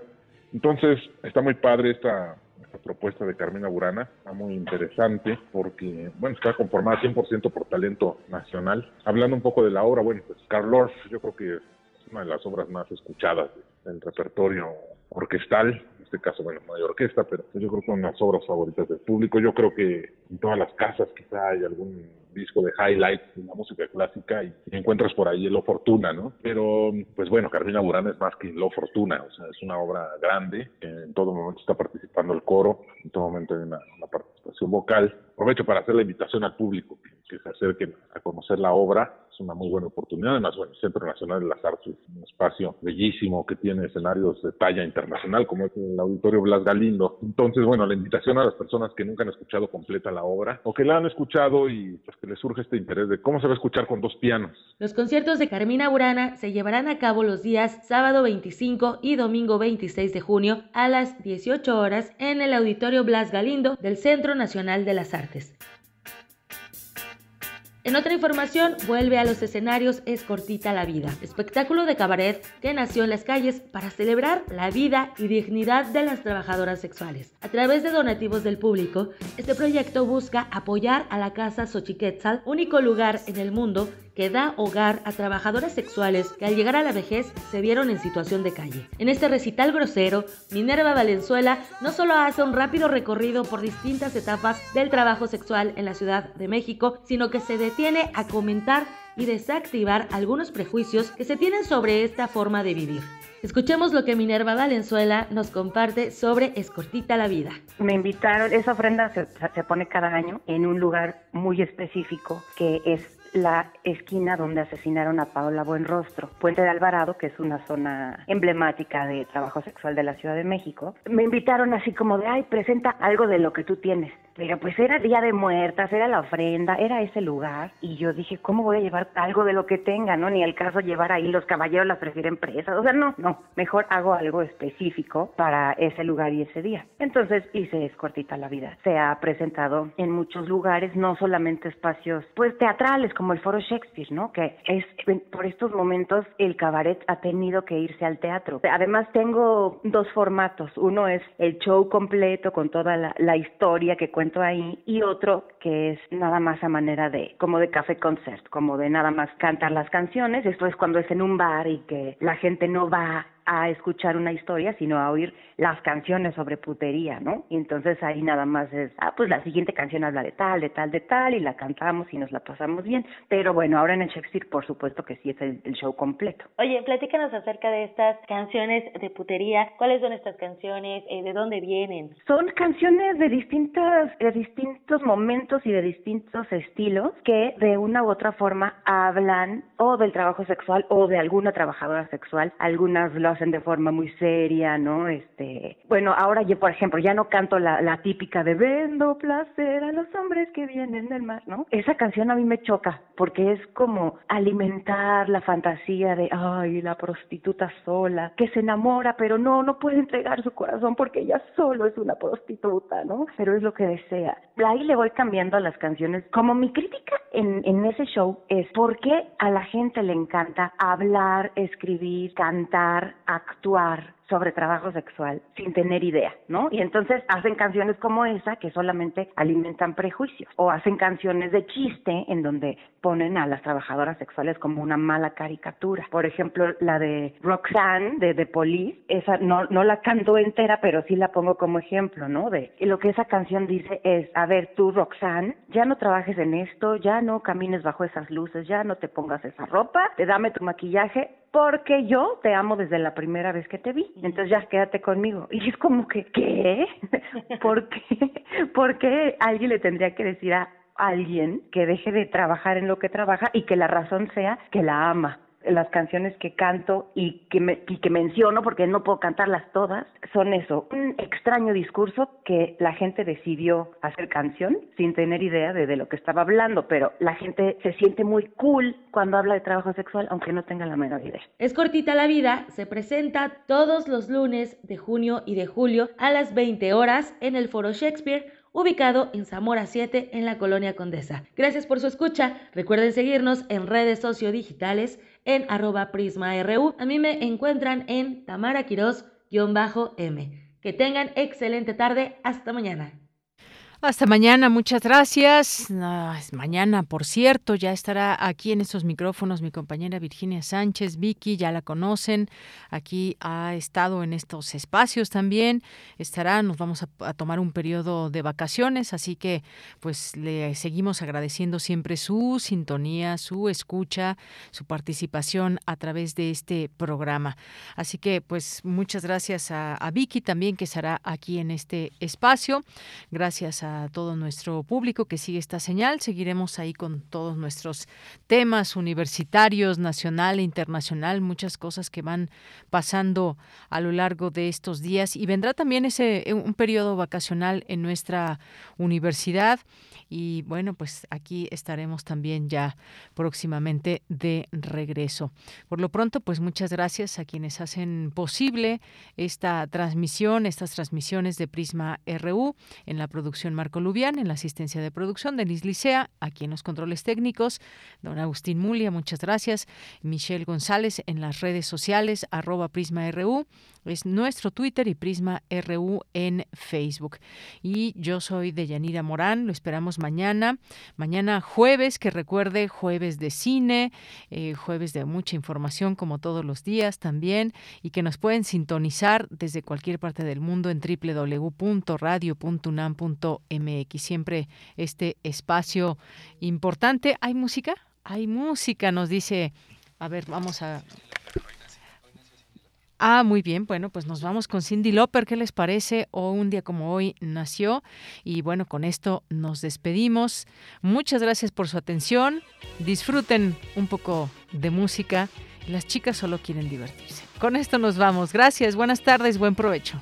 Entonces, está muy padre esta, propuesta de Carmina Burana, está muy interesante porque, bueno, está conformada 100% por talento nacional. Hablando un poco de la obra, bueno, pues Carl Orff, yo creo que es una de las obras más escuchadas del repertorio orquestal, este caso, bueno, no hay orquesta, pero yo creo que son las obras favoritas del público. Yo creo que en todas las casas quizá hay algún disco de highlights de la música clásica y, encuentras por ahí Lo Fortuna, ¿no? Pero, pues bueno, Carmina Burana es más que Lo Fortuna, o sea, es una obra grande, en todo momento está participando el coro, en todo momento hay una, participación vocal. Aprovecho para hacer la invitación al público que, se acerquen a conocer la obra, es una muy buena oportunidad. Además, bueno, el Centro Nacional de las Artes es un espacio bellísimo que tiene escenarios de talla internacional, como es el Auditorio Blas Galindo. Entonces, bueno, la invitación a las personas que nunca han escuchado completa la obra o que la han escuchado y pues que les surge este interés de cómo se va a escuchar con dos pianos. Los conciertos de Carmina Burana se llevarán a cabo los días sábado 25 y domingo 26 de junio a las 18 horas en el Auditorio Blas Galindo del Centro Nacional de las Artes. En otra información, vuelve a los escenarios Es cortita la vida, espectáculo de cabaret que nació en las calles para celebrar la vida y dignidad de las trabajadoras sexuales. A través de donativos del público, este proyecto busca apoyar a la Casa Xochiquetzal, único lugar en el mundo que da hogar a trabajadoras sexuales que al llegar a la vejez se vieron en situación de calle. En este recital grosero, Minerva Valenzuela no solo hace un rápido recorrido por distintas etapas del trabajo sexual en la Ciudad de México, sino que se detiene a comentar y desactivar algunos prejuicios que se tienen sobre esta forma de vivir. Escuchemos lo que Minerva Valenzuela nos comparte sobre Escortita la Vida. Me invitaron, esa ofrenda se, se pone cada año en un lugar muy específico que es la esquina donde asesinaron a Paola Buenrostro, Puente de Alvarado, que es una zona emblemática de trabajo sexual de la Ciudad de México. Me invitaron así como de, ay, presenta algo de lo que tú tienes. Pero pues era Día de Muertas, era la ofrenda, era ese lugar. Y yo dije, ¿cómo voy a llevar algo de lo que tenga, no? Ni el caso llevar ahí, los caballeros las prefieren presas. O sea, no, no. Mejor hago algo específico para ese lugar y ese día. Entonces hice Es Cortita la Vida. Se ha presentado en muchos lugares, no solamente espacios, pues teatrales, como el Foro Shakespeare, ¿no? Que es, por estos momentos, el cabaret ha tenido que irse al teatro. Además, tengo dos formatos. Uno es el show completo con toda la, historia que cuenta ahí y otro que es nada más a manera de como de café concert, como de nada más cantar las canciones. Esto es cuando es en un bar y que la gente no va a escuchar una historia, sino a oír las canciones sobre putería, ¿no? Y entonces ahí nada más es, ah, pues la siguiente canción habla de tal, de tal, de tal, y la cantamos y nos la pasamos bien. Pero bueno, ahora en el Shakespeare, por supuesto que sí es el, show completo. Oye, platícanos acerca de estas canciones de putería. ¿Cuáles son estas canciones? Eh, ¿De dónde vienen? Son canciones de distintas, de distintos momentos y de distintos estilos que de una u otra forma hablan o del trabajo sexual o de alguna trabajadora sexual. Algunas lo hacen de forma muy seria, ¿no? Este, bueno, ahora yo, por ejemplo, ya no canto la, la típica de vendo placer a los hombres que vienen del mar, ¿no? Esa canción a mí me choca porque es como alimentar la fantasía de, ay, la prostituta sola, que se enamora, pero no, no puede entregar su corazón porque ella solo es una prostituta, ¿no? Pero es lo que desea. Ahí le voy cambiando a las canciones. Como mi crítica en, en ese show es por qué a la gente le encanta hablar, escribir, cantar, actuar sobre trabajo sexual sin tener idea, ¿no? Y entonces hacen canciones como esa que solamente alimentan prejuicios o hacen canciones de chiste en donde ponen a las trabajadoras sexuales como una mala caricatura. Por ejemplo, la de Roxanne de The Police, esa no no la canto entera, pero sí la pongo como ejemplo, ¿no? De y lo que esa canción dice es, a ver, tú Roxanne, ya no trabajes en esto, ya no camines bajo esas luces, ya no te pongas esa ropa, te dame tu maquillaje, porque yo te amo desde la primera vez que te vi, entonces ya quédate conmigo. Y es como que, ¿qué? ¿Por qué? ¿Por qué alguien le tendría que decir a alguien que deje de trabajar en lo que trabaja y que la razón sea que la ama? Las canciones que canto y que, menciono, porque no puedo cantarlas todas, son eso, un extraño discurso que la gente decidió hacer canción sin tener idea de, de lo que estaba hablando, pero la gente se siente muy cool cuando habla de trabajo sexual, aunque no tenga la menor idea. Es cortita la vida, se presenta todos los lunes de junio y de julio a las 20 horas en el Foro Shakespeare ubicado en Zamora 7 en la Colonia Condesa. Gracias por su escucha. Recuerden seguirnos en redes sociodigitales en arroba prisma.ru. A mí me encuentran en Tamara Quiroz-M. Que tengan excelente tarde. Hasta mañana. Hasta mañana, muchas gracias. mañana, por cierto, ya estará aquí en estos micrófonos mi compañera Virginia Sánchez, Vicky, ya la conocen, aquí ha estado en estos espacios también, estará, nos vamos a, tomar un periodo de vacaciones, así que pues le seguimos agradeciendo siempre su sintonía, su escucha, su participación a través de este programa. Así que pues muchas gracias a, a Vicky también que estará aquí en este espacio. Gracias a todo nuestro público que sigue esta señal. Seguiremos ahí con todos nuestros temas universitarios, nacional e internacional, muchas cosas que van pasando a lo largo de estos días y vendrá también ese un periodo vacacional en nuestra universidad y bueno, pues aquí estaremos también ya próximamente de regreso. Por lo pronto, pues muchas gracias a quienes hacen posible esta transmisión, estas transmisiones de Prisma RU en la producción Marco Lubián, en la asistencia de producción Denis Licea, aquí en los controles técnicos, don Agustín Mulia, muchas gracias, Michelle González en las redes sociales, arroba Prisma RU, es nuestro Twitter y Prisma RU en Facebook. Y yo soy Deyanira Morán, lo esperamos mañana, mañana jueves, que recuerde jueves de cine, eh, jueves de mucha información como todos los días también, y que nos pueden sintonizar desde cualquier parte del mundo en www.radio.unam.mx. Siempre este espacio importante. ¿Hay música? Hay música, nos dice. A ver, vamos a. Ah, muy bien. Bueno, pues nos vamos con Cindy Lauper. ¿Qué les parece? O un día como hoy nació. Y bueno, con esto nos despedimos. Muchas gracias por su atención. Disfruten un poco de música. Las chicas solo quieren divertirse. Con esto nos vamos. Gracias. Buenas tardes. Buen provecho.